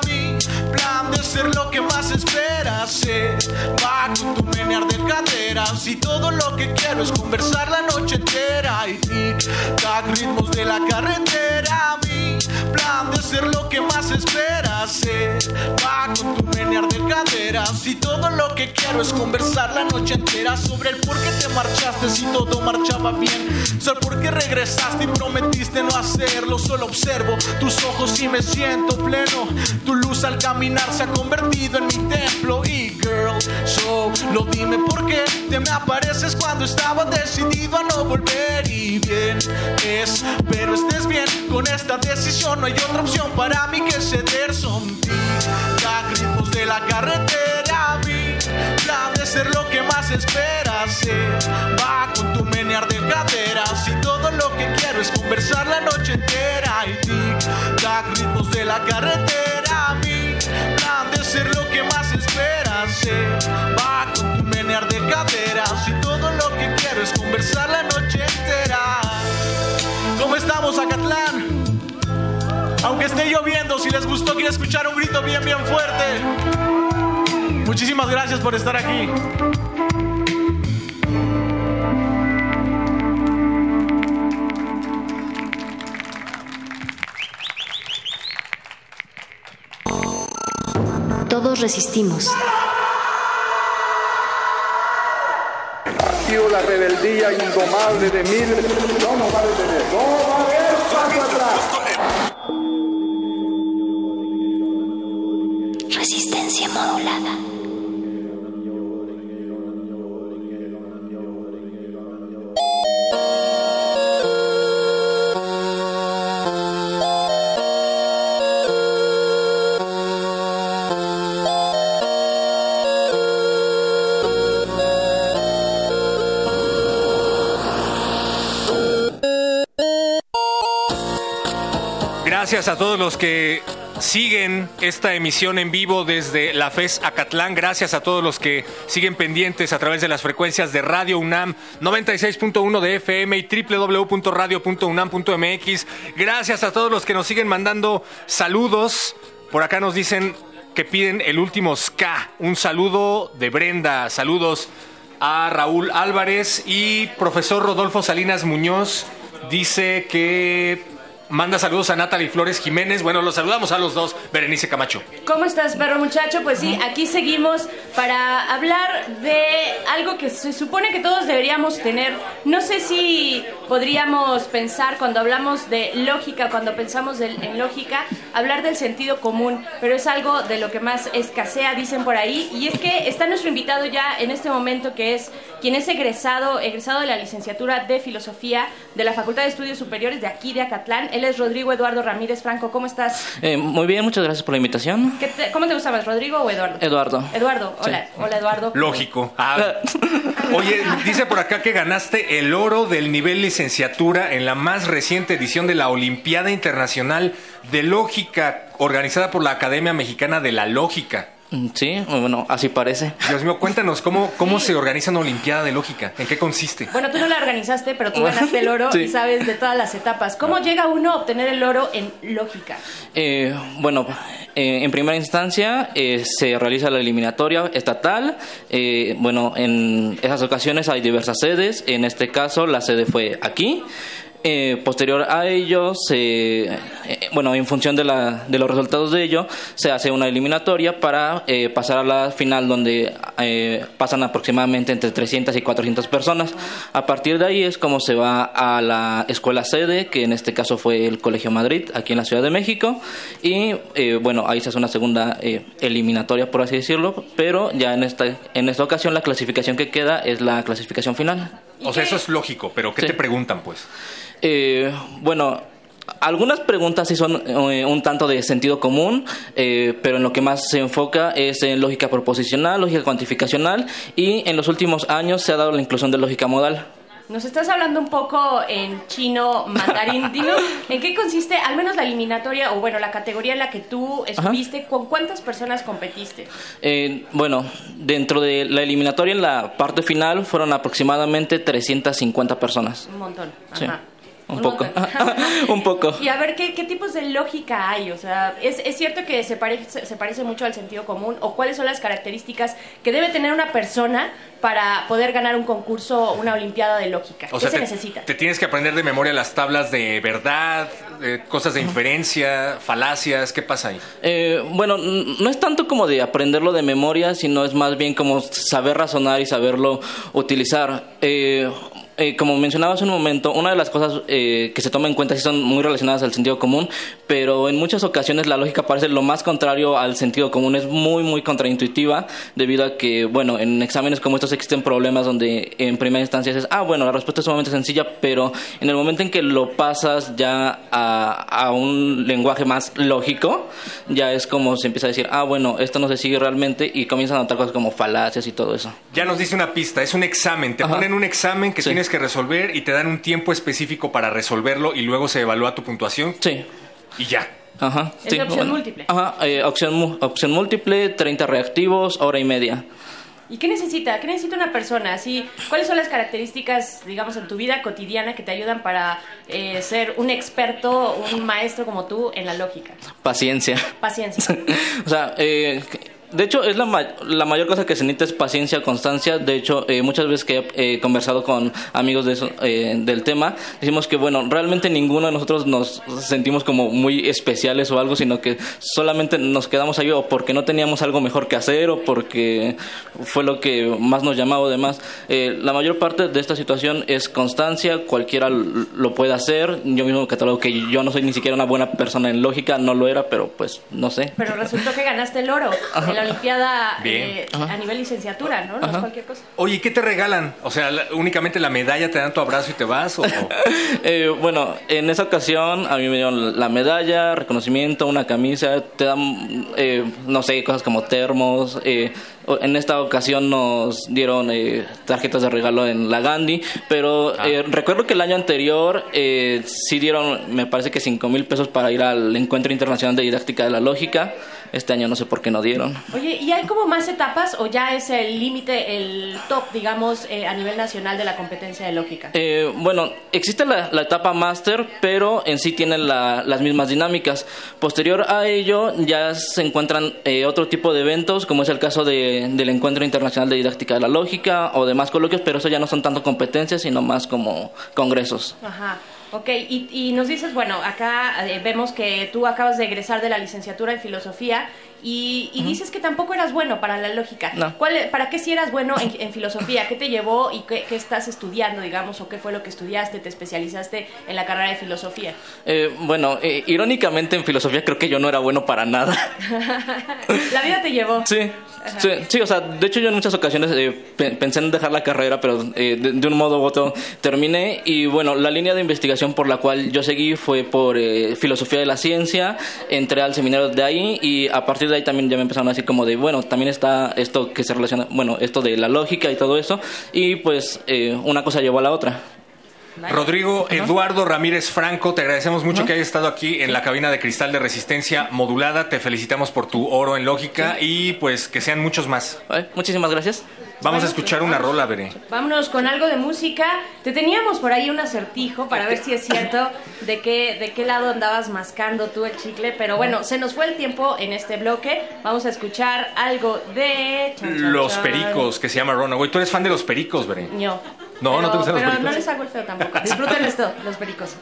S37: Plan de ser lo que más esperas se va con tu menear de caderas. Y todo lo que quiero es conversar la noche entera. Y tic-tac, ritmos de la carretera. Plan de ser lo que más esperas se va con tu menear de caderas. Y todo lo que quiero es conversar la noche entera sobre el por qué te marchaste si todo marchaba bien. Sobre por qué regresaste y prometiste no hacerlo. Solo observo tus ojos y me siento pleno. Tu luz al caminar se ha convertido en mi templo. Y girl, solo dime por qué te me apareces cuando estaba decidido a no volver. Y bien es, pero estés bien con esta decisión. No hay otra opción para mí que ceder. Son tic-tac, ritmos de la carretera. Mi plan de ser lo que más esperas se va con tu menear de caderas. Y todo lo que quiero es conversar la noche entera. Y tic-tac, ritmos de la carretera. Mi plan de ser lo que más esperas se va con tu menear de caderas. Y todo lo que quiero es conversar la noche entera. ¿Cómo estamos, Acatlán? Aunque esté lloviendo, si les gustó, quiero escuchar un grito bien, bien fuerte. Muchísimas gracias por estar aquí.
S35: Todos resistimos.
S38: Ha sido la rebeldía indomable de miles. No nos va a detener. No va a haber paso atrás.
S35: Resistencia modulada.
S2: Gracias a todos los que siguen esta emisión en vivo desde la FES Acatlán. Gracias a todos los que siguen pendientes a través de las frecuencias de Radio UNAM 96.1 de FM y www.radio.unam.mx. Gracias a todos los que nos siguen mandando saludos. Por acá nos dicen que piden el último ska. Un saludo de Brenda. Saludos a Raúl Álvarez y profesor Rodolfo Salinas Muñoz. Dice que manda saludos a Natalie Flores Jiménez. Bueno, los saludamos a los dos. Berenice Camacho.
S17: ¿Cómo estás, perro muchacho? Pues sí, aquí seguimos para hablar de algo que se supone que todos deberíamos tener. No sé si podríamos pensar cuando hablamos de lógica, cuando pensamos del- en lógica, hablar del sentido común, pero es algo de lo que más escasea, dicen por ahí. Y es que está nuestro invitado ya en este momento, que es quien es egresado, egresado de la licenciatura de Filosofía de la Facultad de Estudios Superiores de aquí de Acatlán. Él es Rodrigo Eduardo Ramírez Franco. ¿Cómo estás?
S39: Eh, muy bien, muchas gracias por la invitación.
S17: ¿Qué te- ¿Cómo te gusta más, Rodrigo o Eduardo?
S39: Eduardo.
S17: Eduardo, hola, hola Eduardo.
S2: Lógico. Ah. Oye, dice por acá que ganaste el oro del nivel licenciatura en la más reciente edición de la Olimpiada Internacional de Lógica, organizada por la Academia Mexicana de la Lógica.
S39: Mm, Sí, bueno, así parece.
S2: Dios mío, cuéntanos, ¿cómo, cómo se organiza una Olimpiada de Lógica? ¿En qué consiste?
S17: Bueno, tú no la organizaste, pero tú ganaste el oro
S39: sí.
S17: y sabes de todas las etapas. ¿Cómo llega uno a obtener el oro en lógica?
S39: Eh, bueno, eh, en primera instancia eh, se realiza la eliminatoria estatal. Eh, bueno, en esas ocasiones hay diversas sedes. En este caso, la sede fue aquí. Eh, posterior a ello, se, eh, bueno, en función de, la, de los resultados de ello, se hace una eliminatoria para eh, pasar a la final donde eh, pasan aproximadamente entre 300 y 400 personas. A partir de ahí es como se va a la escuela sede, que en este caso fue el Colegio Madrid, aquí en la Ciudad de México, y eh, bueno, ahí se hace una segunda eh, eliminatoria, por así decirlo, pero ya en esta, en esta ocasión la clasificación que queda es la clasificación final.
S2: O sea, eso es lógico, pero ¿qué
S39: Sí.
S2: te preguntan, pues?
S39: Eh, bueno, algunas preguntas sí son eh, un tanto de sentido común, eh, pero en lo que más se enfoca es en lógica proposicional, lógica cuantificacional y en los últimos años se ha dado la inclusión de lógica modal.
S17: Nos estás hablando un poco en chino mandarín. Dinos, ¿en qué consiste al menos la eliminatoria o bueno, la categoría en la que tú estuviste? ¿Con cuántas personas competiste?
S39: Eh, bueno, dentro de la eliminatoria en la parte final fueron aproximadamente 350 personas.
S17: Un montón.
S39: Sí. Un poco. un poco.
S17: Y a ver, ¿qué, qué tipos de lógica hay? O sea, ¿es, es cierto que se parece, se parece mucho al sentido común? ¿O cuáles son las características que debe tener una persona para poder ganar un concurso, una olimpiada de lógica?
S2: O
S17: ¿Qué
S2: sea,
S17: se
S2: te,
S17: necesita?
S2: te tienes que aprender de memoria las tablas de verdad, eh, cosas de inferencia, falacias, ¿qué pasa ahí?
S39: Eh, bueno, no es tanto como de aprenderlo de memoria, sino es más bien como saber razonar y saberlo utilizar. Eh, eh, como mencionaba hace un momento, una de las cosas eh, que se toma en cuenta sí son muy relacionadas al sentido común, pero en muchas ocasiones la lógica parece lo más contrario al sentido común. Es muy, muy contraintuitiva debido a que, bueno, en exámenes como estos existen problemas donde en primera instancia dices, ah, bueno, la respuesta es sumamente sencilla, pero en el momento en que lo pasas ya a, a un lenguaje más lógico, ya es como se empieza a decir, ah, bueno, esto no se sigue realmente y comienzan a notar cosas como falacias y todo eso.
S2: Ya nos dice una pista, es un examen, te ponen un examen que tienes que resolver y te dan un tiempo específico para resolverlo y luego se evalúa tu puntuación.
S39: Sí.
S2: Y ya.
S39: Ajá.
S17: Es de opción múltiple.
S39: Ajá, eh, opción, opción múltiple, 30 reactivos, hora y media.
S17: ¿Y qué necesita? ¿Qué necesita una persona? Así, ¿Cuáles son las características, digamos, en tu vida cotidiana que te ayudan para eh, ser un experto, un maestro como tú en la lógica?
S39: Paciencia.
S17: Paciencia.
S39: O sea, eh, de hecho, es la, ma- la mayor cosa que se necesita es paciencia, constancia. De hecho, eh, muchas veces que he eh, conversado con amigos de eso, eh, del tema, decimos que, bueno, realmente ninguno de nosotros nos sentimos como muy especiales o algo, sino que solamente nos quedamos ahí o porque no teníamos algo mejor que hacer o porque fue lo que más nos llamaba o demás. Eh, la mayor parte de esta situación es constancia, cualquiera lo puede hacer. Yo mismo catalogo que yo no soy ni siquiera una buena persona en lógica, no lo era, pero pues no sé.
S17: Pero resultó que ganaste el oro
S39: Ajá.
S17: La Olimpiada
S2: Bien.
S17: eh, a nivel licenciatura, ¿no? No es cualquier cosa.
S2: Oye, ¿y ¿qué te regalan? O sea, la- únicamente la medalla, te dan tu abrazo y te vas. ¿O, o-
S39: Eh, bueno, en esa ocasión a mí me dieron la medalla, reconocimiento, una camisa, te dan, eh, no sé, cosas como termos. eh, en esta ocasión nos dieron eh, tarjetas de regalo en la Gandhi, pero eh, recuerdo que el año anterior eh, sí dieron, me parece que 5 mil pesos para ir al Encuentro Internacional de Didáctica de la Lógica. Este año no sé por qué no dieron.
S17: Oye, ¿y hay como más etapas o ya es el límite, el top, digamos, eh, a nivel nacional de la competencia de lógica?
S39: Eh, bueno, existe la, la etapa máster, pero en sí tienen la- las mismas dinámicas. Posterior a ello, ya se encuentran eh, otro tipo de eventos, como es el caso de- del Encuentro Internacional de Didáctica de la Lógica o demás coloquios, pero eso ya no son tanto competencias, sino más como congresos.
S17: Ajá. Ok, y, y nos dices, bueno, acá eh, vemos que tú acabas de egresar de la licenciatura en filosofía y, y dices que tampoco eras bueno para la lógica.
S39: No.
S17: ¿Cuál, ¿Para qué si eras bueno en, en filosofía? ¿Qué te llevó y qué, qué estás estudiando, digamos, o qué fue lo que estudiaste, te especializaste en la carrera de filosofía?
S39: Eh, bueno, eh, irónicamente en filosofía creo que yo no era bueno para nada.
S17: la vida te llevó.
S39: Sí, sí, sí, o sea, de hecho yo en muchas ocasiones eh, pe- pensé en dejar la carrera, pero eh, de, de un modo u otro terminé. Y bueno, la línea de investigación por la cual yo seguí fue por eh, filosofía de la ciencia, entré al seminario de ahí y a partir ahí también ya me empezaron a decir como de, bueno, también está esto que se relaciona, bueno, esto de la lógica y todo eso. Y pues eh, una cosa llevó a la otra.
S2: Rodrigo Eduardo Ramírez Franco, te agradecemos mucho que hayas estado aquí en la cabina de cristal de resistencia modulada. Te felicitamos por tu oro en lógica y pues que sean muchos más.
S39: muchísimas gracias.
S2: Vamos a escuchar una rola, Veré.
S17: Vámonos con algo de música. Te teníamos por ahí un acertijo para ver si es cierto de qué, de qué lado andabas mascando tú el chicle. Pero bueno, se nos fue el tiempo en este bloque. Vamos a escuchar algo de... chan, chan,
S2: Los. Pericos, que se llama Runaway. Tú eres fan de los Pericos, Veré.
S17: No, no
S6: Pero-
S17: te gustan los
S6: Pero
S17: pericos.
S6: no les hago el feo tampoco. Disfruten esto, los pericos.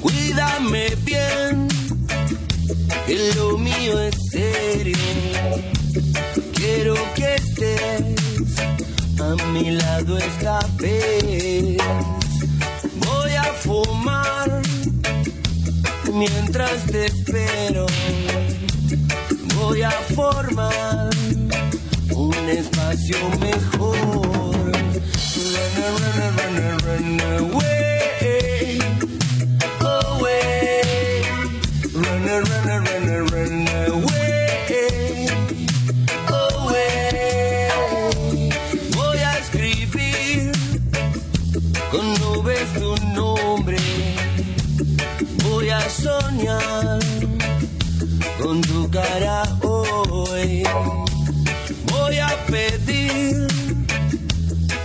S36: Cuídame bien, que a mi lado esta vez. Voy a fumar mientras te espero. Voy a formar un espacio mejor. Run, run, run, hoy. Voy a pedir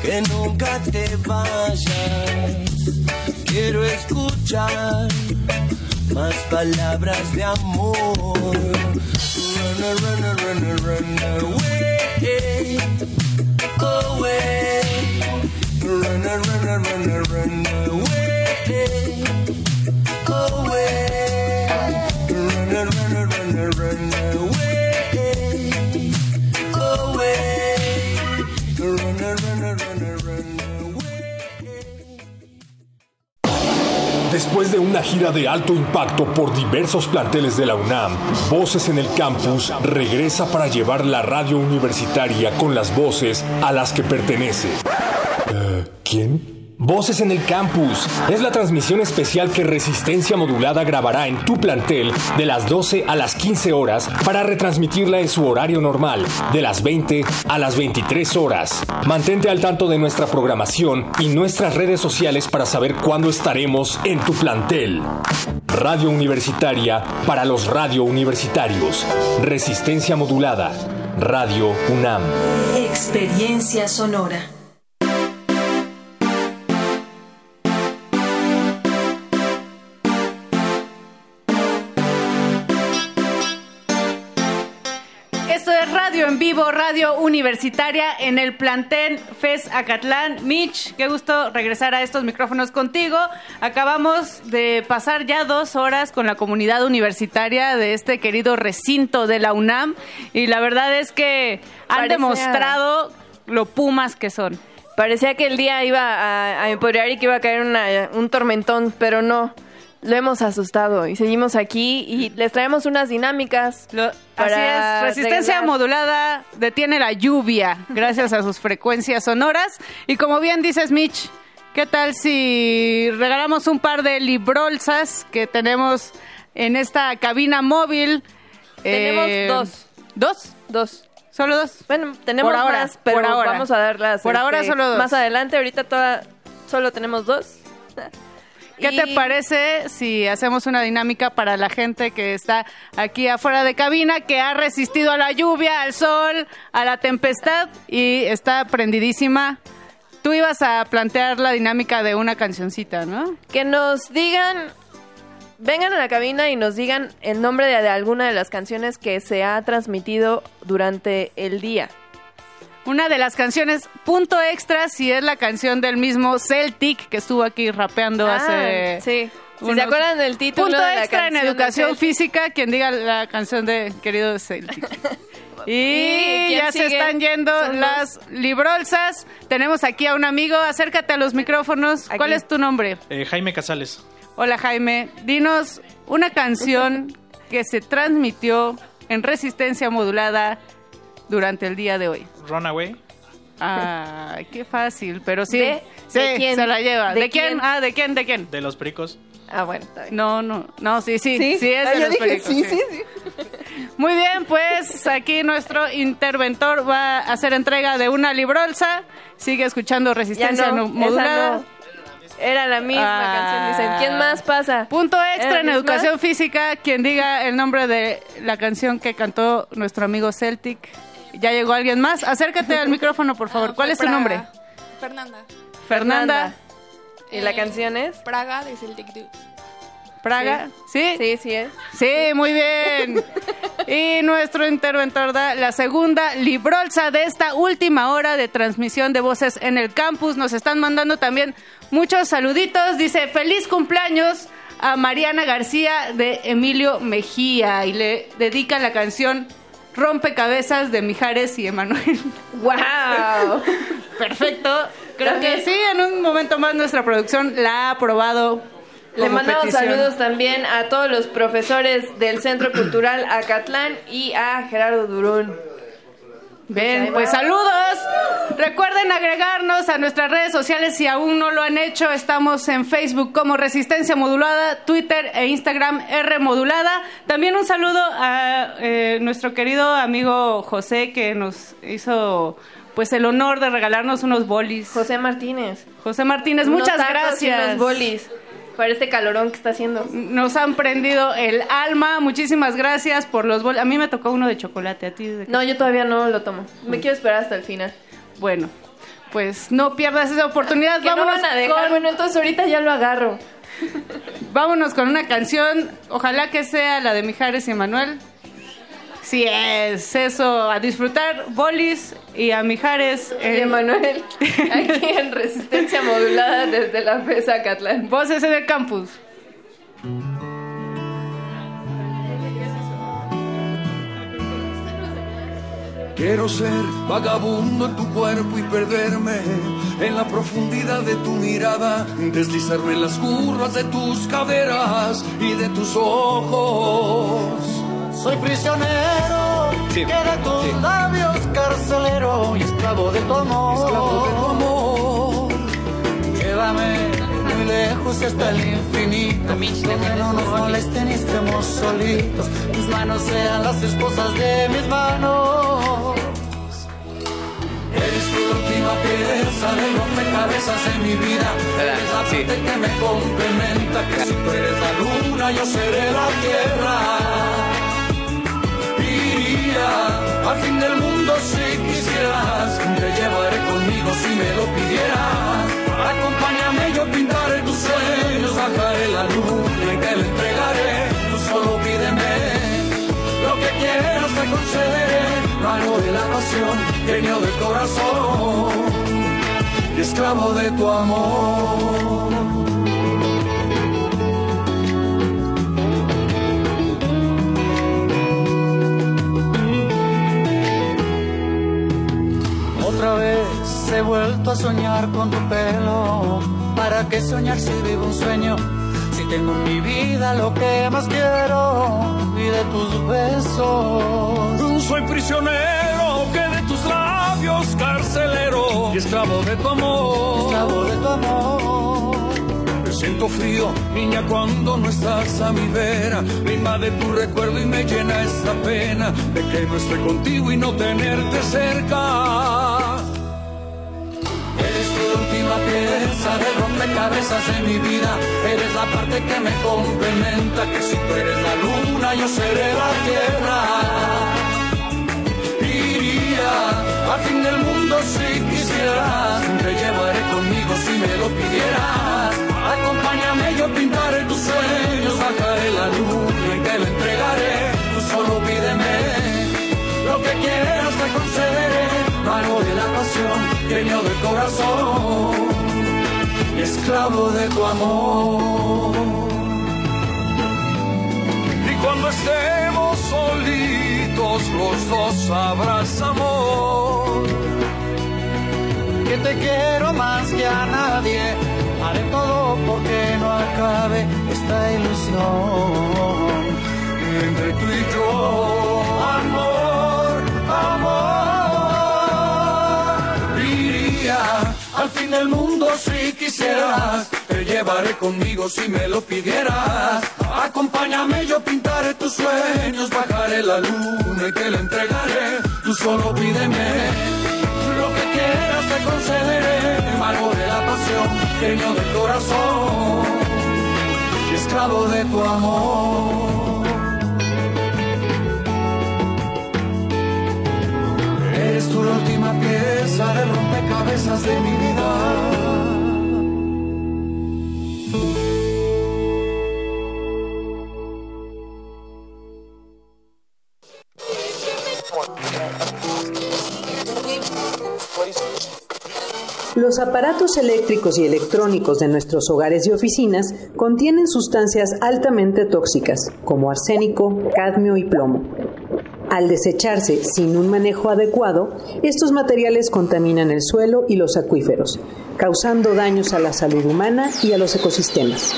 S36: que nunca te vayas. Quiero escuchar más palabras de amor. Run, run, run, run away, away. Run, run, run, run away,
S2: Después de una gira de alto impacto por diversos planteles de la UNAM, Voces en el Campus regresa para llevar la radio universitaria con las voces a las que pertenece. Eh, ¿Quién? Voces en el Campus es la transmisión especial que Resistencia Modulada grabará en tu plantel de las 12 a las 15 horas para retransmitirla en su horario normal, de las 20 a las 23 horas. Mantente al tanto de nuestra programación y nuestras redes sociales para saber cuándo estaremos en tu plantel. Radio Universitaria para los radio universitarios. Resistencia Modulada. Radio UNAM.
S40: Experiencia sonora.
S8: En Vivo, Radio Universitaria en el plantel FES Acatlán. Mitch, qué gusto regresar a estos micrófonos contigo. Acabamos de pasar ya dos horas con la comunidad universitaria de este querido recinto de la UNAM y la verdad es que han
S6: Parecía-
S8: demostrado lo pumas que son.
S6: Parecía que el día iba a, a empoderar y que iba a caer una- un tormentón, pero no. Lo hemos asustado y seguimos aquí y les traemos unas dinámicas.
S8: Así
S6: para
S8: es, resistencia modulada detiene la lluvia gracias a sus frecuencias sonoras. Y como bien dices, Mitch, ¿qué tal si regalamos un par de librolsas que tenemos en esta cabina móvil?
S6: Tenemos
S8: Eh,
S6: dos.
S8: ¿Dos?
S6: Dos.
S8: ¿Solo dos?
S6: Bueno, tenemos
S8: Por ahora,
S6: más, pero
S8: por ahora.
S6: vamos a darlas.
S8: Por ahora
S6: este,
S8: solo dos.
S6: Más adelante, ahorita toda, solo tenemos dos.
S8: ¿Qué te parece si hacemos una dinámica para la gente que está aquí afuera de cabina, que ha resistido a la lluvia, al sol, a la tempestad y está prendidísima? Tú ibas a plantear la dinámica de una cancioncita, ¿no?
S6: Que nos digan, vengan a la cabina y nos digan el nombre de, de alguna de las canciones que se ha transmitido durante el día.
S8: Una de las canciones, punto extra, si es la canción del mismo Celtic que estuvo aquí rapeando
S6: Ah,
S8: hace.
S6: sí. Si se acuerdan del título
S8: Punto
S6: de la
S8: extra en
S6: canción
S8: educación física, quien diga la canción de querido Celtic. Y,
S6: ¿Y quién
S8: ya se están yendo
S6: Son
S8: las librolsas. Tenemos aquí a un amigo, acércate a los micrófonos. ¿Cuál es tu nombre?
S41: Eh, Jaime Casales.
S8: Hola Jaime, dinos una canción que se transmitió en resistencia modulada durante el día de hoy.
S41: Runaway.
S8: Ah, qué fácil, pero sí.
S6: ¿De-
S8: sí,
S6: de quién?
S8: se la lleva. ¿De,
S6: ¿De
S8: quién?
S6: quién?
S8: Ah, ¿de quién? ¿De quién?
S41: De los pericos.
S6: Ah, bueno.
S8: No, no, no, sí, sí, sí,
S6: ¿Sí?
S8: es
S6: Ah,
S8: de
S6: yo
S8: los
S6: dije
S8: pericos,
S6: sí,
S8: sí.
S6: sí,
S8: Muy bien, pues aquí nuestro interventor va a hacer entrega de una librolsa. Sigue escuchando resistencia
S6: no,
S8: modulada.
S6: no. Era la misma
S8: Ah.
S6: canción. Dicen, ¿quién más pasa?
S8: Punto extra
S6: ¿Era
S8: en educación física. Quien diga el nombre de la canción que cantó nuestro amigo Celtic. ¿Ya llegó alguien más? Acércate al micrófono, por favor. ¿Cuál es tu nombre?
S42: Fernanda.
S8: Fernanda.
S6: ¿Y la
S42: Eh,
S6: canción es?
S42: Praga de Celtic Dudes.
S8: Praga, ¿sí?
S6: Sí, sí es.
S8: Sí, muy bien. Y nuestro interventor da la segunda librolsa de esta última hora de transmisión de voces en el campus. Nos están mandando también muchos saluditos. Dice, feliz cumpleaños a Mariana García de Emilio Mejía y le dedica la canción Rompecabezas de Mijares y Emanuel.
S6: ¡Wow!
S8: Perfecto. Creo
S6: También-
S8: que sí, en un momento más nuestra producción la ha aprobado.
S6: Le mandamos
S8: petición.
S6: saludos también a todos los profesores del Centro Cultural Acatlán y a Gerardo Durún.
S8: Bien, pues saludos. Recuerden agregarnos a nuestras redes sociales si aún no lo han hecho. Estamos en Facebook como Resistencia Modulada, Twitter e Instagram R Modulada. También un saludo a eh, nuestro querido amigo José que nos hizo pues el honor de regalarnos unos bolis.
S6: José Martínez.
S8: José Martínez,
S6: Unos
S8: muchas
S6: y
S8: gracias.
S6: unos bolis para este calorón que está haciendo.
S8: Nos han prendido el alma. Muchísimas gracias por los bolis. A mí me tocó uno de chocolate, a ti.
S6: No, yo todavía no lo tomo. Me quiero esperar hasta el final.
S8: Bueno, pues no pierdas esa oportunidad.
S6: Que no
S8: Vámonos
S6: van a dejar.
S8: con-
S6: Bueno, entonces ahorita ya lo agarro.
S8: Vámonos con una canción. Ojalá que sea la de Mijares y Emanuel. Sí, es eso. A disfrutar Bolis y a Mijares.
S6: Y Emanuel, aquí en Resistencia Modulada desde la FESA Acatlán.
S8: Voces en el campus.
S43: Quiero ser vagabundo en tu cuerpo y perderme en la profundidad de tu mirada, deslizarme en las curvas de tus caderas y de tus ojos.
S44: Soy prisionero que de tus labios carcelero y esclavo de tu amor.
S43: Esclavo de tu amor.
S44: Llévame muy lejos hasta el infinito, donde no nos molesten y estemos solitos. Tus manos sean las esposas de mis manos.
S43: Eres la última pieza del rompecabezas en mi vida. Eres la parte que me complementa, que si tú eres la luna, yo seré la tierra. Al fin del mundo si quisieras, te llevaré conmigo si me lo pidieras. Acompáñame, yo pintaré tus sueños, bajaré la luna y te la entregaré. Tú solo pídeme lo que quieras te concederé, mano de la pasión, genio del corazón, y esclavo de tu amor.
S44: Otra vez he vuelto a soñar con tu pelo. ¿Para qué soñar si vivo un sueño? Si tengo en mi vida lo que más quiero y de tus besos.
S43: Soy prisionero que de tus labios carcelero y esclavo de tu amor.
S44: Esclavo de tu amor.
S43: Siento frío, niña, cuando no estás a mi vera. Me invade tu recuerdo y me llena esta pena de que no esté contigo y no tenerte cerca. Eres tu última pieza de rompecabezas en mi vida. Eres la parte que me complementa. Que si tú eres la luna, yo seré la tierra. Iría al fin del mundo si quisieras. Te llevaré conmigo si me lo pidieras. Acompáñame, yo pintaré tus sueños. Bajaré la luna y te la entregaré. Tú solo pídeme lo que quieras, te concederé. Mano de la pasión, genio del corazón. Esclavo de tu amor. Y cuando estemos solitos, los dos sabrás amor.
S44: Que te quiero más que a nadie. Haré todo porque no acabe esta ilusión.
S43: Entre tú y yo, amor, Al fin del mundo si quisieras. Te llevaré conmigo si me lo pidieras. Acompáñame, yo pintaré tus sueños. Bajaré la luna y te la entregaré. Tú solo pídeme lo que quieras, te concederé. Mago de la pasión, genio del corazón. Y esclavo de tu amor.
S44: Eres tú la última
S43: pieza del rompecabezas de mi vida.
S26: Los aparatos eléctricos y electrónicos de nuestros hogares y oficinas contienen sustancias altamente tóxicas, como arsénico, cadmio y plomo. Al desecharse sin un manejo adecuado, estos materiales contaminan el suelo y los acuíferos, causando daños a la salud humana y a los ecosistemas.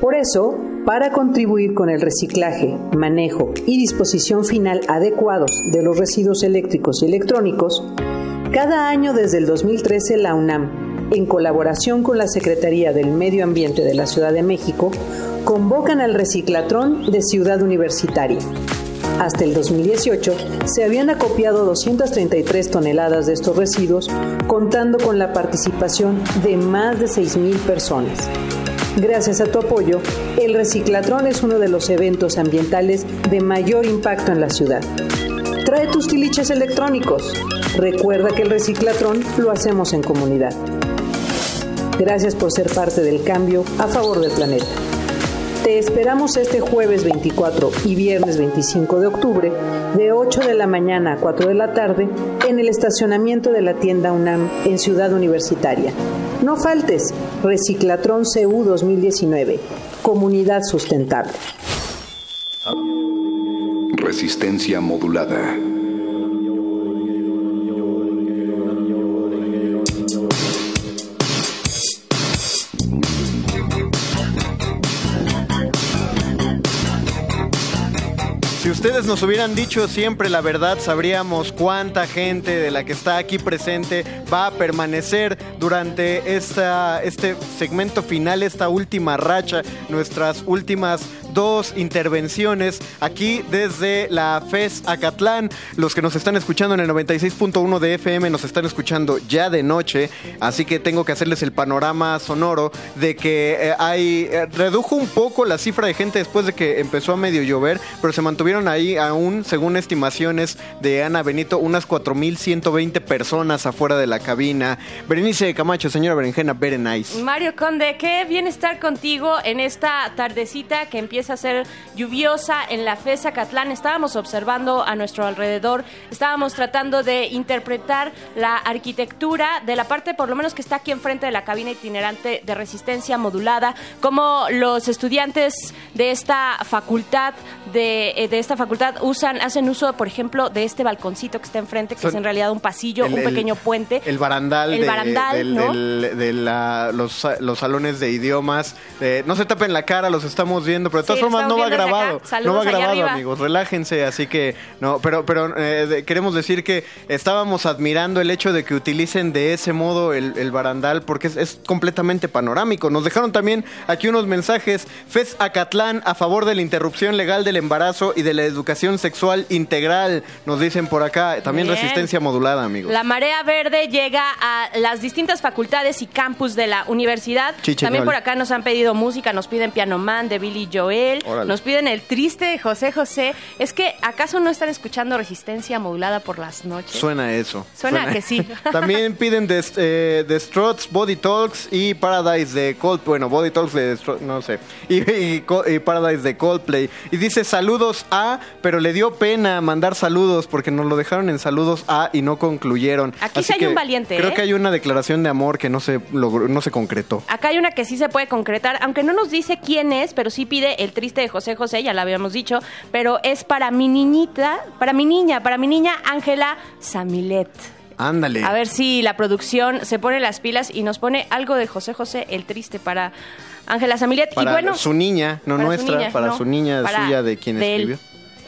S26: Por eso, para contribuir con el reciclaje, manejo y disposición final adecuados de los residuos eléctricos y electrónicos, cada año desde el 2013 la UNAM, en colaboración con la Secretaría del Medio Ambiente de la Ciudad de México, convocan al reciclatrón de Ciudad Universitaria. Hasta el 2018 se habían acopiado 233 toneladas de estos residuos, contando con la participación de más de 6.000 personas. Gracias a tu apoyo, el reciclatrón es uno de los eventos ambientales de mayor impacto en la ciudad. Trae tus tiliches electrónicos. Recuerda que el reciclatrón lo hacemos en comunidad. Gracias por ser parte del cambio a favor del planeta. Te esperamos este jueves 24 y viernes 25 de octubre de 8 de la mañana a 4 de la tarde en el estacionamiento de la tienda UNAM en Ciudad Universitaria. No faltes, Reciclatrón CU 2019, Comunidad Sustentable.
S45: Resistencia modulada.
S11: Ustedes nos hubieran dicho siempre la verdad, sabríamos cuánta gente de la que está aquí presente va a permanecer durante esta, este segmento final, esta última racha, nuestras últimas dos intervenciones aquí desde la FES Acatlán. Los que nos están escuchando en el 96.1 de FM nos están escuchando ya de noche, así que tengo que hacerles el panorama sonoro de que eh, hay eh, redujo un poco la cifra de gente después de que empezó a medio llover, pero se mantuvieron ahí aún, según estimaciones de Ana Benito, unas 4.120 personas afuera de la cabina. Berenice Camacho, señora Berenjena, very nice.
S17: Mario Conde, qué bien estar contigo en esta tardecita que empieza a ser lluviosa en la FESA Catlán. Estábamos observando a nuestro alrededor, estábamos tratando de interpretar la arquitectura de la parte, por lo menos que está aquí enfrente de la cabina itinerante de resistencia modulada, como los estudiantes de esta facultad, de, eh, de esta facultad usan, hacen uso, por ejemplo, de este balconcito que está enfrente, que
S11: Son-
S17: es en realidad un pasillo,
S11: el-
S17: un
S11: el-
S17: pequeño puente.
S11: El barandal,
S17: El
S11: de,
S17: barandal,
S11: del-
S17: ¿no?
S11: del- de la- los, los salones de idiomas. Eh, no se tapen la cara, los estamos viendo, pero todas
S17: Sí,
S11: formas no va grabado. No va grabado,
S17: arriba.
S11: amigos. Relájense, así que no, pero pero eh, queremos decir que estábamos admirando el hecho de que utilicen de ese modo el, el barandal porque es, es completamente panorámico. Nos dejaron también aquí unos mensajes. FES Acatlán a favor de la interrupción legal del embarazo y de la educación sexual integral. Nos dicen por acá. También
S17: Bien.
S11: resistencia modulada, amigos.
S17: La marea verde llega a las distintas facultades y campus de la universidad.
S11: Chicheñol.
S17: También por acá nos han pedido música, nos piden Piano Man de Billy Joel,
S11: Órale.
S17: nos piden el triste de José José. Es que acaso no están escuchando resistencia modulada por las noches.
S11: Suena eso.
S17: Suena que sí.
S11: También piden The, eh, The Struts, Body Talks y Paradise de Coldplay. Bueno, Body Talks de Struts, no sé. Y, y Co- y Paradise de Coldplay. Y dice saludos a, pero le dio pena mandar saludos porque nos lo dejaron en saludos a y no concluyeron.
S17: Aquí
S11: Así
S17: sí hay
S11: que
S17: un valiente,
S11: Creo
S17: ¿eh?
S11: que hay una declaración de amor que no se logró, no se concretó.
S17: Acá hay una que sí se puede concretar, aunque no nos dice quién es, pero sí pide el triste de José José, ya lo habíamos dicho, pero es para mi niñita, para mi niña, para mi niña Ángela Samilet.
S11: Ándale.
S17: A ver si la producción se pone las pilas y nos pone algo de José José, el triste para Ángela Samilet.
S11: Para
S17: y bueno,
S11: su niña, no
S17: para su
S11: nuestra, para
S17: no,
S11: su niña
S17: para
S11: suya de quien escribió.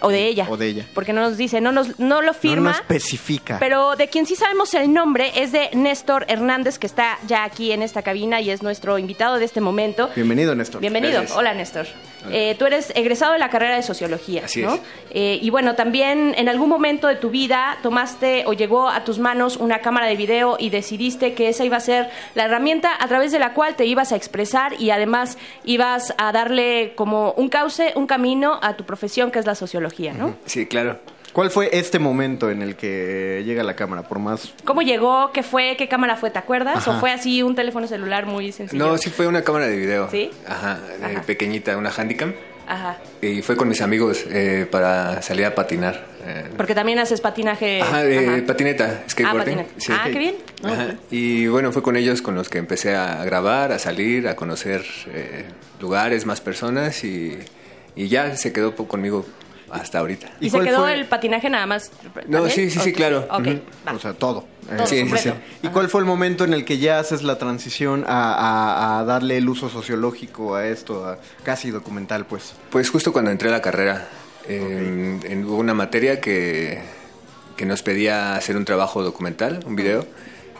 S17: O de ella,
S11: O de ella.
S17: porque no nos dice, no, nos, no lo firma.
S11: No, no especifica.
S17: Pero de quien sí sabemos el nombre es de Néstor Hernández, que está ya aquí en esta cabina y es nuestro invitado de este momento.
S11: Bienvenido, Néstor.
S17: Bienvenido.
S11: Gracias.
S17: Hola, Néstor. Eh, tú eres egresado de la carrera de Sociología,
S11: Así
S17: ¿no?
S11: es.
S17: Eh, y bueno, también en algún momento de tu vida tomaste o llegó a tus manos una cámara de video y decidiste que esa iba a ser la herramienta a través de la cual te ibas a expresar y además ibas a darle como un cauce, un camino a tu profesión que es la sociología, ¿no?
S46: Sí, claro.
S47: ¿Cuál fue este momento en el que llega la cámara? Por más.
S17: ¿Cómo llegó? ¿Qué fue? ¿Qué cámara fue? ¿Te acuerdas?
S46: Ajá.
S17: ¿O fue así un teléfono celular muy sencillo?
S46: No, sí fue una cámara de video.
S17: ¿Sí?
S46: Ajá, eh, pequeñita, una Handycam.
S17: Ajá.
S46: Y fue con mis amigos eh, para salir a patinar. eh,
S17: Porque también haces patinaje.
S46: Ajá, patineta, skateboarding.
S17: patineta.
S46: sí.
S17: Ah, qué bien.
S46: Ajá. Y bueno, fue con ellos con los que empecé a grabar, a salir, a conocer eh, lugares, más personas y, y ya se quedó conmigo hasta ahorita.
S17: ¿Y, se quedó el patinaje nada más?
S46: No,
S17: también?
S46: sí, sí, sí,
S17: Ok.
S46: claro.
S17: Ok,
S46: Ujú.
S17: va.
S47: O sea, todo.
S17: Todo
S46: Sí, sí, sí.
S47: ¿Y cuál fue el momento en el que ya haces la transición a, a- a darle el uso sociológico a esto, a casi documental, pues?
S46: Pues justo cuando entré a la carrera, eh, en- hubo una materia que, que nos pedía hacer un trabajo documental, un video,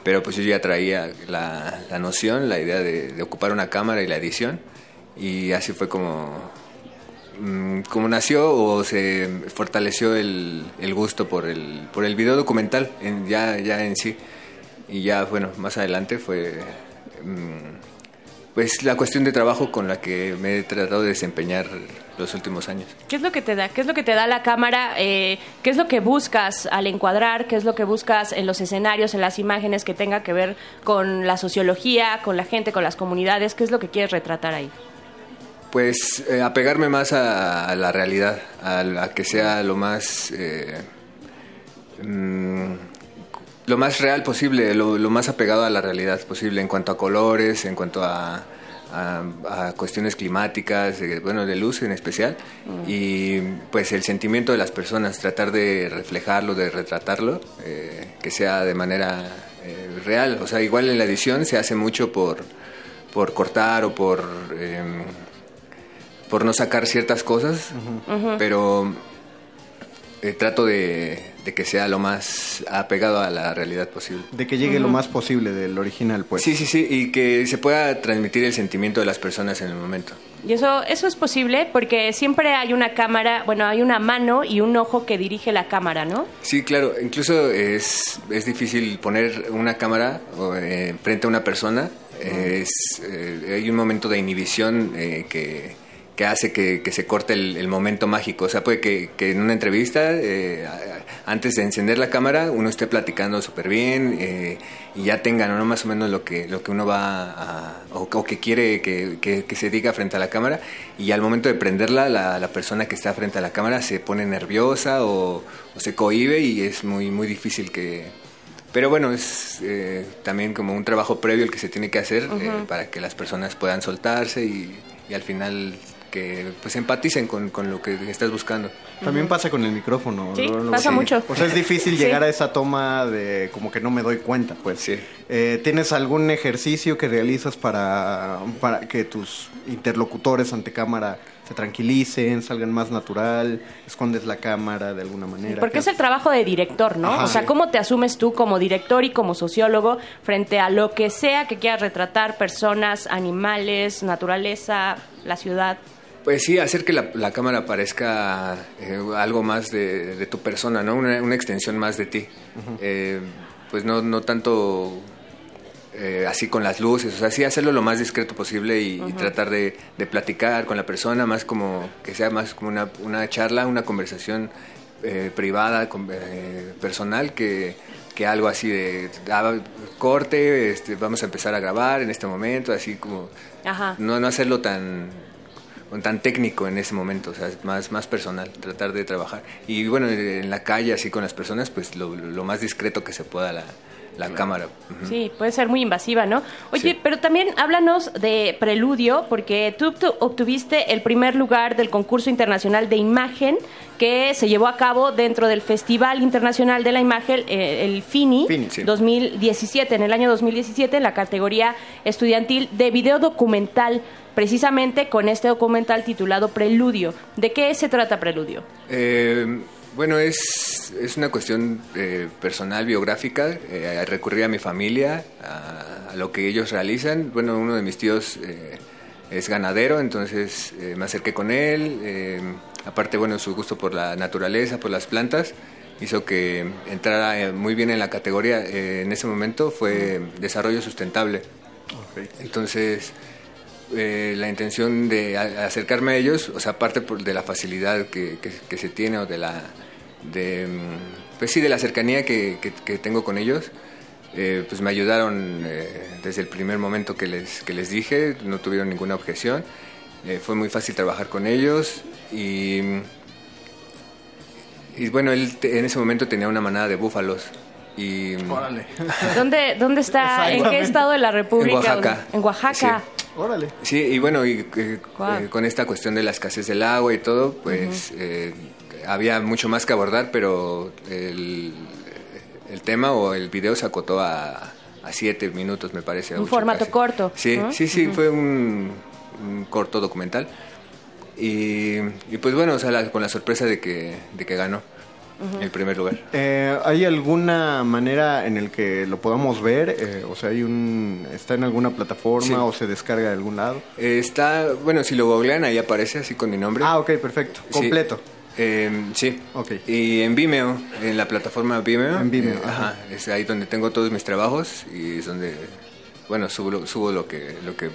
S46: pero pues yo ya traía la, la noción, la idea de, de ocupar una cámara y la edición, y así fue como, como nació o se fortaleció el, el gusto por el, por el video documental en, ya, ya en sí. Y ya, bueno, más adelante fue... mm, pues la cuestión de trabajo con la que me he tratado de desempeñar los últimos años.
S17: ¿Qué es lo que te da? ¿Qué es lo que te da la cámara? Eh, ¿Qué es lo que buscas al encuadrar? ¿Qué es lo que buscas en los escenarios, en las imágenes que tenga que ver con la sociología, con la gente, con las comunidades? ¿Qué es lo que quieres retratar ahí?
S46: Pues eh, apegarme más a, a la realidad, a, a que sea lo más eh, mm, lo más real posible, lo, lo más apegado a la realidad posible en cuanto a colores, en cuanto a, a- cuestiones climáticas, eh, bueno, de luz en especial, y pues el sentimiento de las personas, tratar de reflejarlo, de retratarlo, eh, que sea de manera eh, real. O sea, igual en la edición se hace mucho por, por cortar o por, em, por no sacar ciertas cosas, pero eh, trato de, de que sea lo más apegado a la realidad posible.
S47: De que llegue lo más posible del original, pues.
S46: Sí, sí, sí, y que se pueda transmitir el sentimiento de las personas en el momento.
S17: Y eso, eso es posible porque siempre hay una cámara, bueno, hay una mano y un ojo que dirige la cámara, ¿no?
S46: Sí, claro, incluso es, es difícil poner una cámara eh, frente a una persona. Es, eh, hay un momento de inhibición eh, que, que hace que, que se corte el, el momento mágico. O sea, puede que, que en una entrevista, eh, antes de encender la cámara, uno esté platicando súper bien eh, y ya tenga ¿no? más o menos lo que, lo que uno va a, o, o que quiere que, que- se diga frente a la cámara. Y al momento de prenderla, la, la persona que está frente a la cámara se pone nerviosa o, o se cohíbe y es muy, muy difícil que, pero bueno, es eh, también como un trabajo previo el que se tiene que hacer eh,
S17: Ujú.
S46: para que las personas puedan soltarse y, y al final que pues empaticen con, con lo que estás buscando.
S47: También pasa con el micrófono.
S17: Sí, pasa mucho.
S47: O sea, es difícil
S17: Sí.
S47: llegar a esa toma de como que no me doy cuenta, pues. Eh, ¿Tienes algún ejercicio que realizas para, para que tus interlocutores ante cámara se tranquilicen, salgan más natural, escondes la cámara de alguna manera?
S17: Porque
S47: ¿Qué
S17: es el trabajo de director, ¿no?
S47: Ajá.
S17: o sea,
S47: Sí.
S17: ¿cómo te asumes tú como director y como sociólogo frente a lo que sea que quieras retratar, personas, animales, naturaleza, la ciudad?
S46: Pues sí, hacer que la, la cámara parezca eh, algo más de, de tu persona, ¿no? Una, una extensión más de ti. Eh, pues no, no tanto eh, así con las luces, o sea, sí hacerlo lo más discreto posible y, tratar de, de platicar con la persona, más como que sea más como una, una charla, una conversación eh, privada, con- eh, personal, que, que algo así de ah, corte, este, vamos a empezar a grabar en este momento, así como
S17: Ajá.
S46: no, no hacerlo tan tan técnico en ese momento, o sea, es más, más personal, tratar de trabajar. Y bueno, en la calle, así con las personas, pues lo, lo más discreto que se pueda la, la cámara.
S17: Sí, puede ser muy invasiva, ¿no? Oye, pero también háblanos de Preludio, porque tú obtu- obtuviste el primer lugar del concurso internacional de imagen que se llevó a cabo dentro del Festival Internacional de la Imagen, eh, el FINI, 2017, en el año 2017, en la categoría estudiantil de video documental, precisamente con este documental titulado Preludio. ¿De qué se trata Preludio?
S46: Eh, bueno, es, es una cuestión eh, personal, biográfica. Eh, recurrí a mi familia, a, a lo que ellos realizan. Bueno, uno de mis tíos eh, es ganadero, entonces eh, me acerqué con él. eh, aparte, bueno, su gusto por la naturaleza, por las plantas, hizo que entrara muy bien en la categoría. Eh, en ese momento fue desarrollo sustentable. Entonces, eh, la intención de acercarme a ellos, o sea, aparte de la facilidad que, se tiene o de la mm, pues sí, de la cercanía que, tengo con ellos. Eh, pues me ayudaron eh, desde el primer momento que les, que les dije, no tuvieron ninguna objeción. Fue muy fácil trabajar con ellos y, y bueno, él en ese momento tenía una manada de búfalos. Y,
S17: ¿Dónde, dónde está? ¿En qué estado de la República?
S46: En Oaxaca.
S17: En Oaxaca.
S11: Órale.
S46: Sí, y bueno, y, eh, eh, con esta cuestión de la escasez del agua y todo, pues eh, había mucho más que abordar, pero el, el tema o el video se acotó a, a siete minutos, me parece.
S17: Un
S46: ocho
S17: formato
S46: casi.
S17: corto.
S46: Sí,
S17: ¿no?
S46: sí, sí, fue un, un corto documental. Y, y pues bueno, o sea, la- con la sorpresa de que, de que ganó El primer lugar.
S11: Eh, ¿Hay alguna manera en el que lo podamos ver? Eh, o sea, hay un ¿está en alguna plataforma
S46: Sí.
S11: o se descarga de algún lado?
S46: Eh, está, bueno, si lo googlean, ahí aparece así con mi nombre.
S11: Ah, ok, perfecto.
S46: Sí.
S11: Completo.
S46: Eh, sí.
S11: Ok.
S46: Y en Vimeo, en la plataforma Vimeo.
S11: En Vimeo,
S46: eh,
S11: ajá.
S46: ajá. Es ahí donde tengo todos mis trabajos y es donde, bueno, subo, subo lo que, lo que,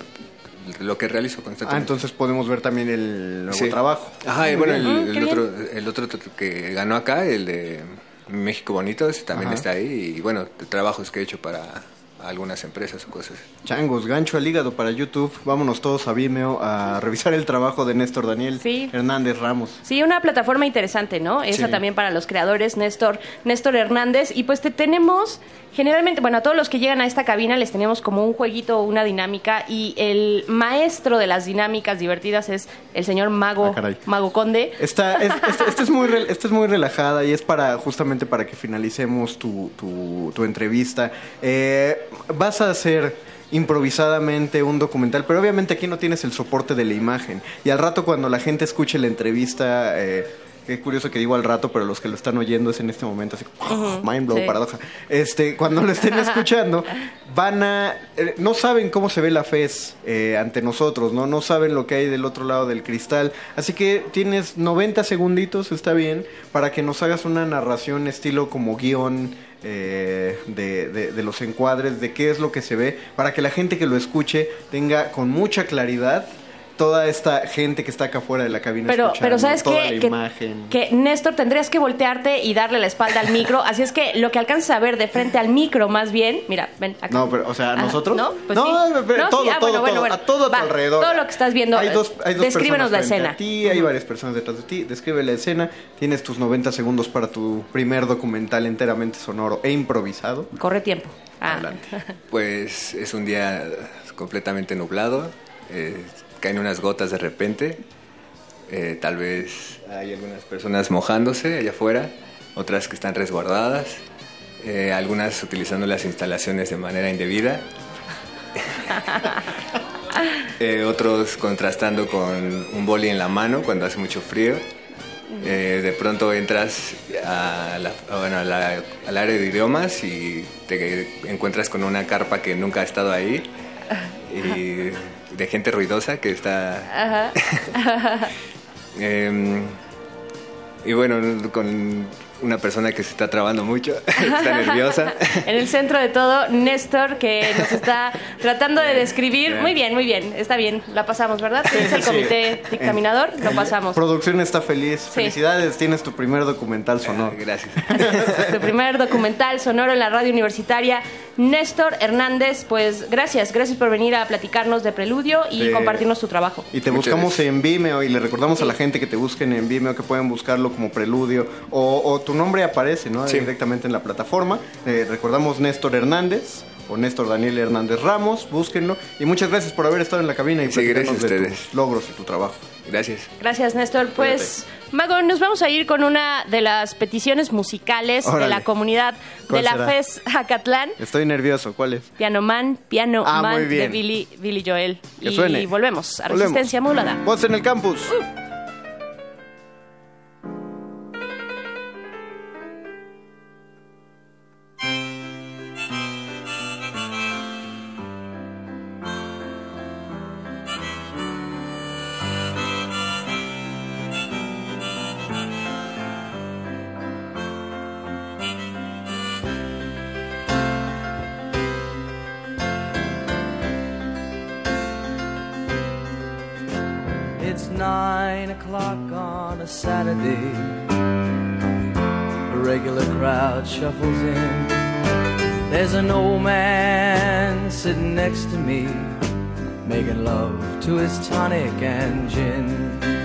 S46: lo que realizo
S11: Ah,
S46: constantemente.
S11: entonces podemos ver también el nuevo
S46: Sí.
S11: trabajo.
S46: Ajá, y bueno,
S11: bien.
S46: el, otro, el otro que ganó acá, el de México Bonito, ese también
S11: Ajá.
S46: está ahí. Y bueno, trabajos que he hecho para algunas empresas o cosas.
S11: Changos, gancho al hígado para YouTube. Vámonos todos a Vimeo a revisar el trabajo de Néstor Daniel Hernández Ramos.
S17: Sí, una plataforma interesante, ¿no? Esa
S11: Sí.
S17: también para los creadores, Néstor, Néstor Hernández. Y pues te tenemos, generalmente, bueno, a todos los que llegan a esta cabina les tenemos como un jueguito, una dinámica. Y el maestro de las dinámicas divertidas es el señor Mago,
S11: Ah.
S17: Mago Conde.
S11: Esta es, esta- esta es muy re- esta es muy relajada y es para justamente para que finalicemos tu, tu- tu entrevista. Eh, vas a hacer improvisadamente un documental, pero obviamente aquí no tienes el soporte de la imagen. Y al rato cuando la gente escuche la entrevista, eh, qué curioso que digo al rato, pero los que lo están oyendo es en este momento así, mind blow,
S17: sí.
S11: paradoja. Este, cuando lo estén escuchando, van a, eh, no saben cómo se ve la FES eh, ante nosotros, ¿no? No saben lo que hay del otro lado del cristal. Así que tienes 90 segunditos, está bien, para que nos hagas una narración estilo como guion eh, de, los encuadres, de qué es lo que se ve, para que la gente que lo escuche tenga con mucha claridad toda esta gente que está acá afuera de la cabina
S17: Pero,
S11: escuchando,
S17: pero ¿sabes
S11: toda la
S17: Que,
S11: imagen.
S17: que, Néstor tendrías que voltearte y darle la espalda al micro. Así es que lo que alcanzas a ver de frente al micro, más bien, mira, ven acá.
S11: No, pero, o sea,
S17: Ajá,
S11: ¿nosotros?
S17: ¿No? Pues
S11: no,
S17: sí.
S11: pero
S17: No,
S11: todo,
S17: sí, ah,
S11: todo,
S17: bueno, bueno,
S11: todo,
S17: bueno.
S11: a todo a tu alrededor.
S17: Todo lo que estás viendo.
S11: Hay dos, hay dos
S17: descríbenos la escena.
S11: a ti, hay varias personas detrás de ti. Describe la escena. Tienes tus 90 segundos para tu primer documental enteramente sonoro e improvisado.
S17: Corre tiempo. Ah.
S46: Pues es un día completamente nublado, eh, caen unas gotas de repente, eh, tal vez hay algunas personas mojándose allá afuera, otras que están resguardadas, eh, algunas utilizando las instalaciones de manera indebida, eh, otros contrastando con un boli en la mano cuando hace mucho frío. De pronto entras a la- a, bueno, a la- al área de idiomas y te encuentras con una carpa que nunca ha estado ahí y de gente ruidosa que está
S17: Ajá.
S46: Em, y bueno, con una persona que se está trabando mucho, está nerviosa.
S17: En el centro de todo, Néstor, que nos está tratando de describir.
S46: Bien.
S17: Muy bien, muy bien. Está bien. La pasamos, ¿verdad? Tienes el
S11: Sí.
S17: comité dictaminador. Lo pasamos.
S11: Producción está feliz.
S17: Sí.
S11: Felicidades, tienes tu primer documental sonoro.
S46: Gracias.
S17: Tu primer documental sonoro en la radio universitaria. Néstor Hernández, pues gracias. Gracias por venir a platicarnos de Preludio y
S11: De-
S17: compartirnos tu trabajo.
S11: Y te
S46: Muchas
S11: buscamos en Vimeo y le recordamos a la gente que te busquen en Vimeo que pueden buscarlo como Preludio o, o tu nombre aparece ¿no?
S46: Sí.
S11: directamente en la plataforma. Eh, recordamos Néstor Hernández o Néstor Daniel Hernández Ramos, búsquenlo. Y muchas gracias por haber estado en la cabina y
S46: Sí, gracias a
S11: de tus logros y tu trabajo.
S46: Gracias.
S17: Gracias, Néstor. Pues, Mago, nos vamos a ir con una de las peticiones musicales de la comunidad de
S11: ¿Cuál
S17: la
S11: será?
S17: FES Acatlán.
S11: Estoy nervioso, ¿cuál es?
S17: Piano Man, Piano
S11: Ah,
S17: Man de. Billy, Billy Joel.
S11: Que
S17: y
S11: suene.
S17: volvemos a
S11: Volvemos.
S17: Resistencia Modulada.
S11: Voz en el campus.
S48: It's shuffles in. There's an old man sitting next to me, making love to his tonic and gin.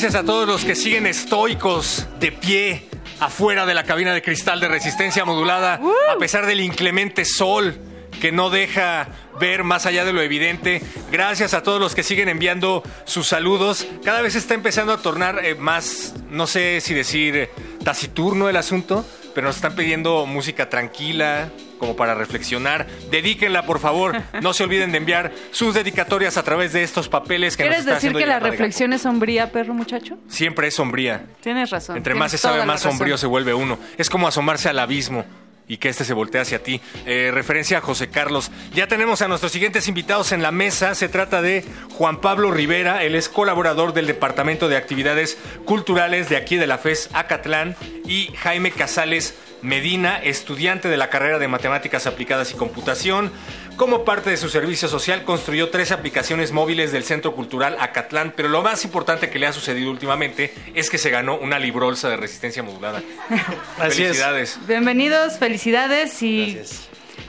S2: Gracias a todos los que siguen estoicos de pie afuera de la cabina de cristal de resistencia modulada, a pesar del inclemente sol que no deja ver más allá de lo evidente. Gracias a todos los que siguen enviando sus saludos. Cada vez está empezando a tornar eh, más, no sé si decir eh, taciturno el asunto, pero nos están pidiendo música tranquila, como para reflexionar. Dedíquenla, por favor. No se olviden de enviar sus dedicatorias a través de estos papeles que nos
S8: ¿Quieres decir que la reflexión es sombría, perro muchacho?
S2: Siempre es sombría.
S8: Tienes razón.
S2: Entre más se sabe, más sombrío se vuelve uno. Es como asomarse al abismo y que este se voltee hacia ti. Eh, referencia a José Carlos. Ya tenemos a nuestros siguientes invitados en la mesa. Se trata de Juan Pablo Rivera. Él es colaborador del Departamento de Actividades Culturales de aquí de la FES Acatlán. Y Jaime Casales Medina, estudiante de la carrera de Matemáticas Aplicadas y Computación. Como parte de su servicio social, construyó tres aplicaciones móviles del Centro Cultural Acatlán, pero lo más importante que le ha sucedido últimamente es que se ganó una librolsa de resistencia modulada.
S36: Así es.
S2: Felicidades.
S8: Bienvenidos, felicidades y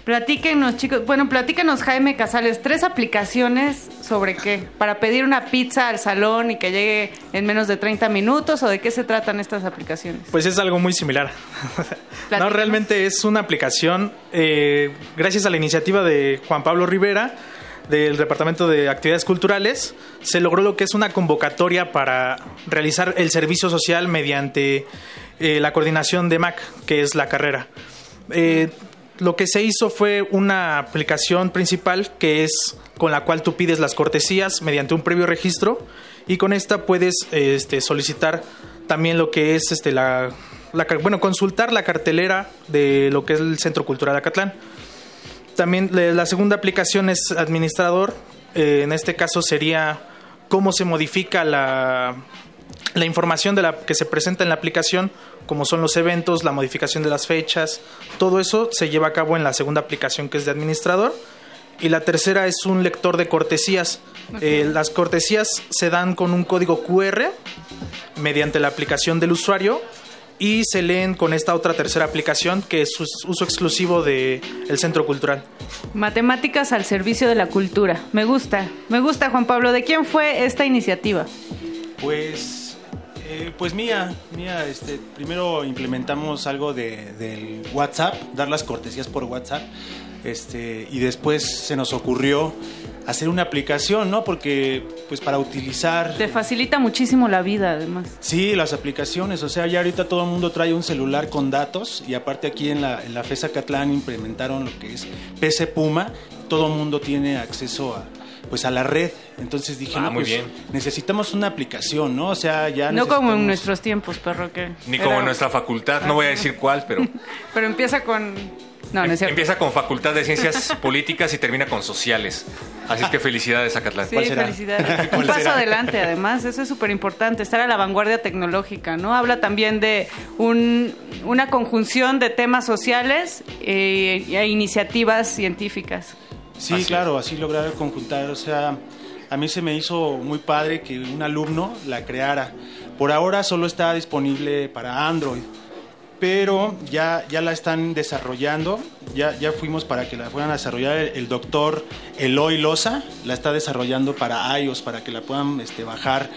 S8: platíquenos, chicos. Bueno, platíquenos, Jaime Casales, tres aplicaciones sobre qué. Para pedir una pizza al salón y que llegue en menos de 30 minutos, o de qué se tratan estas aplicaciones.
S36: Pues es algo muy similar. no, realmente es una aplicación, eh, gracias a la iniciativa de Juan Pablo Rivera,
S49: del Departamento de Actividades Culturales, se logró lo que es una convocatoria para realizar el servicio social mediante eh, la coordinación de MAC, que es la carrera. Eh, lo que se hizo fue una aplicación principal que es con la cual tú pides las cortesías mediante un previo registro y con esta puedes este, solicitar también lo que es este, la, bueno, consultar la cartelera de lo que es el Centro Cultural Acatlán. También la segunda aplicación es administrador. Eh, en este caso sería cómo se modifica la, la información de la que se presenta en la aplicación, como son los eventos, la modificación de las fechas, todo eso se lleva a cabo en la segunda aplicación que es de administrador. Y la tercera es un lector de cortesías. Eh, las cortesías se dan con un código QR mediante la aplicación del usuario y se leen con esta otra tercera aplicación que es us- uso exclusivo del Centro Cultural.
S8: Matemáticas al servicio de la cultura. Me gusta, me gusta Juan Pablo. ¿De quién fue esta iniciativa?
S41: Pues, eh, pues mía, mía, este, primero implementamos algo de, del WhatsApp, dar las cortesías por WhatsApp, este, y después se nos ocurrió hacer una aplicación, ¿no? Porque, pues para utilizar...
S8: Te facilita muchísimo la vida, además.
S41: Sí, las aplicaciones, o sea, ya ahorita todo el mundo trae un celular con datos y aparte aquí en la, en la FESA Catlán implementaron lo que es PC Puma, todo el mundo tiene acceso a pues a la red, entonces dije,
S2: Ah,
S41: no,
S2: muy
S41: pues
S2: bien.
S41: necesitamos una aplicación, ¿no? O sea, ya
S8: No como en
S41: necesitamos-
S8: nuestros tiempos, perro, que...
S2: Ni
S8: era-
S2: como en nuestra facultad, no voy a decir cuál, pero
S8: Pero empieza con... No, no es cierto.
S2: empieza con facultad de ciencias políticas y termina con sociales. Así es que felicidades a Catlán.
S8: Sí, felicidades. Un paso adelante, además, eso es súper importante, estar a la vanguardia tecnológica, ¿no? Habla también de un- una conjunción de temas sociales eh, e iniciativas científicas.
S41: Sí, claro, así lograr conjuntar. O sea, a mí se me hizo muy padre que un alumno la creara. Por ahora solo está disponible para Android, pero ya, ya la están desarrollando. Ya, ya fuimos para que la fueran a desarrollar. El, el doctor Eloy Loza la está desarrollando para iOS, para que la puedan este, bajar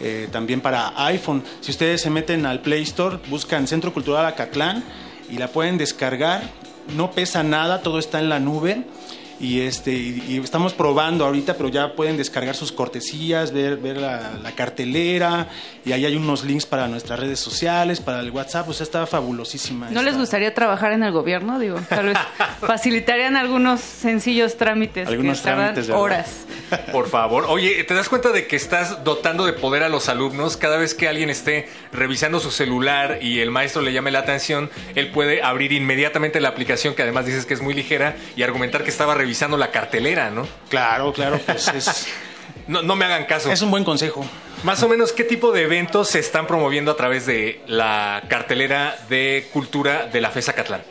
S41: eh, también para iPhone. Si ustedes se meten al Play Store, buscan Centro Cultural Acatlán y la pueden descargar. No pesa nada, todo está en la nube y este y, y estamos probando ahorita pero ya pueden descargar sus cortesías ver ver la, la cartelera y ahí hay unos links para nuestras redes sociales para el WhatsApp o sea está fabulosísima
S8: ¿No
S41: esta-
S8: les gustaría trabajar en el gobierno? Digo, tal vez facilitarían algunos sencillos trámites
S2: Algunos
S8: que
S2: trámites,
S8: horas.
S2: Por favor. Oye, ¿te das cuenta de que estás dotando de poder a los alumnos? Cada vez que alguien esté revisando su celular y el maestro le llame la atención, él puede abrir inmediatamente la aplicación, que además dices que es muy ligera, y argumentar que estaba revisando la cartelera, ¿no?
S41: Claro, claro, pues es...
S2: No, no me hagan caso.
S41: Es un buen consejo.
S2: Más o menos, ¿qué tipo de eventos se están promoviendo a través de la cartelera de cultura de la FESA Catlán?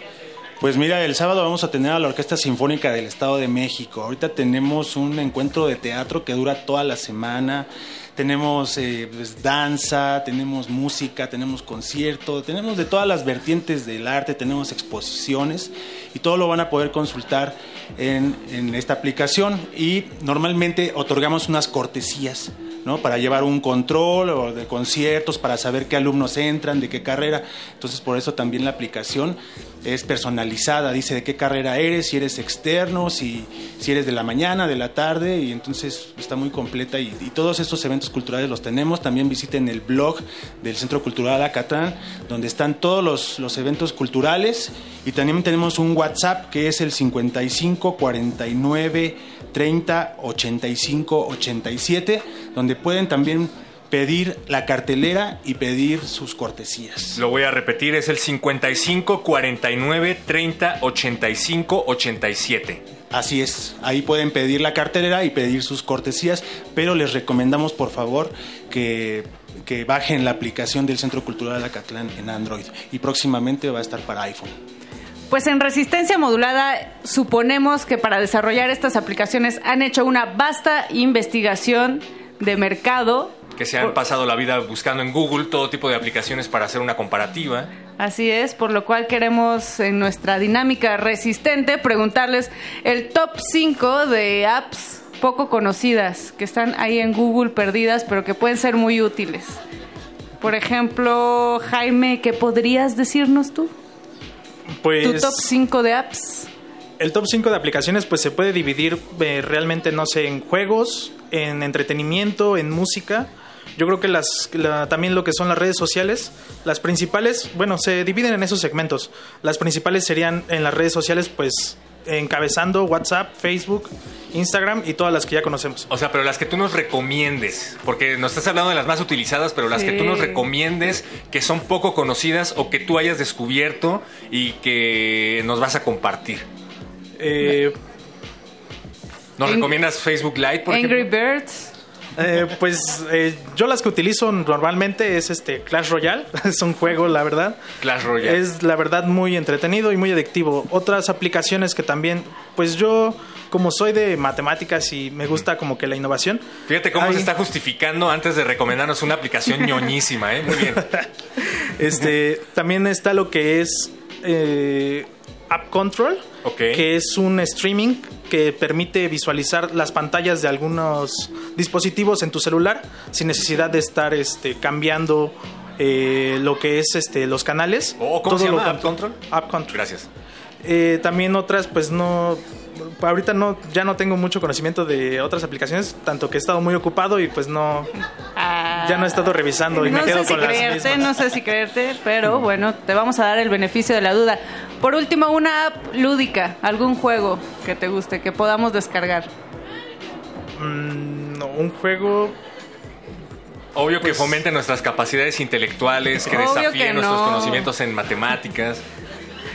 S41: Pues mira, el sábado vamos a tener a la Orquesta Sinfónica del Estado de México. Ahorita tenemos un encuentro de teatro que dura toda la semana. Tenemos eh, pues, danza, tenemos música, tenemos concierto, tenemos de todas las vertientes del arte, tenemos exposiciones y todo lo van a poder consultar en, esta aplicación. Y normalmente otorgamos unas cortesías. ¿No? Para llevar un control o de conciertos, para saber qué alumnos entran, de qué carrera. Entonces, por eso también la aplicación es personalizada, dice de qué carrera eres, si eres externo, si, si eres de la mañana, de la tarde, y entonces está muy completa. Y, todos estos eventos culturales los tenemos. También visiten el blog del Centro Cultural Acatlán, donde están todos los, los eventos culturales. Y también tenemos un WhatsApp que es el 55 49 30 85 87, donde pueden también pedir la cartelera y pedir sus cortesías.
S2: Lo voy a repetir, es el 55 49 30 85 87.
S41: Así es, ahí pueden pedir la cartelera y pedir sus cortesías, pero les recomendamos por favor que, que bajen la aplicación del Centro Cultural Acatlán en Android y próximamente va a estar para iPhone.
S8: Pues en resistencia modulada suponemos que para desarrollar estas aplicaciones han hecho una vasta investigación de mercado.
S2: Que se han pasado la vida buscando en Google todo tipo de aplicaciones para hacer una comparativa.
S8: Así es, por lo cual queremos en nuestra dinámica resistente preguntarles el top 5 de apps poco conocidas que están ahí en Google perdidas pero que pueden ser muy útiles. Por ejemplo, Jaime, ¿qué podrías decirnos tú?
S49: Pues
S8: Tu top 5 de apps.
S49: El top 5 de aplicaciones pues se puede dividir eh, realmente, no sé, en juegos, en entretenimiento, en música. Yo creo que las, la- también lo que son las redes sociales, las principales, bueno, se dividen en esos segmentos. Las principales serían en las redes sociales, pues encabezando WhatsApp, Facebook, Instagram y todas las que ya conocemos.
S2: O sea, pero las que tú nos recomiendes, porque nos estás hablando de las más utilizadas, pero las que tú nos recomiendes que son poco conocidas o que tú hayas descubierto y que nos vas a compartir.
S49: Eh,
S2: ¿Nos
S49: En-
S2: recomiendas Facebook Live, por
S8: Angry
S2: ejemplo?
S8: Birds.
S49: Eh, pues eh, yo las que utilizo normalmente es este Clash Royale, es un juego la verdad.
S2: Clash Royale.
S49: Es la verdad muy entretenido y muy adictivo. Otras aplicaciones que también, pues yo como soy de matemáticas y me gusta como que la innovación.
S2: Fíjate cómo
S49: hay-
S2: se está justificando antes de recomendarnos una aplicación ñoñísima, ¿eh? Muy bien.
S49: Este, también está lo que es eh, App Control, que es un streaming que permite visualizar las pantallas de algunos dispositivos en tu celular sin necesidad de estar este, cambiando eh, lo que es este, los canales.
S2: Oh, ¿Cómo se
S49: Todo
S2: llama? ¿App Control?
S49: App Control.
S2: Gracias.
S49: Eh, también otras, pues no. Ahorita no, ya no tengo mucho conocimiento de otras aplicaciones, tanto que he estado muy ocupado y pues no, ya no he estado revisando y
S8: no
S49: me quedo
S8: sé si
S49: con las
S8: creerte,
S49: mismas.
S8: no sé si creerte, pero bueno, te vamos a dar el beneficio de la duda. Por último, una app lúdica, algún juego que te guste, que podamos descargar.
S49: Mm, no, un juego.
S2: Obvio que fomente nuestras capacidades intelectuales, que desafíe
S49: que
S2: nuestros
S49: no.
S2: conocimientos en matemáticas.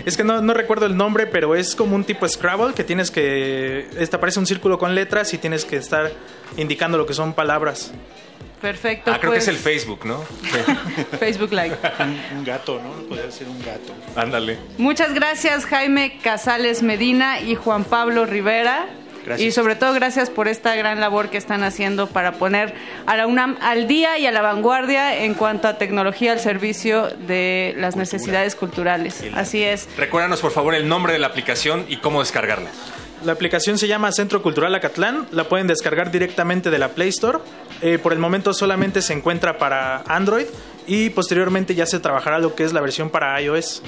S49: Es que no, no recuerdo el nombre, pero es como un tipo Scrabble que tienes que. Este aparece un círculo con letras y tienes que estar indicando lo que son palabras.
S8: Perfecto.
S2: Ah, creo que
S8: pues,
S2: es el Facebook, ¿no?
S8: Facebook Live.
S41: Un, un gato, ¿no? Podría ser un gato.
S2: Ándale.
S8: Muchas gracias Jaime Casales Medina y Juan Pablo Rivera.
S41: Gracias.
S8: Y sobre todo gracias por esta gran labor que están haciendo para poner a la UNAM al día y a la vanguardia en cuanto a tecnología al servicio de las necesidades culturales. Así es.
S2: Recuérdanos, por favor, el nombre de la aplicación y cómo descargarla.
S49: La aplicación se llama Centro Cultural Acatlán, la pueden descargar directamente de la Play Store. Eh, por el momento solamente se encuentra para Android y posteriormente ya se trabajará lo que es la versión para iOS.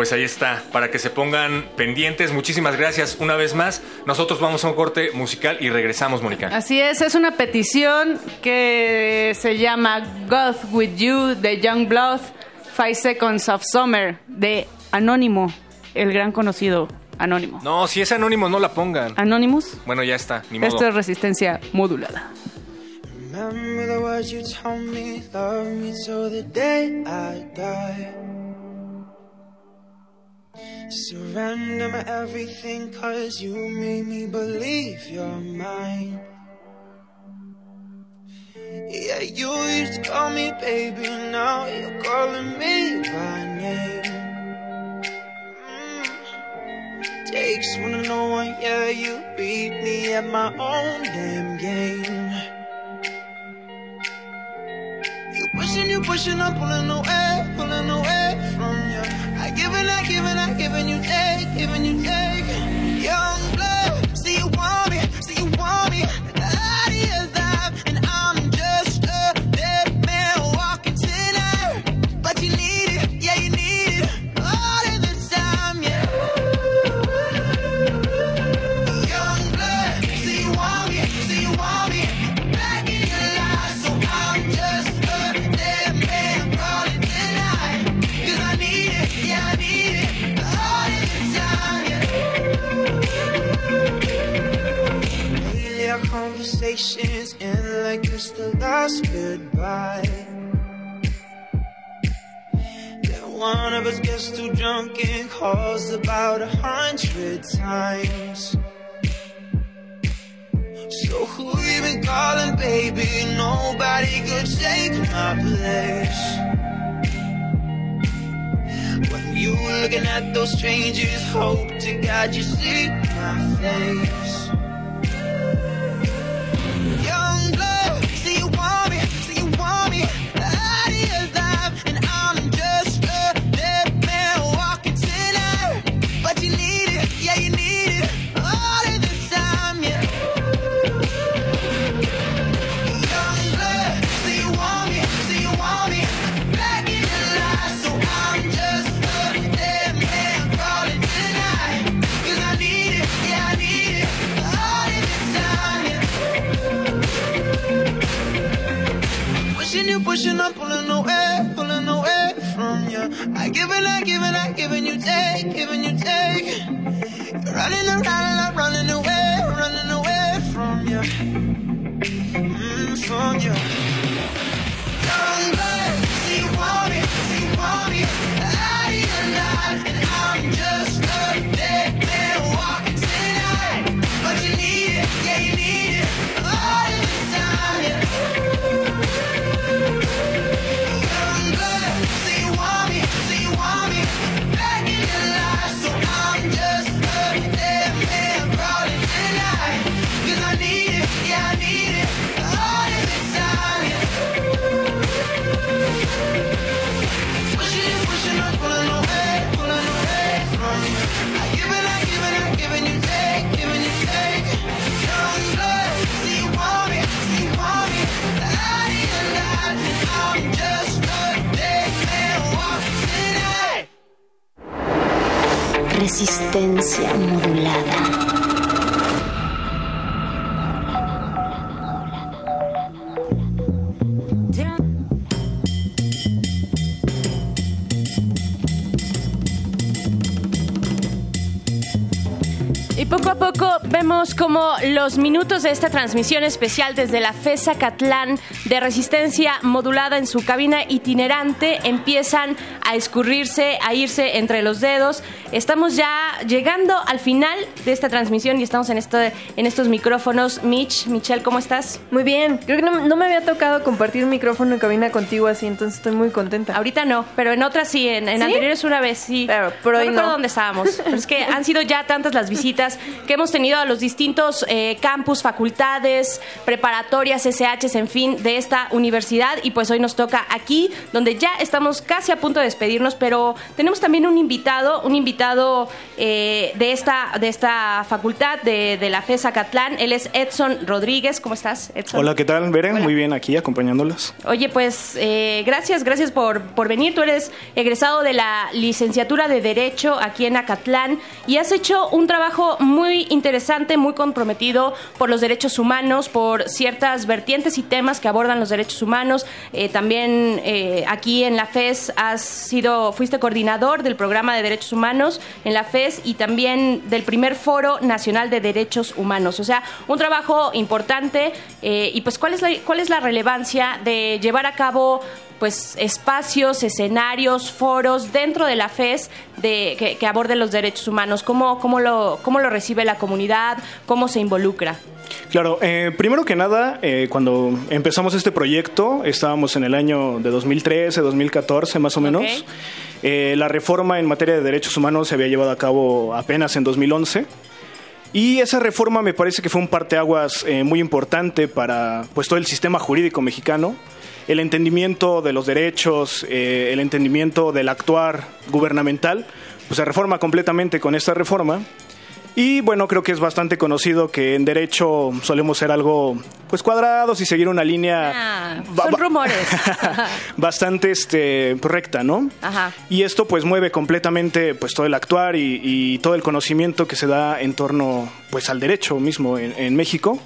S2: Pues ahí está, para que se pongan pendientes. Muchísimas gracias una vez más. Nosotros vamos a un corte musical y regresamos, Mónica.
S8: Así es, es una petición que se llama God With You de Young Blood, Five Seconds of Summer de Anónimo, el gran conocido Anónimo.
S2: No, si es anónimo, no la pongan.
S8: Anonymous,
S2: Bueno, ya está, ni modo.
S8: esto es resistencia modulada.
S50: Remember the words you told me, love me till the day I die. Surrender my everything, cause you made me believe you're mine. Yeah, you used to call me baby, now you're calling me by name. Mm. Takes one to know one, yeah, you beat me at my own damn game. Pushing, you pushing, I'm pulling away, pulling away from you. I give and I give and I give and you take, giving you take. Young blood, see you want end like it's the last goodbye. Then one of us gets too drunk and calls about a hundred times. So who you been calling, baby? Nobody could take my place. When you looking at those strangers, hope to God you see my face. Pushing, I'm pulling away, pulling away from you. I give and I give and I give and you take, giving you take. You're running around and I'm running away, running away from you. Mm, from you.
S35: Resistencia modulada.
S17: Poco a poco vemos como los minutos de esta transmisión especial desde la FESA Catlán de resistencia modulada en su cabina itinerante empiezan a escurrirse, a irse entre los dedos. Estamos ya llegando al final de esta transmisión y estamos en, este, en estos micrófonos. Mitch, Michelle, ¿cómo estás?
S29: Muy bien. Creo que no, no me había tocado compartir un micrófono en cabina contigo así, entonces estoy muy contenta.
S17: Ahorita no, pero en otras sí, en, en
S29: ¿Sí?
S17: anteriores una vez sí.
S29: Pero, pero
S17: no
S29: hoy
S17: recuerdo
S29: no.
S17: dónde estábamos. Pero es que han sido ya tantas las visitas que hemos tenido a los distintos eh, campus, facultades, preparatorias, SHs, en fin, de esta universidad. Y pues hoy nos toca aquí, donde ya estamos casi a punto de despedirnos, pero tenemos también un invitado, un invitado eh, de, esta, de esta facultad, de, de la FESA Catlán. Él es Edson Rodríguez. ¿Cómo estás, Edson?
S51: Hola, ¿qué tal, Beren? Muy bien, aquí acompañándolas.
S17: Oye, pues eh, gracias, gracias por, por venir. Tú eres egresado de la licenciatura de Derecho aquí en Acatlán y has hecho un trabajo muy interesante, muy comprometido por los derechos humanos, por ciertas vertientes y temas que abordan los derechos humanos. Eh, también eh, aquí en la FES has sido, fuiste coordinador del programa de derechos humanos en la FES y también del primer foro nacional de derechos humanos. O sea, un trabajo importante eh, y pues ¿cuál es, cuál es la relevancia de llevar a cabo pues espacios, escenarios, foros dentro de la FES de, que, que aborden los derechos humanos, ¿Cómo, cómo, lo, cómo lo recibe la comunidad, cómo se involucra.
S51: Claro, eh, primero que nada, eh, cuando empezamos este proyecto, estábamos en el año de 2013, 2014 más o menos. Eh, la reforma en materia de derechos humanos se había llevado a cabo apenas en 2011. Y esa reforma me parece que fue un parteaguas muy importante para pues, todo el sistema jurídico mexicano. El entendimiento de los derechos, eh, el entendimiento del actuar gubernamental, pues se reforma completamente con esta reforma. Y bueno, creo que es bastante conocido que en derecho solemos ser algo pues cuadrados y seguir una línea
S17: Ah, son rumores.
S51: bastante este, recta, ¿no?
S17: Ajá.
S51: Y esto pues mueve completamente pues todo el actuar y, y todo el conocimiento que se da en torno pues al derecho mismo en, en México.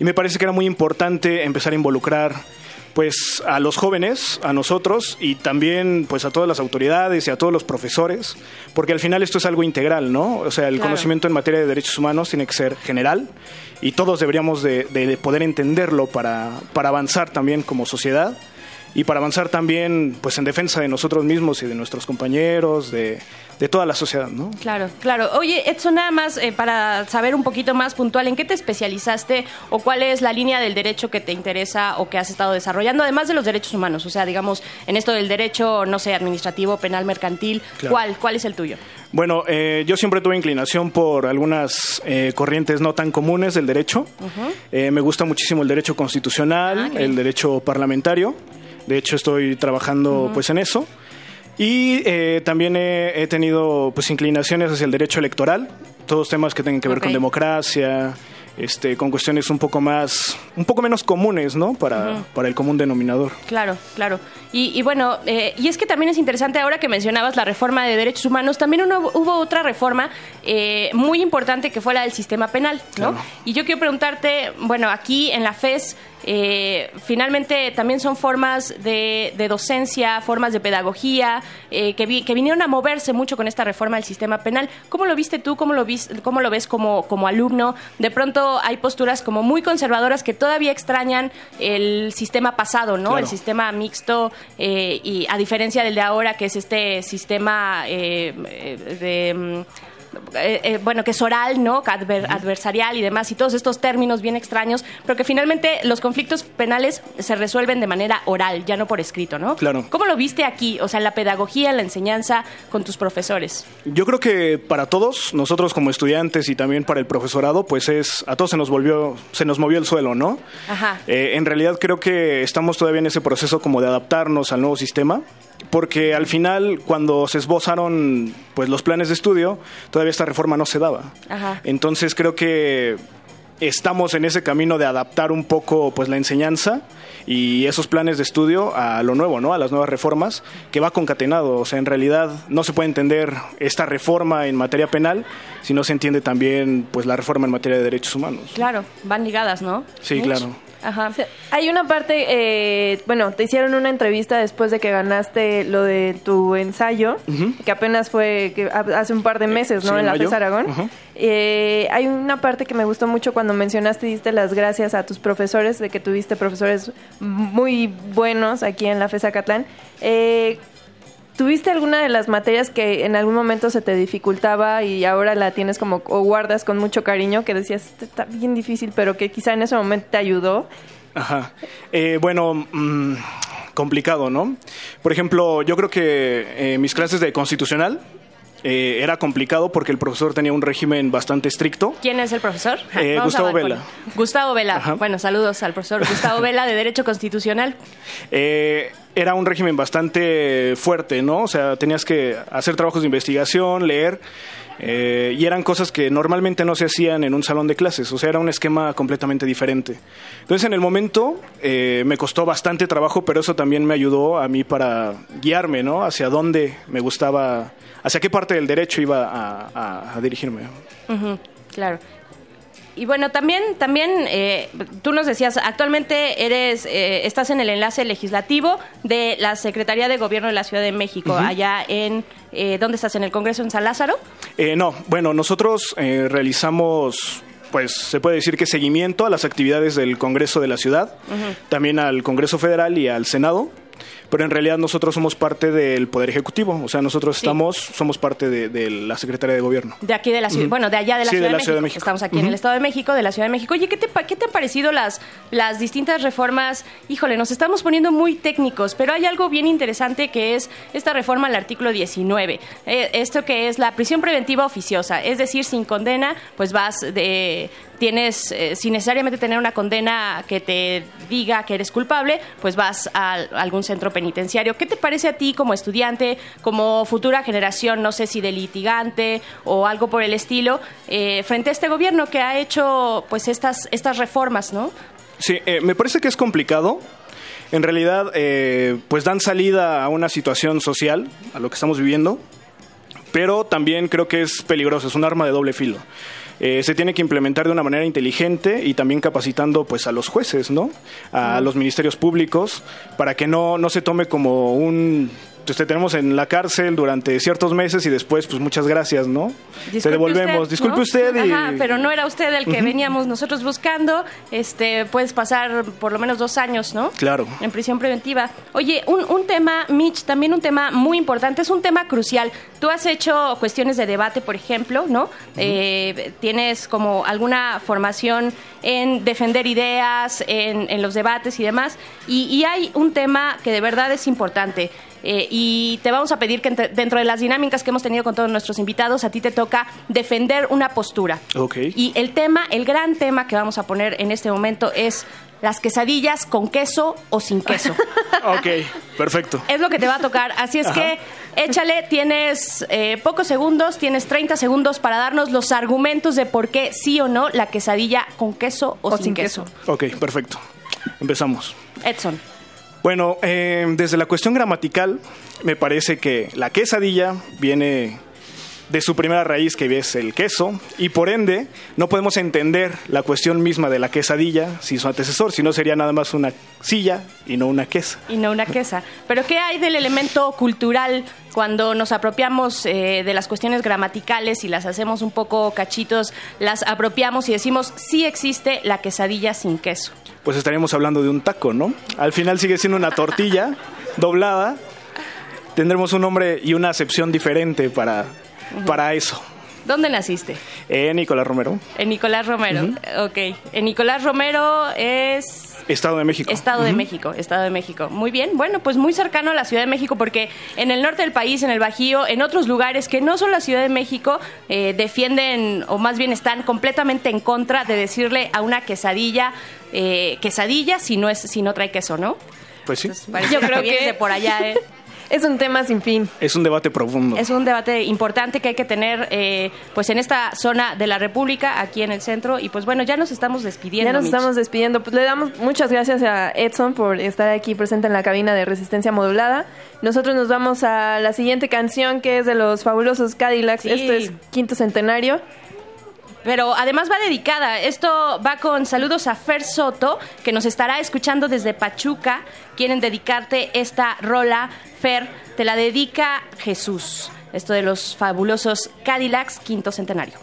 S51: Y me parece que era muy importante empezar a involucrar pues a los jóvenes, a nosotros y también pues a todas las autoridades y a todos los profesores, porque al final esto es algo integral, ¿no? O sea, el
S52: Claro.
S51: conocimiento en materia de derechos humanos tiene que ser general y todos deberíamos de, de- de poder entenderlo para, para avanzar también como sociedad y para avanzar también pues en defensa de nosotros mismos y de nuestros compañeros, de, de toda la sociedad, ¿no?
S17: Claro, claro. Oye, Edson, nada más eh, para saber un poquito más puntual, ¿en qué te especializaste o cuál es la línea del derecho que te interesa o que has estado desarrollando, además de los derechos humanos? O sea, digamos, en esto del derecho, no sé, administrativo, penal, mercantil,
S51: Claro.
S17: ¿cuál, ¿cuál es el tuyo?
S51: Bueno, eh, yo siempre tuve inclinación por algunas eh, corrientes no tan comunes del derecho. Eh, me gusta muchísimo el derecho constitucional, el derecho parlamentario. De hecho, estoy trabajando pues en eso. Y eh, también he, he tenido pues inclinaciones hacia el derecho electoral, todos temas que tengan que ver con democracia, este, con cuestiones un poco más, un poco menos comunes, ¿no? Para, para el común denominador.
S17: Claro, claro. Y, y bueno, eh, y es que también es interesante ahora que mencionabas la reforma de derechos humanos, también uno- hubo otra reforma eh, muy importante que fue la del sistema penal, ¿no?
S51: Claro.
S17: Y yo quiero preguntarte, bueno, aquí en la FES, eh, finalmente también son formas de, de docencia, formas de pedagogía, eh, que, vi- que vinieron a moverse mucho con esta reforma del sistema penal. ¿Cómo lo viste tú? ¿Cómo lo, vis- cómo lo ves como, como alumno? De pronto hay posturas como muy conservadoras que todavía extrañan el sistema pasado, ¿no?
S53: Claro.
S17: El sistema mixto eh, y a diferencia del de ahora, que es este sistema eh, eh, de... eh, eh, bueno, que es oral, ¿no? Adver- adversarial y demás, y todos estos términos bien extraños, pero que finalmente los conflictos penales se resuelven de manera oral, ya no por escrito, ¿no?
S51: Claro.
S17: ¿Cómo lo viste aquí? O sea, en la pedagogía, en la enseñanza, con tus profesores.
S51: Yo creo que para todos, nosotros como estudiantes y también para el profesorado, pues es a todos se nos volvió, se nos movió el suelo, ¿no?
S17: Ajá.
S51: Eh, en realidad creo que estamos todavía en ese proceso como de adaptarnos al nuevo sistema, porque al final cuando se esbozaron pues los planes de estudio, todavía esta reforma no se daba.
S17: Ajá.
S51: Entonces creo que estamos en ese camino de adaptar un poco pues la enseñanza y esos planes de estudio a lo nuevo, ¿no? A las nuevas reformas que va concatenado, o sea, en realidad no se puede entender esta reforma en materia penal si no se entiende también pues la reforma en materia de derechos humanos.
S17: Claro, van ligadas, ¿no?
S51: Sí, claro.
S17: Ajá.
S29: Hay una parte, eh, bueno, te hicieron una entrevista después de que ganaste lo de tu ensayo, que apenas fue que hace un par de meses, ¿no?
S51: Sí,
S29: en la. FES Aragón. Eh, hay una parte que me gustó mucho cuando mencionaste y diste las gracias a tus profesores, de que tuviste profesores muy buenos aquí en la FES Acatlán. Eh, ¿Tuviste alguna de las materias que en algún momento se te dificultaba y ahora la tienes como o guardas con mucho cariño que decías, "Este está bien difícil, pero que quizá en ese momento te ayudó?
S51: Ajá. Eh, bueno, mm, complicado, ¿no? Por ejemplo, yo creo que eh, mis clases de constitucional eh, era complicado porque el profesor tenía un régimen bastante estricto.
S17: ¿Quién es el profesor?
S51: Eh, Gustavo Vela.
S17: Gustavo Vela.
S51: Ajá.
S17: Bueno, saludos al profesor Gustavo Vela de Derecho Constitucional.
S51: Eh, era un régimen bastante fuerte, ¿no? O sea, tenías que hacer trabajos de investigación, leer, eh, y eran cosas que normalmente no se hacían en un salón de clases, o sea, era un esquema completamente diferente. Entonces, en el momento eh, me costó bastante trabajo, pero eso también me ayudó a mí para guiarme, ¿no? Hacia dónde me gustaba, hacia qué parte del derecho iba a, a- a dirigirme.
S17: Claro. Y bueno, también, también eh, tú nos decías, actualmente eres, eh, estás en el enlace legislativo de la Secretaría de Gobierno de la Ciudad de México, allá en, eh, ¿dónde estás? ¿En el Congreso en San Lázaro?
S51: Eh, no, bueno, nosotros eh, realizamos, pues se puede decir que seguimiento a las actividades del Congreso de la ciudad, también al Congreso Federal y al Senado. Pero en realidad nosotros somos parte del Poder Ejecutivo, o sea, nosotros estamos, somos parte de, de la Secretaría de Gobierno.
S17: De aquí de la ciudad,
S51: Ujú.
S17: bueno, de allá de la,
S51: Sí,
S17: ciudad,
S51: de la
S17: de
S51: Ciudad de
S17: México.
S51: México.
S17: Estamos aquí en el Estado de México, de la Ciudad de México. Oye, ¿qué te, qué te han parecido las, las distintas reformas? Híjole, nos estamos poniendo muy técnicos, pero hay algo bien interesante que es esta reforma al artículo 19. Eh, esto que es la prisión preventiva oficiosa, es decir, sin condena, pues vas de tienes, eh, sin necesariamente tener una condena que te diga que eres culpable, pues vas a algún centro penitenciario. ¿Qué te parece a ti como estudiante, como futura generación, no sé si de litigante o algo por el estilo, eh, frente a este gobierno que ha hecho pues estas, estas reformas, ¿no?
S51: Sí, eh, me parece que es complicado. En realidad, eh, pues dan salida a una situación social, a lo que estamos viviendo, pero también creo que es peligroso, es un arma de doble filo. Eh, se tiene que implementar de una manera inteligente y también capacitando pues a los jueces, ¿no? A los ministerios públicos para que no, no se tome como un pues te tenemos en la cárcel durante ciertos meses y después pues muchas gracias, ¿no? te
S17: Disculpe
S51: devolvemos.
S17: usted,
S51: Disculpe
S17: ¿no?
S51: usted y
S17: Ajá, pero no era usted el que veníamos nosotros buscando. Este, puedes pasar por lo menos dos años, ¿no?
S51: Claro.
S17: En prisión preventiva. Oye, un, un tema, Mitch, también un tema muy importante, es un tema crucial. Tú has hecho cuestiones de debate, por ejemplo, ¿no? Eh, tienes como alguna formación en defender ideas, en, en los debates y demás. Y, y hay un tema que de verdad es importante. Eh, y te vamos a pedir que entre- dentro de las dinámicas que hemos tenido con todos nuestros invitados, a ti te toca defender una postura.
S51: Ok.
S17: Y el tema, el gran tema que vamos a poner en este momento es las quesadillas con queso o sin queso.
S51: Ok, perfecto.
S17: es lo que te va a tocar. Así es
S51: Ajá.
S17: que échale, tienes eh, pocos segundos, tienes 30 segundos para darnos los argumentos de por qué sí o no la quesadilla con queso o, sin, queso.
S51: Ok, perfecto. Empezamos.
S17: Edson.
S51: Bueno, eh, desde la cuestión gramatical, me parece que la quesadilla viene de su primera raíz que es el queso y por ende no podemos entender la cuestión misma de la quesadilla sin su antecesor, sino sería nada más una silla y no una quesa.
S17: Y no una quesa. Pero ¿qué hay del elemento cultural cuando nos apropiamos eh, de las cuestiones gramaticales y las hacemos un poco cachitos, las apropiamos y decimos sí existe la quesadilla sin queso?
S51: Pues estaríamos hablando de un taco, ¿no? Al final sigue siendo una tortilla doblada. Tendremos un nombre y una acepción diferente para, para eso.
S17: ¿Dónde naciste?
S51: En Nicolás Romero.
S17: En Nicolás Romero, ok. En Nicolás Romero es...
S51: Estado de México.
S17: Estado de México, Estado de México. Muy bien, bueno, pues muy cercano a la Ciudad de México porque en el norte del país, en el Bajío, en otros lugares que no son la Ciudad de México, eh, defienden o más bien están completamente en contra de decirle a una quesadilla, eh, quesadilla si no, es, si no trae queso, ¿no?
S51: Pues sí.
S17: Yo creo que de por allá, ¿eh?
S6: Es un tema sin fin.
S51: Es un debate profundo.
S17: Es un debate importante que hay que tener eh, pues en esta zona de la República, aquí en el centro. Y pues bueno, ya nos estamos despidiendo.
S6: Ya nos
S17: Mitch.
S6: estamos despidiendo. Pues le damos muchas gracias a Edson por estar aquí presente en la cabina de resistencia modulada. Nosotros nos vamos a la siguiente canción que es de los fabulosos Cadillacs.
S17: Sí.
S6: Esto es Quinto Centenario.
S17: Pero además va dedicada. Esto va con saludos a Fer Soto, que nos estará escuchando desde Pachuca. Quieren dedicarte esta rola. Fer, te la dedica Jesús. Esto de los fabulosos Cadillacs, quinto centenario.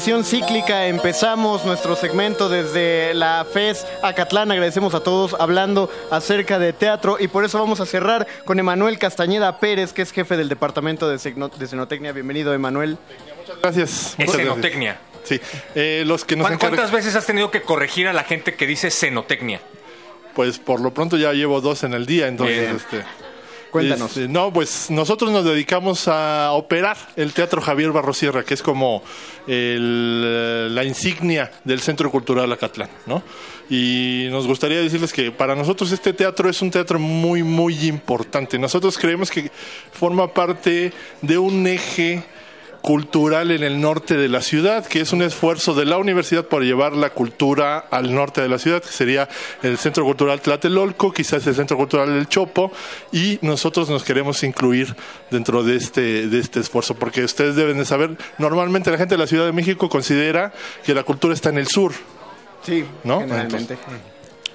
S11: Una transmisión cíclica. Empezamos nuestro segmento desde la FES Acatlán. Agradecemos a todos hablando acerca de teatro y por eso vamos a cerrar con Emanuel Castañeda Pérez, que es jefe del departamento de, Cenotecnia. Bienvenido, Emanuel.
S53: Gracias. muchas gracias.
S2: Escenotecnia.
S53: Sí. Eh, los que nos
S2: ¿Cu-
S53: encargan-
S2: ¿Cuántas veces has tenido que corregir a la gente que dice cenotecnia?
S53: Pues por lo pronto ya llevo dos en el día, entonces
S2: Bien.
S53: este.
S11: Cuéntanos.
S53: este, no, pues nosotros nos dedicamos a operar el Teatro Javier Barrosierra, que es como el, la insignia del Centro Cultural Acatlán, ¿no? Y nos gustaría decirles que para nosotros este teatro es un teatro muy, muy importante. Nosotros creemos que forma parte de un eje cultural en el norte de la ciudad, que es un esfuerzo de la universidad por llevar la cultura al norte de la ciudad, que sería el Centro Cultural Tlatelolco, quizás el Centro Cultural El Chopo, y nosotros nos queremos incluir dentro de este, de este esfuerzo, porque ustedes deben de saber, normalmente la gente de la Ciudad de México considera que la cultura está en el sur,
S11: Sí,
S53: ¿no?
S11: generalmente.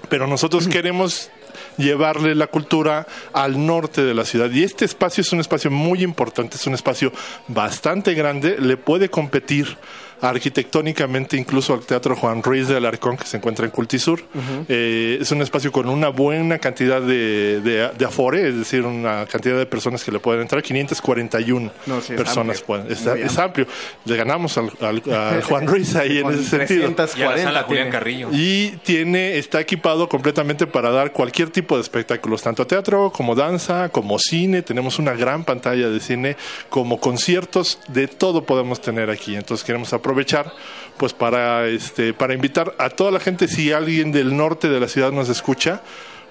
S53: pero nosotros queremos llevarle la cultura al norte de la ciudad. Y este espacio es un espacio muy importante, es un espacio bastante grande, le puede competir arquitectónicamente incluso al Teatro Juan Ruiz de Alarcón, que se encuentra en Cultisur. Eh, es un espacio con una buena cantidad de, de- de afore, es decir, una cantidad de personas que le pueden entrar. 541
S11: No, sí,
S53: personas
S11: amplio.
S53: pueden. Es amplio. Le ganamos al, al- al Juan Ruiz ahí en ese sentido.
S11: 340
S2: Y a la sala Julián. Carrillo.
S53: Y tiene, está equipado completamente para dar cualquier tipo de espectáculos, tanto teatro como danza, como cine. Tenemos una gran pantalla de cine, como conciertos, de todo podemos tener aquí. Entonces queremos aprovechar, pues para este, para invitar a toda la gente, si alguien del norte de la ciudad nos escucha.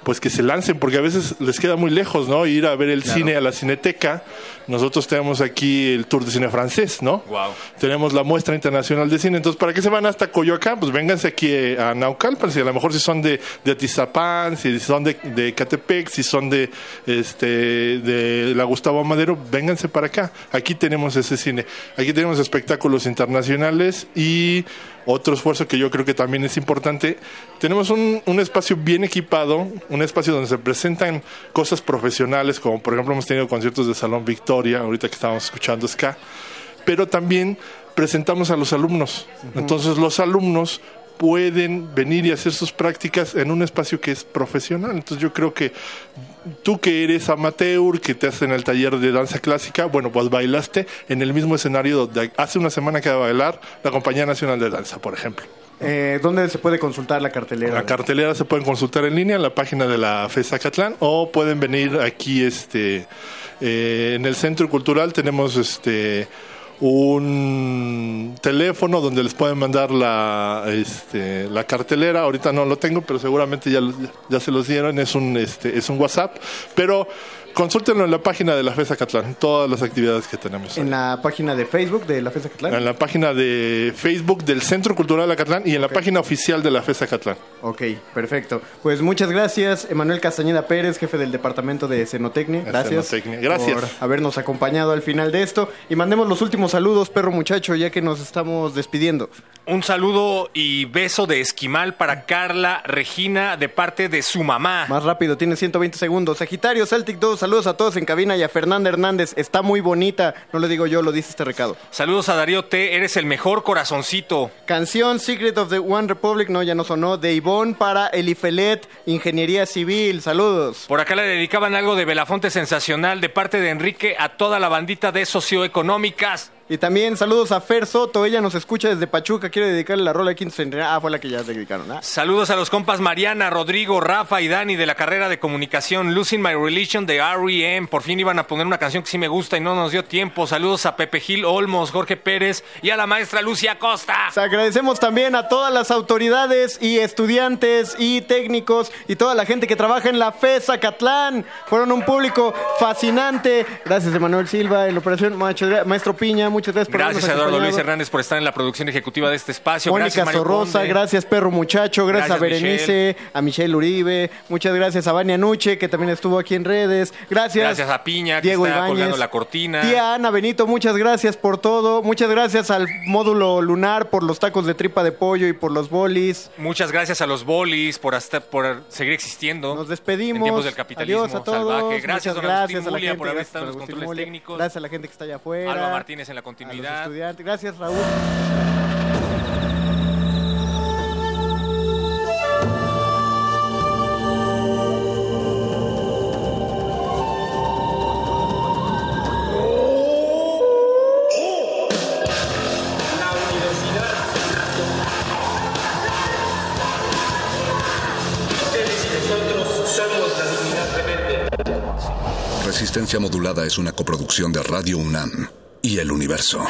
S53: Pues que se lancen, porque a veces les queda muy lejos, ¿no? Ir a ver el cine a la cineteca. Nosotros tenemos aquí el Tour de Cine Francés, ¿no?
S2: Wow.
S53: tenemos la muestra internacional de cine. Entonces, ¿para qué se van hasta Coyoacán? Pues vénganse aquí eh, a Naucalpan. Si a lo mejor si son de, de Atizapán, si son de, de Catepec, si son de, este, de la Gustavo Madero, vénganse para acá. Aquí tenemos ese cine. Aquí tenemos espectáculos internacionales y otro esfuerzo que yo creo que también es importante. Tenemos un, un espacio bien equipado, un espacio donde se presentan cosas profesionales, como por ejemplo hemos tenido conciertos de Salón Victoria, ahorita que estábamos escuchando Ska pero también presentamos a los alumnos. Entonces los alumnos pueden venir y hacer sus prácticas en un espacio que es profesional. Entonces yo creo que tú que eres amateur, que te hacen el taller de danza clásica, bueno, pues bailaste en el mismo escenario donde hace una semana que va a bailar la Compañía Nacional de Danza, por ejemplo.
S11: Eh, ¿Dónde se puede consultar la cartelera?
S53: La cartelera se pueden consultar en línea en la página de la FESA Catlán o pueden venir aquí este eh, en el Centro Cultural tenemos este un teléfono donde les pueden mandar la este, la cartelera. Ahorita no lo tengo pero seguramente ya, ya se los dieron. Es un este es un WhatsApp. Pero consúltenlo en la página de la FESA Catlán todas las actividades que tenemos
S11: En la página de Facebook de la FESA Catlán.
S53: en la página de Facebook del Centro Cultural Acatlán y en la página oficial de la FESA Catlán
S11: Ok, perfecto. Pues muchas gracias, Emanuel Castañeda Pérez, jefe del departamento de Cenotecnia. Gracias.
S53: Cenotecnia. Gracias.
S11: por habernos acompañado al final de esto. Y mandemos los últimos saludos, perro muchacho, ya que nos estamos despidiendo.
S2: Un saludo y beso de esquimal para Carla Regina de parte de su mamá.
S11: Más rápido, tiene 120 segundos. Sagitario, Celtic 2, saludos a todos en cabina y a Fernanda Hernández. Está muy bonita, no lo digo yo, lo dice este recado.
S2: Saludos a Darío T, eres el mejor corazoncito.
S11: Canción Secret of the One Republic, no, ya no sonó. De Ivonne para Elifelet, Ingeniería Civil, saludos.
S2: Por acá le dedicaban algo de Belafonte sensacional de parte de Enrique a toda la bandita de socioeconómicas.
S11: Y también saludos a Fer Soto, ella nos escucha desde Pachuca, quiere dedicarle la rola a Quinto Centenario. Ah, fue la que ya dedicaron. Ah.
S2: Saludos a los compas Mariana, Rodrigo, Rafa y Dani de la carrera de comunicación Losing My Religion de R.E.M. Por fin iban a poner una canción que sí me gusta y no nos dio tiempo. Saludos a Pepe Gil Olmos, Jorge Pérez y a la maestra Lucia Costa.
S11: Agradecemos también a todas las autoridades y estudiantes y técnicos y toda la gente que trabaja en la FESA Catlán. Fueron un público fascinante. Gracias, Emanuel Silva, en la operación. Maestro Piña, muchas gracias por
S2: Gracias a Eduardo Luis. Hernández por estar en la producción ejecutiva de este espacio.
S11: Mónica Sorrosa,
S2: Conde.
S11: gracias Perro Muchacho, gracias, a
S2: Gracias,
S11: Berenice, a Michelle Uribe, muchas gracias a Vania Nuche, que también estuvo aquí en redes, gracias.
S2: Gracias a Piña, que
S11: Diego
S2: está
S11: Ibáñez.
S2: colgando la cortina.
S11: Tía Ana Benito, muchas gracias por todo, muchas gracias al módulo lunar por los tacos de tripa de pollo y por los bolis.
S2: Muchas gracias a los bolis por, hasta, por seguir existiendo. Nos
S11: despedimos.
S2: En tiempos del capitalismo
S11: Adiós a todos.
S2: salvaje. Gracias,
S11: Muchas
S2: don Agustín
S11: gracias a la gente,
S2: por haber estado en
S11: a
S2: los controles
S11: Mulia,
S2: técnicos.
S11: Gracias a la gente que está allá afuera.
S2: Alba Martínez en la
S11: a los
S2: continuidad.
S11: estudiantes. Gracias, Raúl.
S45: Resistencia Modulada es una coproducción de Radio UNAM y El Universo.